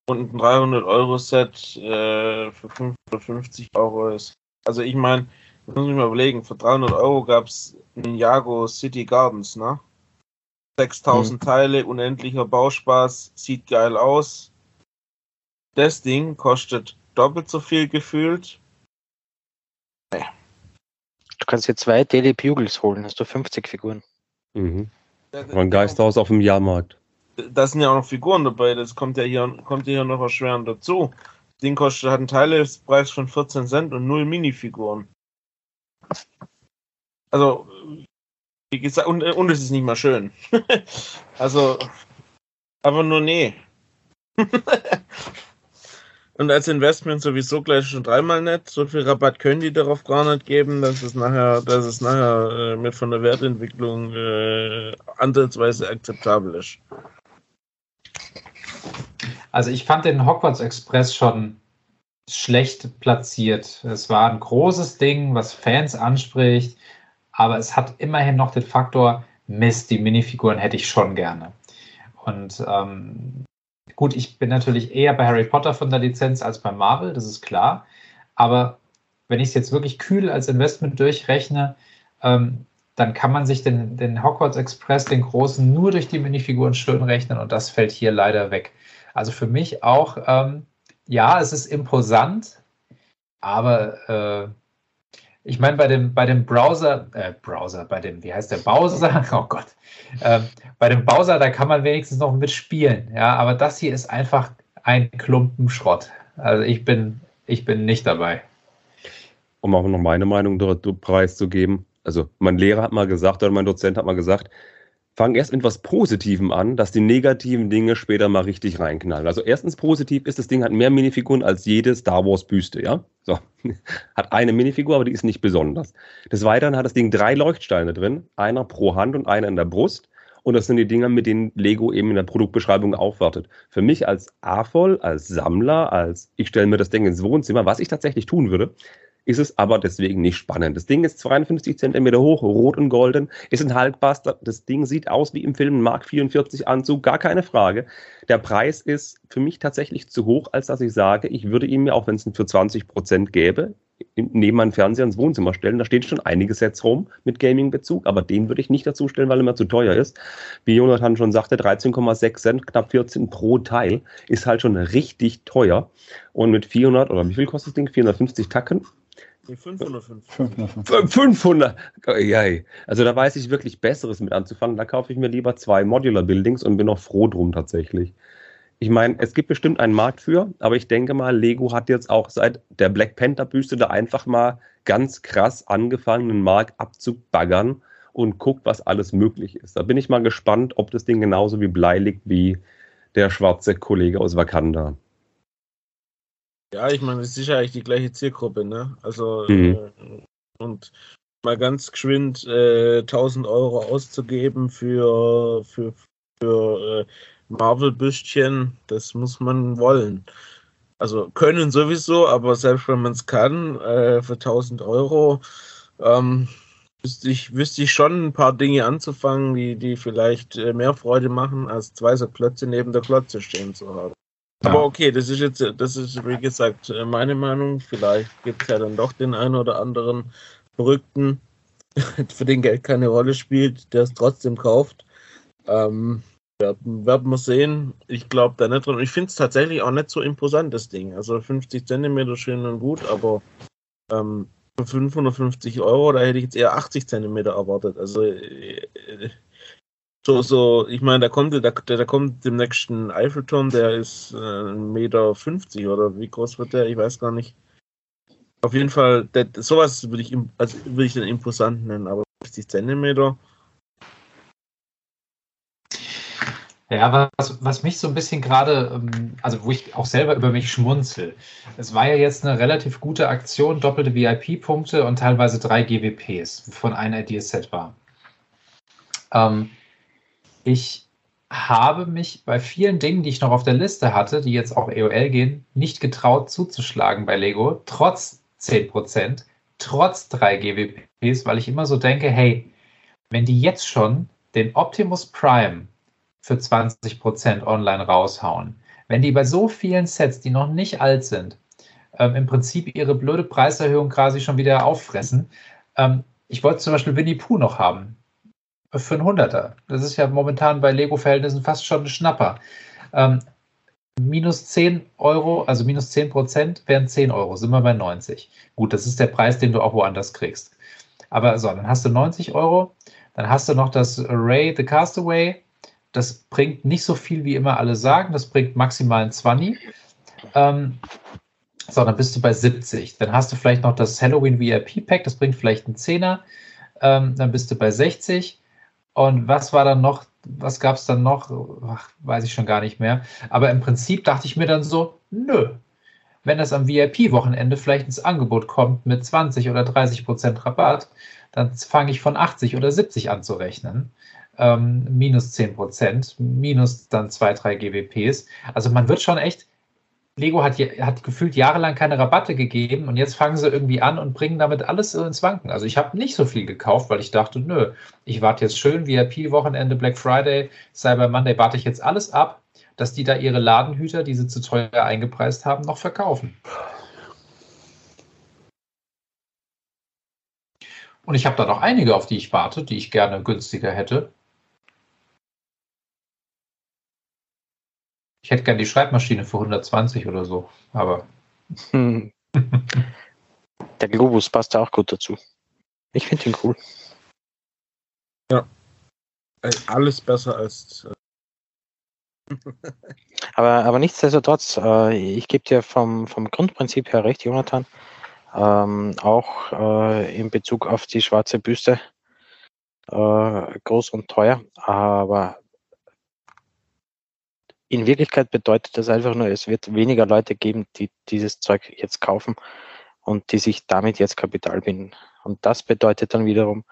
Und ein 300-Euro-Set äh, für 550 Euro ist. Also ich meine, muss ich mal überlegen, für 300 Euro gab es Ninjago City Gardens, ne? 6000 mhm. Teile, unendlicher Bauspaß, sieht geil aus. Das Ding kostet doppelt so viel gefühlt. Kannst dir zwei Daily Bugles holen, hast du 50 Figuren. Mhm. Ein Geisthaus auf dem Jahrmarkt. Da sind ja auch noch Figuren dabei, das kommt ja hier, kommt ja hier noch erschwerend dazu. Das Ding kostet, hat einen Teilpreis von 14 Cent und null Minifiguren. Also, Wie gesagt, und, äh, und es ist nicht mal schön. also, aber nur nee. und als Investment sowieso gleich schon dreimal nett. So viel Rabatt können die darauf gar nicht geben, dass es nachher, dass es nachher äh, mit von der Wertentwicklung äh, ansatzweise akzeptabel ist. Also ich fand den Hogwarts Express schon schlecht platziert. Es war ein großes Ding, was Fans anspricht, aber es hat immerhin noch den Faktor, Mist, die Minifiguren hätte ich schon gerne. Und ähm, gut, ich bin natürlich eher bei Harry Potter von der Lizenz als bei Marvel, das ist klar. Aber wenn ich es jetzt wirklich kühl als Investment durchrechne, ähm, dann kann man sich den, den Hogwarts Express, den großen, nur durch die Minifiguren schön rechnen und das fällt hier leider weg. Also für mich auch, ähm, ja, es ist imposant, aber äh, ich meine, bei dem, bei dem Browser, äh, Browser, bei dem, wie heißt der Bowser? Oh Gott. Ähm, bei dem Bowser, da kann man wenigstens noch mitspielen. Ja, aber das hier ist einfach ein Klumpen Schrott. Also ich bin, ich bin nicht dabei. Um auch noch meine Meinung dort preiszugeben. Also mein Lehrer hat mal gesagt, oder mein Dozent hat mal gesagt, fang erst mit was Positivem an, dass die negativen Dinge später mal richtig reinknallen. Also erstens positiv ist, das Ding hat mehr Minifiguren als jede Star Wars Büste, ja? So. Hat eine Minifigur, aber die ist nicht besonders. Des Weiteren hat das Ding drei Leuchtsteine drin, einer pro Hand und einer in der Brust. Und das sind die Dinger, mit denen Lego eben in der Produktbeschreibung aufwartet. Für mich als AFOL, als Sammler, als ich stelle mir das Ding ins Wohnzimmer, was ich tatsächlich tun würde, ist es aber deswegen nicht spannend. Das Ding ist 52 cm hoch, rot und golden, ist ein Hulkbuster. Das Ding sieht aus wie im Film Mark 44 Anzug, gar keine Frage. Der Preis ist für mich tatsächlich zu hoch, als dass ich sage, ich würde ihn mir, auch wenn es ihn für 20 Prozent gäbe, neben meinen Fernseher ins Wohnzimmer stellen. Da steht schon einige Sets rum mit Gaming-Bezug, aber den würde ich nicht dazu stellen, weil er mir zu teuer ist. Wie Jonathan schon sagte, 13,6 Cent, knapp 14 pro Teil, ist halt schon richtig teuer. Und mit 400 oder wie viel kostet das Ding? 450 Tacken? 550. 500. 500. Ja, also da weiß ich wirklich Besseres mit anzufangen. Da kaufe ich mir lieber zwei Modular Buildings und bin auch froh drum tatsächlich. Ich meine, es gibt bestimmt einen Markt für, aber ich denke mal, Lego hat jetzt auch seit der Black Panther Büste da einfach mal ganz krass angefangen, einen Markt abzubaggern und guckt, was alles möglich ist. Da bin ich mal gespannt, ob das Ding genauso wie Blei liegt wie der schwarze Kollege aus Wakanda. Ja, ich meine, es ist sicher eigentlich die gleiche Zielgruppe, ne? Also, Mhm. äh, und mal ganz geschwind äh, 1000 Euro auszugeben für, für, für äh, Marvel-Büstchen, das muss man wollen. Also können sowieso, aber selbst wenn man es kann, äh, für 1000 Euro, ähm, wüsste ich, wüsste ich schon ein paar Dinge anzufangen, die, die vielleicht äh, mehr Freude machen, als zwei so Klötze neben der Klotze stehen zu haben. Aber okay, das ist jetzt, das ist wie gesagt meine Meinung. Vielleicht gibt es ja dann doch den einen oder anderen Verrückten, für den Geld keine Rolle spielt, der es trotzdem kauft. Ähm, werden, wir sehen. Ich glaube da nicht dran. Ich finde es tatsächlich auch nicht so imposant, das Ding. Also 50 Zentimeter schön und gut, aber ähm, für 550 Euro, da hätte ich jetzt eher 80 Zentimeter erwartet. Also äh, äh, so, so, ich meine, da kommt, da, da kommt dem nächsten Eiffelturm, der ist äh, 1,50 Meter 50 oder wie groß wird der? Ich weiß gar nicht. Auf jeden Fall, der, sowas würde ich, also würde ich dann imposant nennen, aber 50 Zentimeter. Ja, was, was mich so ein bisschen gerade, ähm, also wo ich auch selber über mich schmunzel. Es war ja jetzt eine relativ gute Aktion, doppelte VIP-Punkte und teilweise drei GWPs, wovon ein Ideaset war. Ähm, ich habe mich bei vielen Dingen, die ich noch auf der Liste hatte, die jetzt auch EOL gehen, nicht getraut zuzuschlagen bei Lego, trotz 10%, trotz drei GWPs, weil ich immer so denke, hey, wenn die jetzt schon den Optimus Prime für 20% online raushauen. Wenn die bei so vielen Sets, die noch nicht alt sind, ähm, im Prinzip ihre blöde Preiserhöhung quasi schon wieder auffressen. Ähm, ich wollte zum Beispiel Winnie Pooh noch haben. Für einen Hunderter. Das ist ja momentan bei Lego-Verhältnissen fast schon ein Schnapper. Ähm, minus 10 Euro, also minus 10 Prozent wären 10 Euro, sind wir bei 90. Gut, das ist der Preis, den du auch woanders kriegst. Aber so, dann hast du 90 Euro, dann hast du noch das Ray the Castaway, das bringt nicht so viel, wie immer alle sagen. Das bringt maximal ein 20. Ähm, so, dann bist du bei 70. Dann hast du vielleicht noch das Halloween VIP Pack, das bringt vielleicht einen 10er. Ähm, dann bist du bei 60. Und was war dann noch, was gab es dann noch? Ach, weiß ich schon gar nicht mehr. Aber im Prinzip dachte ich mir dann so, nö. Wenn das am VIP-Wochenende vielleicht ins Angebot kommt mit 20 oder 30 Prozent Rabatt, dann fange ich von 80 oder 70 an zu rechnen. Ähm, minus 10 Prozent, minus dann 2, 3 GWPs. Also man wird schon echt, Lego hat, hat gefühlt jahrelang keine Rabatte gegeben und jetzt fangen sie irgendwie an und bringen damit alles ins Wanken. Also ich habe nicht so viel gekauft, weil ich dachte, nö, ich warte jetzt schön, VIP-Wochenende, Black Friday, Cyber Monday, warte ich jetzt alles ab, dass die da ihre Ladenhüter, die sie zu teuer eingepreist haben, noch verkaufen. Und ich habe da noch einige, auf die ich warte, die ich gerne günstiger hätte. Ich hätte gerne die Schreibmaschine für 120 oder so, aber Hm. Der Globus passt da auch gut dazu. Ich finde ihn cool. Äh, Alles besser als. äh, Aber, aber nichtsdestotrotz, äh, ich gebe dir vom, vom Grundprinzip her recht, Jonathan. Ähm, auch äh, in Bezug auf die schwarze Büste äh, groß und teuer. Aber in Wirklichkeit bedeutet das einfach nur, es wird weniger Leute geben, die dieses Zeug jetzt kaufen und die sich damit jetzt Kapital binden. Und das bedeutet dann wiederum,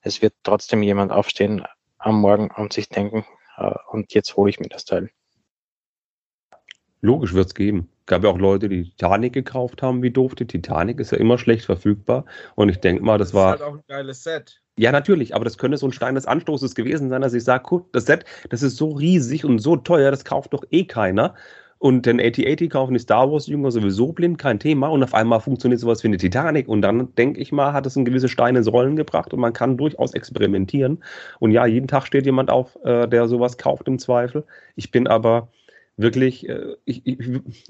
es wird trotzdem jemand aufstehen am Morgen und sich denken, äh, und jetzt hole ich mir das Teil. Logisch wird es geben. Gab ja auch Leute, die Titanic gekauft haben, wie doof. Die Titanic ist ja immer schlecht verfügbar. Und ich denke mal, das ist war. halt auch ein geiles Set. Ja, natürlich, aber das könnte so ein Stein des Anstoßes gewesen sein, dass ich sage, guck, das Set, das ist so riesig und so teuer, das kauft doch eh keiner. Und den 8080 kaufen die Star Wars-Jünger sowieso blind, kein Thema. Und auf einmal funktioniert sowas wie eine Titanic. Und dann, denke ich mal, hat es ein gewisse Stein ins Rollen gebracht und man kann durchaus experimentieren. Und ja, jeden Tag steht jemand auf, äh, der sowas kauft im Zweifel. Ich bin aber wirklich, äh, ich, ich,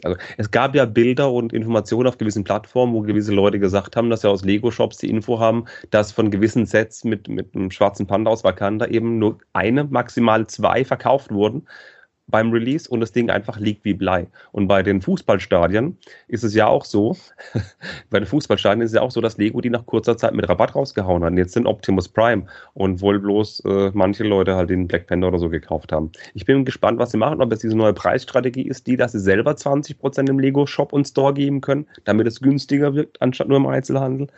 also es gab ja Bilder und Informationen auf gewissen Plattformen, wo gewisse Leute gesagt haben, dass sie aus Lego-Shops die Info haben, dass von gewissen Sets mit, mit einem schwarzen Panda aus Wakanda eben nur eine, maximal zwei verkauft wurden beim Release und das Ding einfach liegt wie Blei. Und bei den Fußballstadien ist es ja auch so, bei den Fußballstadien ist es ja auch so, dass Lego die nach kurzer Zeit mit Rabatt rausgehauen hat. Jetzt sind Optimus Prime und wohl bloß äh, manche Leute halt den Black Panther oder so gekauft haben. Ich bin gespannt, was sie machen, ob es diese neue Preisstrategie ist, die, dass sie selber 20% im Lego Shop und Store geben können, damit es günstiger wirkt, anstatt nur im Einzelhandel.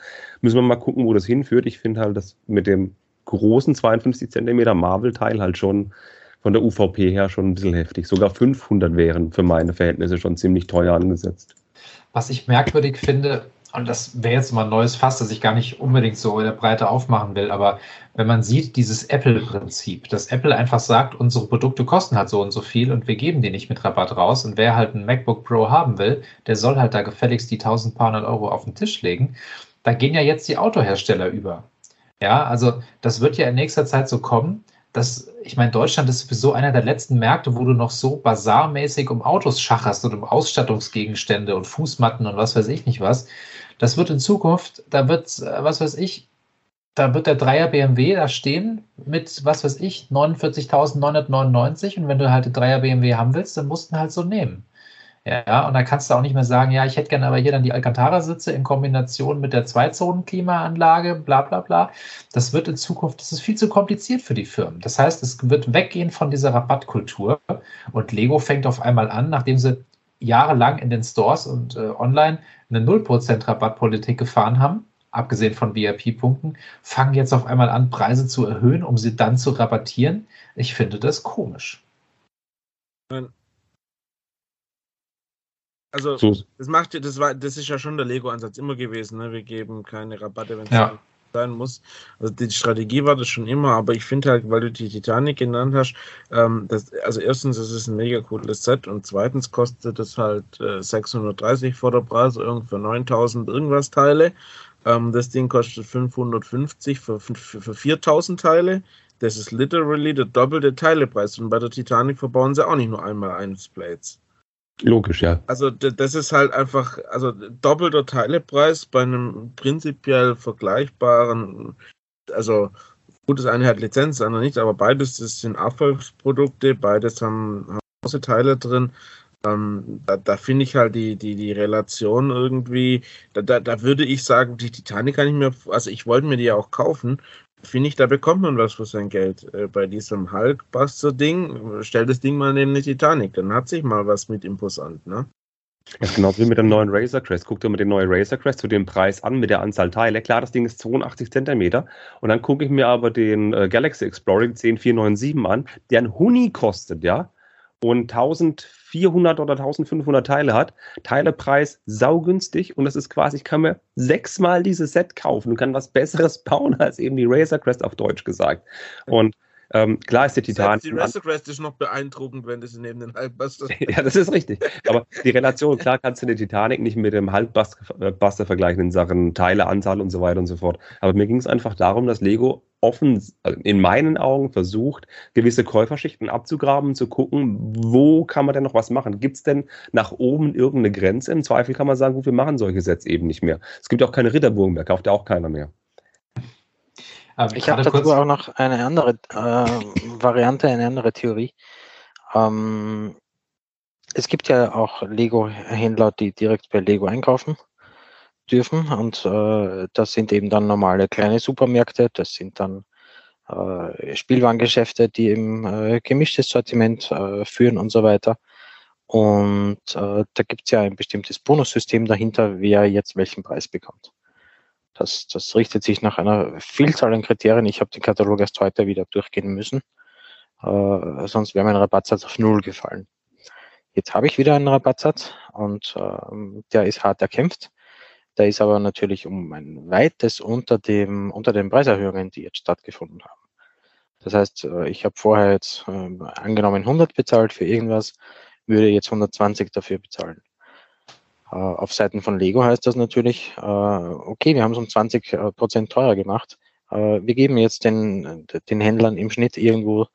Müssen wir mal gucken, wo das hinführt. Ich finde halt, dass mit dem großen 52 Zentimeter Marvel-Teil halt schon von der UVP her schon ein bisschen heftig. Sogar 500 wären für meine Verhältnisse schon ziemlich teuer angesetzt. Was ich merkwürdig finde, und das wäre jetzt mal ein neues Fass, das ich gar nicht unbedingt so in der Breite aufmachen will, aber wenn man sieht, dieses Apple-Prinzip, dass Apple einfach sagt, unsere Produkte kosten halt so und so viel und wir geben die nicht mit Rabatt raus und wer halt ein MacBook Pro haben will, der soll halt da gefälligst die 1000 paar hundert Euro auf den Tisch legen. Da gehen ja jetzt die Autohersteller über. Ja, also das wird ja in nächster Zeit so kommen, dass, ich meine, Deutschland ist sowieso einer der letzten Märkte, wo du noch so basarmäßig um Autos schacherst und um Ausstattungsgegenstände und Fußmatten und was weiß ich nicht was. Das wird in Zukunft, da wird, äh, was weiß ich, da wird der Dreier BMW da stehen mit, was weiß ich, 49.999 und wenn du halt den Dreier BMW haben willst, dann musst du ihn halt so nehmen. Ja, und da kannst du auch nicht mehr sagen, ja, ich hätte gerne aber hier dann die Alcantara-Sitze in Kombination mit der Zweizonen-Klimaanlage, bla bla bla. Das wird in Zukunft, das ist viel zu kompliziert für die Firmen. Das heißt, es wird weggehen von dieser Rabattkultur und Lego fängt auf einmal an, nachdem sie jahrelang in den Stores und äh, online eine 0% Rabattpolitik gefahren haben, abgesehen von VIP-Punkten, fangen jetzt auf einmal an, Preise zu erhöhen, um sie dann zu rabattieren. Ich finde das komisch. Also, So, das macht das war, das ist ja schon der Lego-Ansatz immer gewesen, ne? Wir geben keine Rabatte, wenn es Ja. sein muss. Also die Strategie war das schon immer, aber ich finde halt, weil du die Titanic genannt hast, ähm, das, also erstens, es ist ein mega cooles Set und zweitens kostet es halt äh, 630 vor der Preis, irgend für 9000 irgendwas Teile. Ähm, das Ding kostet 550 für, für, für 4000 Teile. Das ist literally der doppelte Teilepreis und bei der Titanic verbauen sie auch nicht nur einmal eins Plates. Logisch, ja. Also das ist halt einfach, also doppelter Teilepreis bei einem prinzipiell vergleichbaren, also gut, das eine hat Lizenz, das andere nicht, aber beides das sind Erfolgsprodukte, beides haben, haben große Teile drin. Ähm, da da finde ich halt die, die, die Relation irgendwie, da, da, da würde ich sagen, die Titanic kann ich mir, also ich wollte mir die ja auch kaufen, finde ich, da bekommt man was für sein Geld. Äh, bei diesem Hulkbuster-Ding, stell das Ding mal neben die Titanic, dann hat sich mal was mit imposant, ne? Das ist genauso wie mit dem neuen Razor Crest. Guck dir mal den neuen Razor Crest zu dem Preis an mit der Anzahl Teile. Klar, das Ding ist 82 Zentimeter. Und dann gucke ich mir aber den äh, Galaxy Explorer 10497 an, der ein Huni kostet, ja. Und 1400 oder 1500 Teile hat. Teilepreis saugünstig. Und das ist quasi, ich kann mir sechsmal dieses Set kaufen und kann was Besseres bauen als eben die Razor Crest auf Deutsch gesagt. Und ähm, klar ist der Titan. Selbst die Restoquest ist noch beeindruckend, wenn das neben den Hulkbuster. ja, das ist richtig. Aber die Relation, klar kannst du den Titanic nicht mit dem Hulkbuster vergleichen in Sachen Teileanzahl und so weiter und so fort. Aber mir ging es einfach darum, dass Lego offen, also in meinen Augen versucht, gewisse Käuferschichten abzugraben, zu gucken, wo kann man denn noch was machen? Gibt es denn nach oben irgendeine Grenze? Im Zweifel kann man sagen, gut, wir machen solche Sets eben nicht mehr. Es gibt auch keine Ritterburgen mehr, kauft ja auch keiner mehr. Ähm, ich habe dazu auch noch eine andere äh, Variante, eine andere Theorie. Ähm, es gibt ja auch Lego-Händler, die direkt bei Lego einkaufen dürfen und äh, das sind eben dann normale kleine Supermärkte, das sind dann äh, Spielwarengeschäfte, die eben äh, gemischtes Sortiment äh, führen und so weiter. Und äh, da gibt es ja ein bestimmtes Bonussystem dahinter, wer jetzt welchen Preis bekommt. Das, das richtet sich nach einer Vielzahl an Kriterien. Ich habe den Katalog erst heute wieder durchgehen müssen. Äh, sonst wäre mein Rabattsatz auf Null gefallen. Jetzt habe ich wieder einen Rabattsatz und äh, der ist hart erkämpft. Der ist aber natürlich um ein weites unter dem unter den Preiserhöhungen, die jetzt stattgefunden haben. Das heißt, äh, ich habe vorher jetzt äh, angenommen 100 bezahlt für irgendwas, würde jetzt 120 dafür bezahlen. Äh, auf Seiten von Lego heißt das natürlich, äh, okay, wir haben es um 20 äh, Prozent teurer gemacht. wir geben jetzt den, den Händlern im Schnitt irgendwo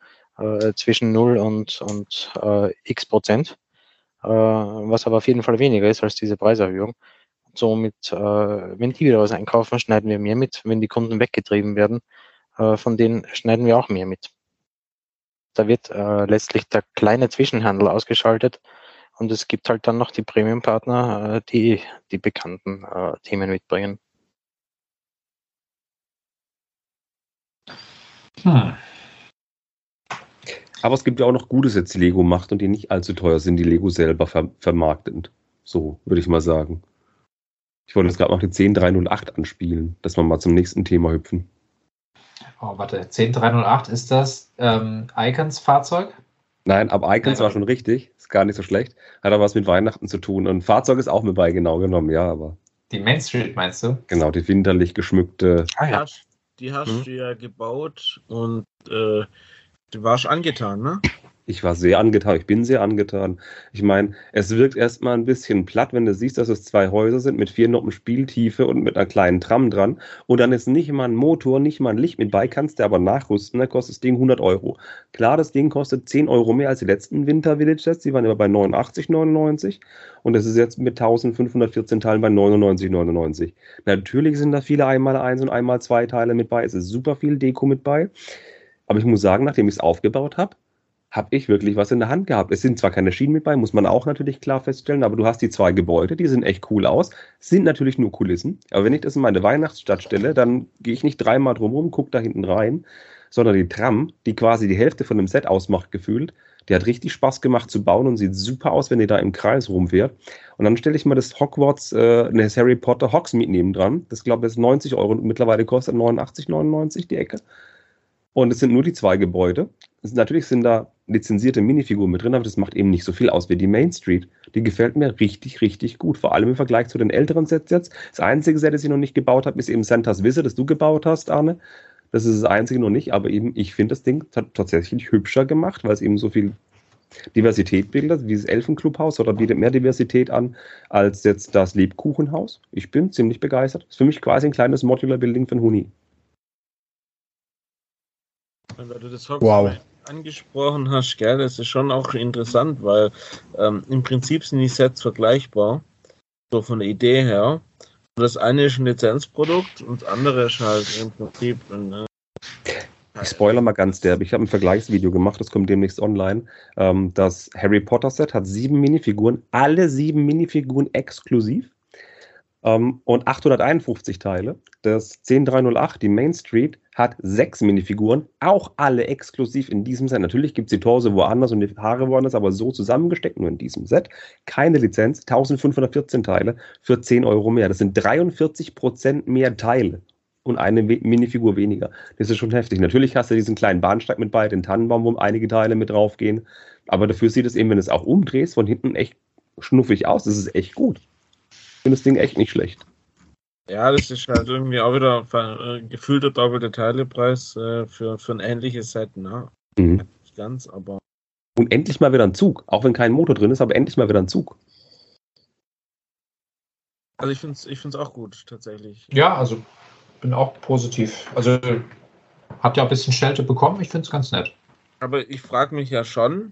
zwischen 0 und, und x Prozent, was aber auf jeden Fall weniger ist als diese Preiserhöhung. Somit, wenn die wieder was einkaufen, schneiden wir mehr mit. Wenn die Kunden weggetrieben werden, von denen schneiden wir auch mehr mit. Da wird letztlich der kleine Zwischenhandel ausgeschaltet und es gibt halt dann noch die Premium-Partner, äh, die die bekannten äh, Themen mitbringen. Hm. Aber es gibt ja auch noch gute Sets, die Lego macht und die nicht allzu teuer sind, die Lego selber ver vermarktet. So würde ich mal sagen. Ich wollte jetzt gerade noch die 10308 anspielen, dass wir mal zum nächsten Thema hüpfen. Oh, warte, 10308 ist das ähm, Icons Fahrzeug? Nein, aber Icons Nein, war schon richtig. Ist gar nicht so schlecht. Hat aber was mit Weihnachten zu tun. Und Fahrzeug ist auch mit bei, genau genommen, ja, aber. Die Main Street meinst du? Genau, die winterlich geschmückte. Ah, ja. Die hast hm? du ja gebaut und äh, du warst angetan, ne? Ich war sehr angetan, ich bin sehr angetan. Ich meine, es wirkt erstmal ein bisschen platt, wenn du siehst, dass es zwei Häuser sind mit vier Noppen Spieltiefe und mit einer kleinen Tram dran. Und dann ist nicht mal ein Motor, nicht mal ein Licht mit bei, kannst du aber nachrüsten, dann kostet das Ding 100 Euro. Klar, das Ding kostet 10 Euro mehr als die letzten Winter Village Sets, die waren immer bei 89,99 und es ist jetzt mit 1514 Teilen bei 99,99. Natürlich sind da viele einmal eins und einmal zwei Teile mit bei, es ist super viel Deko mit bei. Aber ich muss sagen, nachdem ich es aufgebaut habe, habe ich wirklich was in der Hand gehabt. Es sind zwar keine Schienen mit bei, muss man auch natürlich klar feststellen, aber du hast die zwei Gebäude, die sehen echt cool aus, sind natürlich nur Kulissen. Aber wenn ich das in meine Weihnachtsstadt stelle, dann gehe ich nicht dreimal drumherum, gucke da hinten rein, sondern die Tram, die quasi die Hälfte von dem Set ausmacht, gefühlt, die hat richtig Spaß gemacht zu bauen und sieht super aus, wenn die da im Kreis rumfährt. Und dann stelle ich mal das Hogwarts, äh, das Harry Potter Hogsmeade neben dran. Das glaube ich ist 90 Euro und mittlerweile kostet 89,99 die Ecke. Und es sind nur die zwei Gebäude. Natürlich sind da lizenzierte Minifiguren mit drin, aber das macht eben nicht so viel aus wie die Main Street. Die gefällt mir richtig, richtig gut. Vor allem im Vergleich zu den älteren Sets jetzt. Das einzige Set, das ich noch nicht gebaut habe, ist eben Santas Wisse, das du gebaut hast, Arne. Das ist das einzige noch nicht, aber eben, ich finde das Ding tatsächlich hübscher gemacht, weil es eben so viel Diversität bildet, wie das Elfenclubhaus oder bietet mehr Diversität an als jetzt das Lebkuchenhaus. Ich bin ziemlich begeistert. Ist für mich quasi ein kleines Modular Building von Huni. Weil du das wow. angesprochen hast, gell, das ist schon auch interessant, weil ähm, im Prinzip sind die Sets vergleichbar, so von der Idee her. Und das eine ist ein Lizenzprodukt und das andere ist halt im Prinzip ein. Äh, ich spoiler mal ganz derb. Ich habe ein Vergleichsvideo gemacht, das kommt demnächst online. Ähm, das Harry Potter Set hat sieben Minifiguren, alle sieben Minifiguren exklusiv. Ähm, und 851 Teile. Das 10308, die Main Street, hat sechs Minifiguren, auch alle exklusiv in diesem Set. Natürlich gibt es die Torse woanders und die Haare woanders, aber so zusammengesteckt nur in diesem Set. Keine Lizenz, 1514 Teile für 10 Euro mehr. Das sind 43 Prozent mehr Teile und eine Minifigur weniger. Das ist schon heftig. Natürlich hast du diesen kleinen Bahnsteig mit bei, den Tannenbaum, wo einige Teile mit draufgehen. Aber dafür sieht es eben, wenn du es auch umdrehst, von hinten echt schnuffig aus. Das ist echt gut. Finde das Ding echt nicht schlecht. Ja, das ist halt irgendwie auch wieder äh, gefühlter doppelter Teilepreis äh, für, für ein ähnliches Set. Na, Mhm. nicht ganz, aber Und endlich mal wieder ein Zug. Auch wenn kein Motor drin ist, aber endlich mal wieder ein Zug. also ich finde es ich find's auch gut, tatsächlich. Ja, also bin auch positiv. Also hat ja ein bisschen Schelte bekommen. Ich finde es ganz nett. Aber ich frage mich ja schon,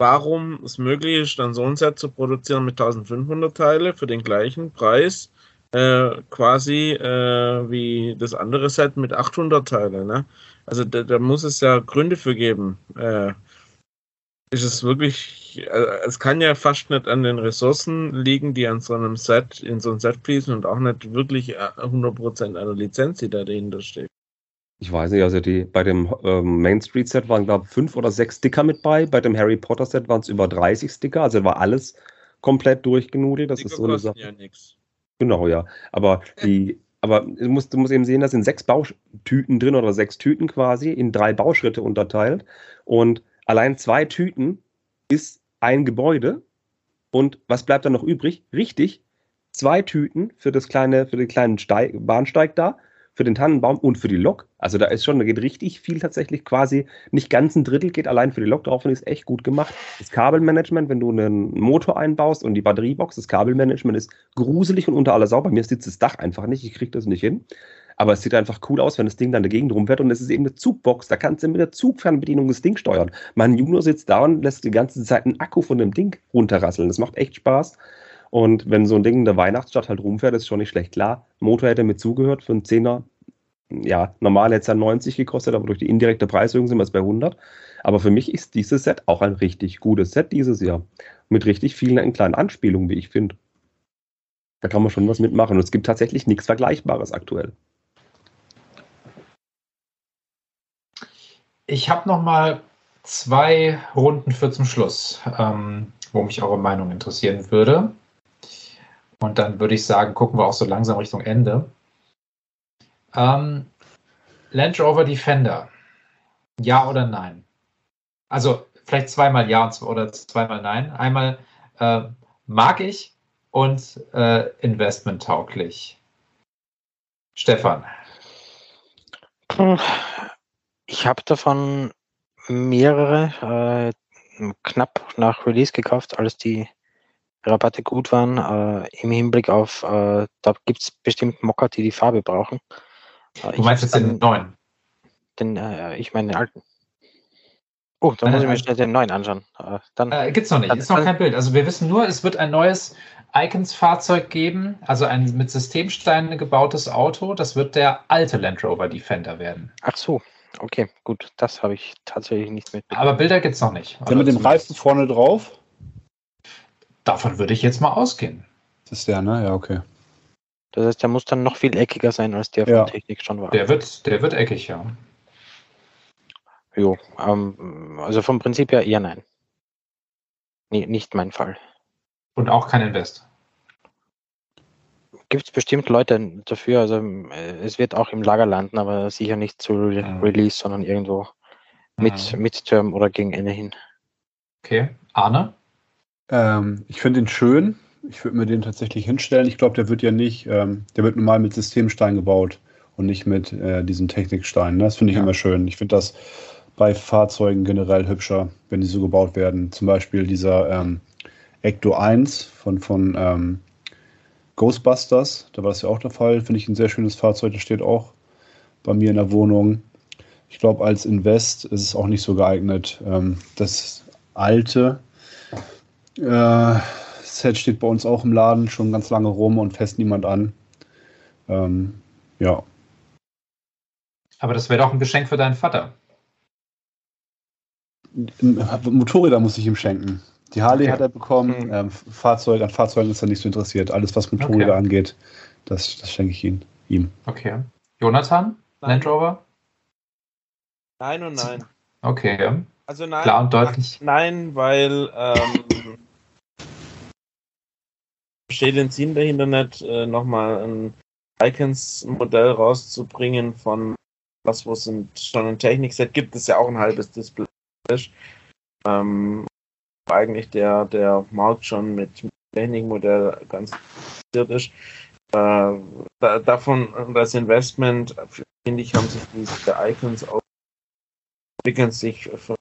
warum es möglich ist, dann so ein Set zu produzieren mit 1500 Teile für den gleichen Preis, äh, quasi äh, wie das andere Set mit 800 Teile. Ne? Also da, da muss es ja Gründe für geben. Äh, ist es wirklich, äh, es kann ja fast nicht an den Ressourcen liegen, die an so einem Set, in so ein Set fließen und auch nicht wirklich äh, 100% einer Lizenz, die da dahinter steht. Ich weiß nicht, also die, bei dem ähm, Main Street Set waren, glaube ich, fünf oder sechs Sticker mit bei. Bei dem Harry Potter Set waren es über 30 Sticker. Also war alles komplett durchgenudelt. Das Sticker ist so eine Sache. ja nichts. Genau, ja. Aber die, aber du musst, du musst eben sehen, da sind sechs Bautüten drin oder sechs Tüten quasi in drei Bauschritte unterteilt. Und allein zwei Tüten ist ein Gebäude. Und was bleibt dann noch übrig? Richtig, zwei Tüten für das kleine, für den kleinen Steig, Bahnsteig da, für den Tannenbaum und für die Lok. Also da ist schon, da geht richtig viel tatsächlich quasi, nicht ganz ein Drittel geht allein für die Lok drauf und ist echt gut gemacht. Das Kabelmanagement, wenn du einen Motor einbaust und die Batteriebox, das Kabelmanagement ist gruselig und unter aller Sau. Bei mir sitzt das Dach einfach nicht, ich kriege das nicht hin. Aber es sieht einfach cool aus, wenn das Ding dann dagegen rumfährt und es ist eben eine Zugbox, da kannst du mit der Zugfernbedienung das Ding steuern. Mein Junior sitzt da und lässt die ganze Zeit einen Akku von dem Ding runterrasseln. Das macht echt Spaß. Und wenn so ein Ding in der Weihnachtsstadt halt rumfährt, ist schon nicht schlecht. Klar, Motor hätte mit zugehört für einen Zehner. Ja, normal hätte es ja 90 gekostet, aber durch die indirekte Preiserhöhung sind wir jetzt bei 100. Aber für mich ist dieses Set auch ein richtig gutes Set dieses Jahr. Mit richtig vielen kleinen Anspielungen, wie ich finde. Da kann man schon was mitmachen. Und es gibt tatsächlich nichts Vergleichbares aktuell. Ich habe noch mal zwei Runden für zum Schluss, ähm, wo mich eure Meinung interessieren würde. Und dann würde ich sagen, gucken wir auch so langsam Richtung Ende. Ähm, Land Rover Defender. Ja oder nein? Also vielleicht zweimal ja oder zweimal nein. Einmal äh, mag ich und äh, investmenttauglich. Stefan. Ich habe davon mehrere äh, knapp nach Release gekauft, als die Rabatte gut waren. Äh, Im Hinblick auf, äh, da gibt es bestimmt Mocker, die die Farbe brauchen. Äh, Du meinst jetzt den neuen? Den, äh, ich meine den alten. Oh, da Nein, muss ich nein, mir schnell den neuen anschauen. Äh, dann, Äh, gibt's noch nicht, dann- ist noch dann- kein Bild. Also wir wissen nur, es wird ein neues Icons-Fahrzeug geben, also ein mit Systemsteinen gebautes Auto. Das wird der alte Land Rover Defender werden. Ach so, okay, gut, das habe ich tatsächlich nicht mit. Aber Bilder gibt's noch nicht. Der mit dem Reifen vorne drauf? Davon würde ich jetzt mal ausgehen. Das ist der, ne? Ja, okay. Das heißt, der muss dann noch viel eckiger sein, als der von Ja. Technik schon war. Der wird, der wird eckig, ja. Jo, ähm, also vom Prinzip her eher nein. Nee, nicht mein Fall. Und auch kein Invest. Gibt es bestimmt Leute dafür, also äh, es wird auch im Lager landen, aber sicher nicht zu Re Mhm. Release, sondern irgendwo mit Mhm. Midterm oder gegen Ende hin. Okay. Arne? Ähm, ich finde den schön. Ich würde mir den tatsächlich hinstellen. Ich glaube, der wird ja nicht, ähm, der wird normal mit Systemstein gebaut und nicht mit äh, diesen Techniksteinen. ne? Das finde ich Ja. immer schön. Ich finde das bei Fahrzeugen generell hübscher, wenn die so gebaut werden. Zum Beispiel dieser ähm, Ecto 1 von, von ähm, Ghostbusters. Da war das ja auch der Fall. Finde ich ein sehr schönes Fahrzeug. Das steht auch bei mir in der Wohnung. Ich glaube, als Invest ist es auch nicht so geeignet. Ähm, das alte äh, Set steht bei uns auch im Laden schon ganz lange rum und fässt niemand an. Ähm, ja, Aber das wäre doch ein Geschenk für deinen Vater. Motorräder muss ich ihm schenken. Die Harley Okay. hat er bekommen. Mhm. Ähm, Fahrzeug, an Fahrzeugen ist er nicht so interessiert. Alles, was Motorräder Okay. angeht, das, das schenke ich ihn, ihm. Okay. Jonathan? Nein. Land Rover? Nein und nein. Okay. Also nein. Klar und deutlich. Nein, weil ähm, verstehe den Sinn dahinter nicht, äh, nochmal ein Icons-Modell rauszubringen von was, wo es schon ein Technikset gibt, das ja auch ein halbes Display ist. Ähm, eigentlich der, der Markt schon mit Technikmodell ganz interessiert ist. Äh, da, davon das Investment, finde ich, haben sich diese Icons auch entwickeln sich für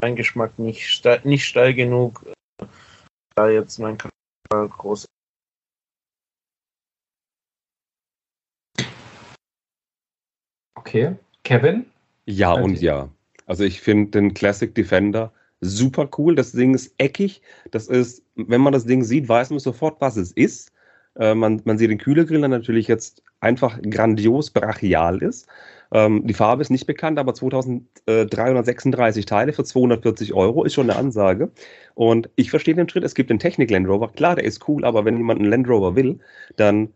meinen Geschmack nicht nicht steil genug, äh, da jetzt mein Kapital groß Okay. Kevin? Ja Okay. und ja. Also ich finde den Classic Defender super cool. Das Ding ist eckig. Das ist, wenn man das Ding sieht, weiß man sofort, was es ist. Äh, man, man sieht den Kühlergrill, der natürlich jetzt einfach grandios brachial ist. Ähm, die Farbe ist nicht bekannt, aber 2336 Teile für 240 Euro ist schon eine Ansage. Und ich verstehe den Schritt. Es gibt den Technik Land Rover. Klar, der ist cool, aber wenn jemand einen Land Rover will, dann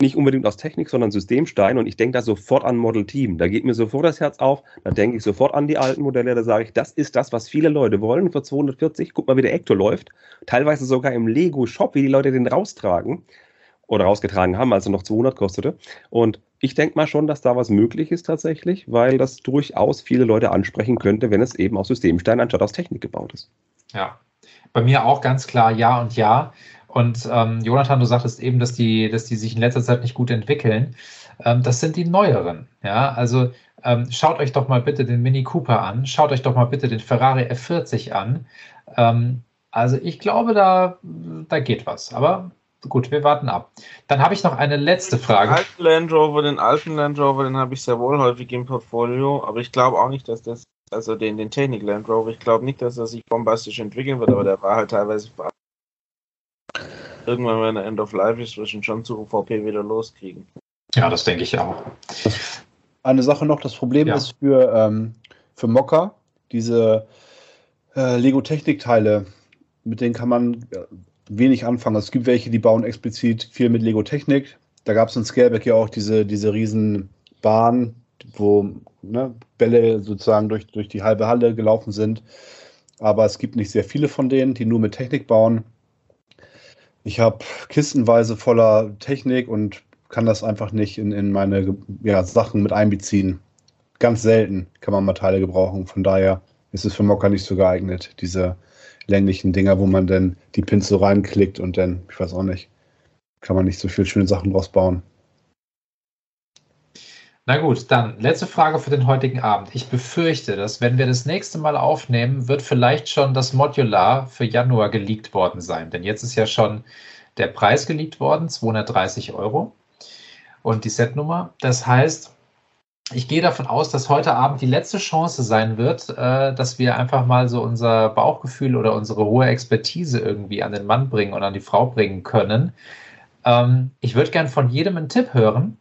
nicht unbedingt aus Technik, sondern Systemstein. Und ich denke da sofort an Model Team. Da geht mir sofort das Herz auf. Da denke ich sofort an die alten Modelle. Da sage ich, das ist das, was viele Leute wollen. Für 240, guck mal, wie der Ecto läuft. Teilweise sogar im Lego-Shop, wie die Leute den raustragen. Oder rausgetragen haben, als er noch 200 kostete. Und ich denke mal schon, dass da was möglich ist tatsächlich, weil das durchaus viele Leute ansprechen könnte, wenn es eben aus Systemstein anstatt aus Technik gebaut ist. Ja. Bei mir auch ganz klar ja und ja. Und ähm, Jonathan, du sagtest eben, dass die, dass die sich in letzter Zeit nicht gut entwickeln. Ähm, das sind die neueren. Ja, also ähm, schaut euch doch mal bitte den Mini Cooper an. Schaut euch doch mal bitte den Ferrari F40 an. Ähm, also ich glaube, da, da geht was. Aber gut, wir warten ab. Dann habe ich noch eine letzte Den Frage. alten Land Rover, den alten Land Rover, den habe ich sehr wohl häufig im Portfolio, aber ich glaube auch nicht, dass das, also den, den Technik Land Rover, ich glaube nicht, dass er sich bombastisch entwickeln wird, aber der war halt teilweise irgendwann, wenn er End of Life ist, wird ihn schon zu UVP wieder loskriegen. Ja, das denke ich auch. Eine Sache noch, das Problem Ja. ist für, ähm, für Mokka, diese äh, Lego-Technik-Teile, mit denen kann man äh, wenig anfangen. Es gibt welche, die bauen explizit viel mit Lego-Technik. Da gab es in Scareback ja auch diese, diese riesen Bahn, wo ne, Bälle sozusagen durch, durch die halbe Halle gelaufen sind. Aber es gibt nicht sehr viele von denen, die nur mit Technik bauen. Ich habe kistenweise voller Technik und kann das einfach nicht in, in meine ja, Sachen mit einbeziehen. Ganz selten kann man mal Teile gebrauchen. Von daher ist es für Mocker nicht so geeignet, diese länglichen Dinger, wo man dann die Pins so reinklickt und dann, ich weiß auch nicht, kann man nicht so viele schöne Sachen draus bauen. Na gut, dann letzte Frage für den heutigen Abend. Ich befürchte, dass wenn wir das nächste Mal aufnehmen, wird vielleicht schon das Modular für Januar geleakt worden sein. Denn jetzt ist ja schon der Preis geleakt worden, 230 Euro und die Setnummer. Das heißt, ich gehe davon aus, dass heute Abend die letzte Chance sein wird, äh, dass wir einfach mal so unser Bauchgefühl oder unsere hohe Expertise irgendwie an den Mann bringen und an die Frau bringen können. Ähm, ich würde gern von jedem einen Tipp hören,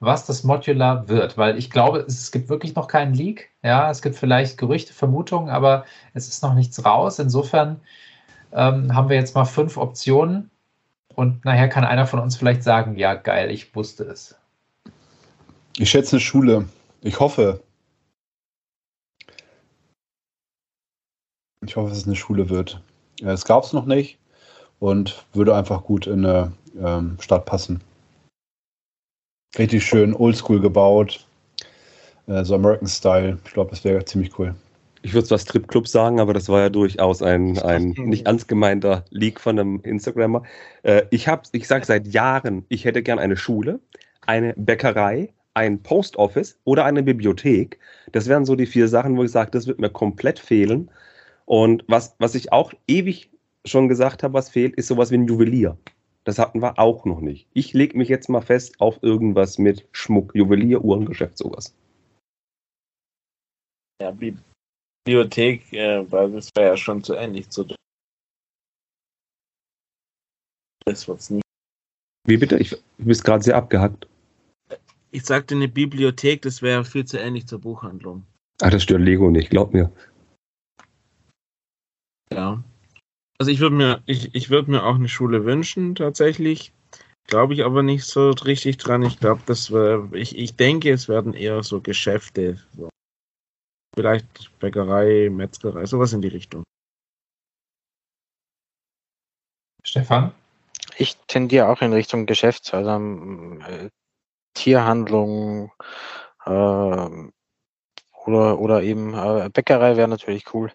was das Modular wird, weil ich glaube, es, gibt wirklich noch keinen Leak. Ja, es gibt vielleicht Gerüchte, Vermutungen, aber es ist noch nichts raus. Insofern ähm, haben wir jetzt mal fünf Optionen und nachher kann einer von uns vielleicht sagen, ja, geil, ich wusste es. Ich schätze eine Schule. Ich hoffe. Ich hoffe, dass es eine Schule wird. Es gab es noch nicht und würde einfach gut in eine ähm, Stadt passen. Richtig schön oldschool gebaut. Äh, so American Style. Ich glaube, das wäre ziemlich cool. Ich würde zwar Stripclub sagen, aber das war ja durchaus ein, ein nicht ernst gemeinter Leak von einem Instagrammer. Äh, ich habe, ich sage seit Jahren, ich hätte gern eine Schule, eine Bäckerei, ein Post Office oder eine Bibliothek. Das wären so die vier Sachen, wo ich sage, das wird mir komplett fehlen. Und was, was ich auch ewig schon gesagt habe, was fehlt, ist sowas wie ein Juwelier. Das hatten wir auch noch nicht. Ich lege mich jetzt mal fest auf irgendwas mit Schmuck, Juwelier, Uhrengeschäft, sowas. Ja, Bibliothek, äh, weil das wäre ja schon zu ähnlich zu. Das wird's nicht. Wie bitte? Ich, du bist gerade sehr abgehackt. Ich sagte eine Bibliothek, das wäre viel zu ähnlich zur Buchhandlung. Ah, das stört Lego nicht, glaub mir. Ja. Also ich würde mir, ich, ich würde mir auch eine Schule wünschen, tatsächlich. Glaube ich aber nicht so richtig dran. Ich glaube, das wär, ich, ich denke, es werden eher so Geschäfte. So. Vielleicht Bäckerei, Metzgerei, sowas in die Richtung. Stefan? Ich tendiere auch in Richtung Geschäfts, also ähm, äh, Tierhandlung äh, oder, oder eben äh, Bäckerei wäre natürlich cool.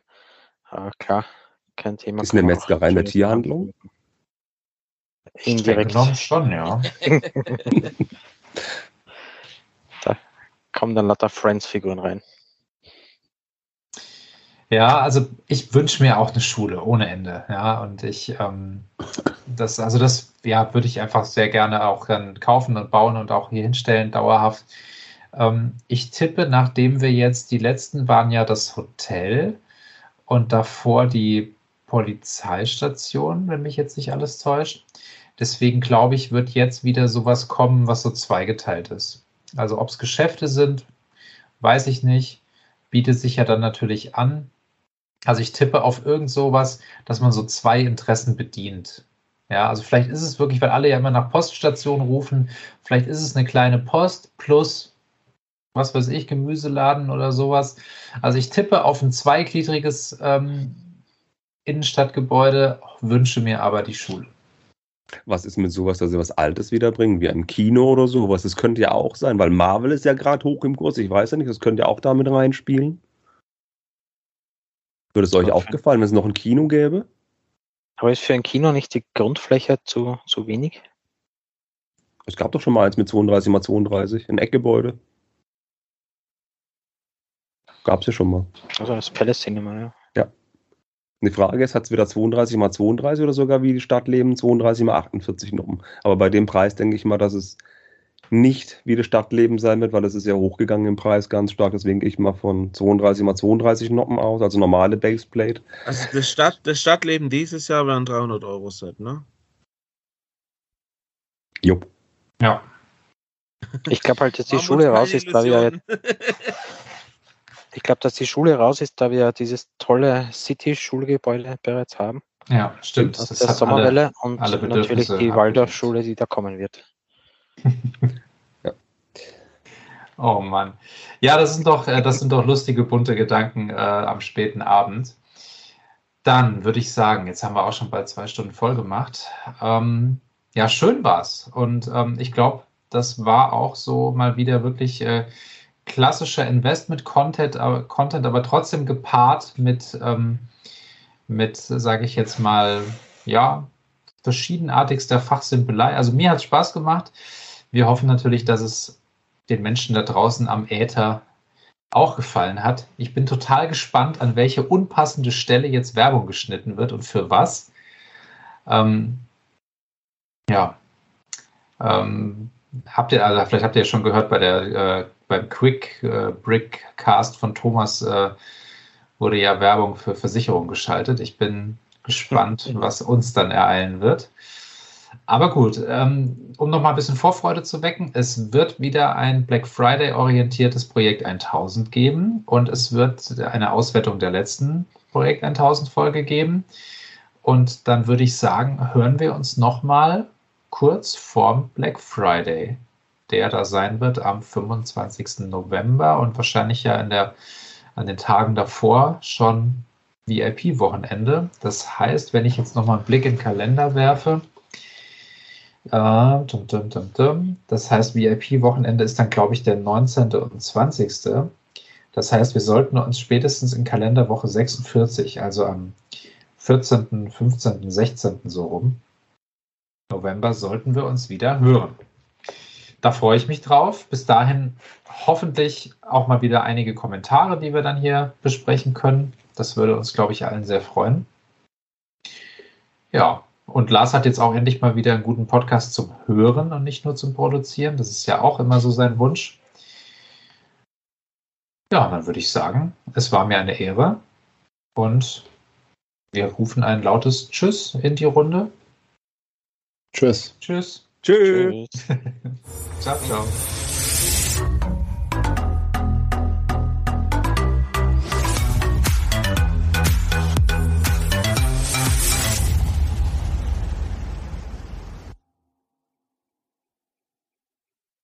Äh, klar, kein Thema. Ist eine Metzgerei eine Tierhandlung? Indirekt. schon, ja. da kommen dann lauter Friends-Figuren rein. Ja, also ich wünsche mir auch eine Schule ohne Ende. Ja, und ich, ähm, das, also das, ja, würde ich einfach sehr gerne auch dann kaufen und bauen und auch hier hinstellen, dauerhaft. Ähm, ich tippe, nachdem wir jetzt, die letzten waren ja das Hotel und davor die Polizeistation, wenn mich jetzt nicht alles täuscht. Deswegen glaube ich, wird jetzt wieder sowas kommen, was so zweigeteilt ist. Also ob es Geschäfte sind, weiß ich nicht. Bietet sich ja dann natürlich an. Also ich tippe auf irgend sowas, dass man so zwei Interessen bedient. Ja, also vielleicht ist es wirklich, weil alle ja immer nach Poststationen rufen, vielleicht ist es eine kleine Post plus, was weiß ich, Gemüseladen oder sowas. Also ich tippe auf ein zweigliedriges ähm, Innenstadtgebäude, wünsche mir aber die Schule. Was ist mit sowas, dass sie was Altes wiederbringen, wie ein Kino oder sowas? Das könnte ja auch sein, weil Marvel ist ja gerade hoch im Kurs. Ich weiß ja nicht, das könnte ja auch damit reinspielen. Würde es euch aufgefallen, wenn es noch ein Kino gäbe? Aber ist für ein Kino nicht die Grundfläche zu, zu wenig? Es gab doch schon mal eins mit 32 mal 32, ein Eckgebäude. Gab es ja schon mal. Also das Palace Cinema, ja. Die Frage ist, hat es wieder 32 mal 32 oder sogar wie die Stadtleben 32 mal 48 Noppen? Aber bei dem Preis denke ich mal, dass es nicht wie das Stadtleben sein wird, weil es ist ja hochgegangen im Preis ganz stark. Deswegen gehe ich mal von 32 mal 32 Noppen aus, also normale Baseplate. Also das, Stadt, das Stadtleben dieses Jahr wären 300 Euro Set, ne? Jupp. Ja. Ich glaube halt, dass die Schule raus ist, da wir, ich glaube, dass die Schule raus ist, da wir dieses tolle City-Schulgebäude bereits haben. Ja, stimmt. Das der hat Sommerwelle alle, und alle natürlich die. Waldorfschule, die da kommen wird. Oh Mann. Ja, das sind doch, äh, das sind doch lustige, bunte Gedanken äh, am späten Abend. Dann würde ich sagen, jetzt haben wir auch schon bald zwei Stunden voll gemacht. Ähm, ja, schön war's. Und ähm, ich glaube, das war auch so mal wieder wirklich äh, klassischer Investment-Content, aber, Content, aber trotzdem gepaart mit, ähm, mit sage ich jetzt mal, ja, verschiedenartigster Fachsimpelei. Also mir hat es Spaß gemacht. Wir hoffen natürlich, dass es den Menschen da draußen am Äther auch gefallen hat. Ich bin total gespannt, an welche unpassende Stelle jetzt Werbung geschnitten wird und für was. Ähm, ja. Ähm, habt ihr, also vielleicht habt ihr ja schon gehört, bei der, äh, beim Quick äh, Brick Cast von Thomas äh, wurde ja Werbung für Versicherungen geschaltet. Ich bin gespannt, was uns dann ereilen wird. Aber gut, ähm, um noch mal ein bisschen Vorfreude zu wecken, es wird wieder ein Black Friday-orientiertes Projekt 1000 geben und es wird eine Auswertung der letzten Projekt 1000 Folge geben. Und dann würde ich sagen, hören wir uns noch mal kurz vorm Black Friday, der da sein wird am 25. November und wahrscheinlich ja in der, an den Tagen davor schon VIP-Wochenende. Das heißt, wenn ich jetzt noch mal einen Blick in den Kalender werfe, dum, dum, dum, dum. Das heißt, VIP-Wochenende ist dann, glaube ich, der 19. und 20. Das heißt, wir sollten uns spätestens in Kalenderwoche 46, also am 14., 15., 16. so rum, November, sollten wir uns wieder hören. Da freue ich mich drauf. Bis dahin hoffentlich auch mal wieder einige Kommentare, die wir dann hier besprechen können. Das würde uns, glaube ich, allen sehr freuen. Ja, und Lars hat jetzt auch endlich mal wieder einen guten Podcast zum Hören und nicht nur zum Produzieren. Das ist ja auch immer so sein Wunsch. Ja, dann würde ich sagen, es war mir eine Ehre und wir rufen ein lautes Tschüss in die Runde. Tschüss. Tschüss. Tschüss. Tschüss. Ciao, ciao.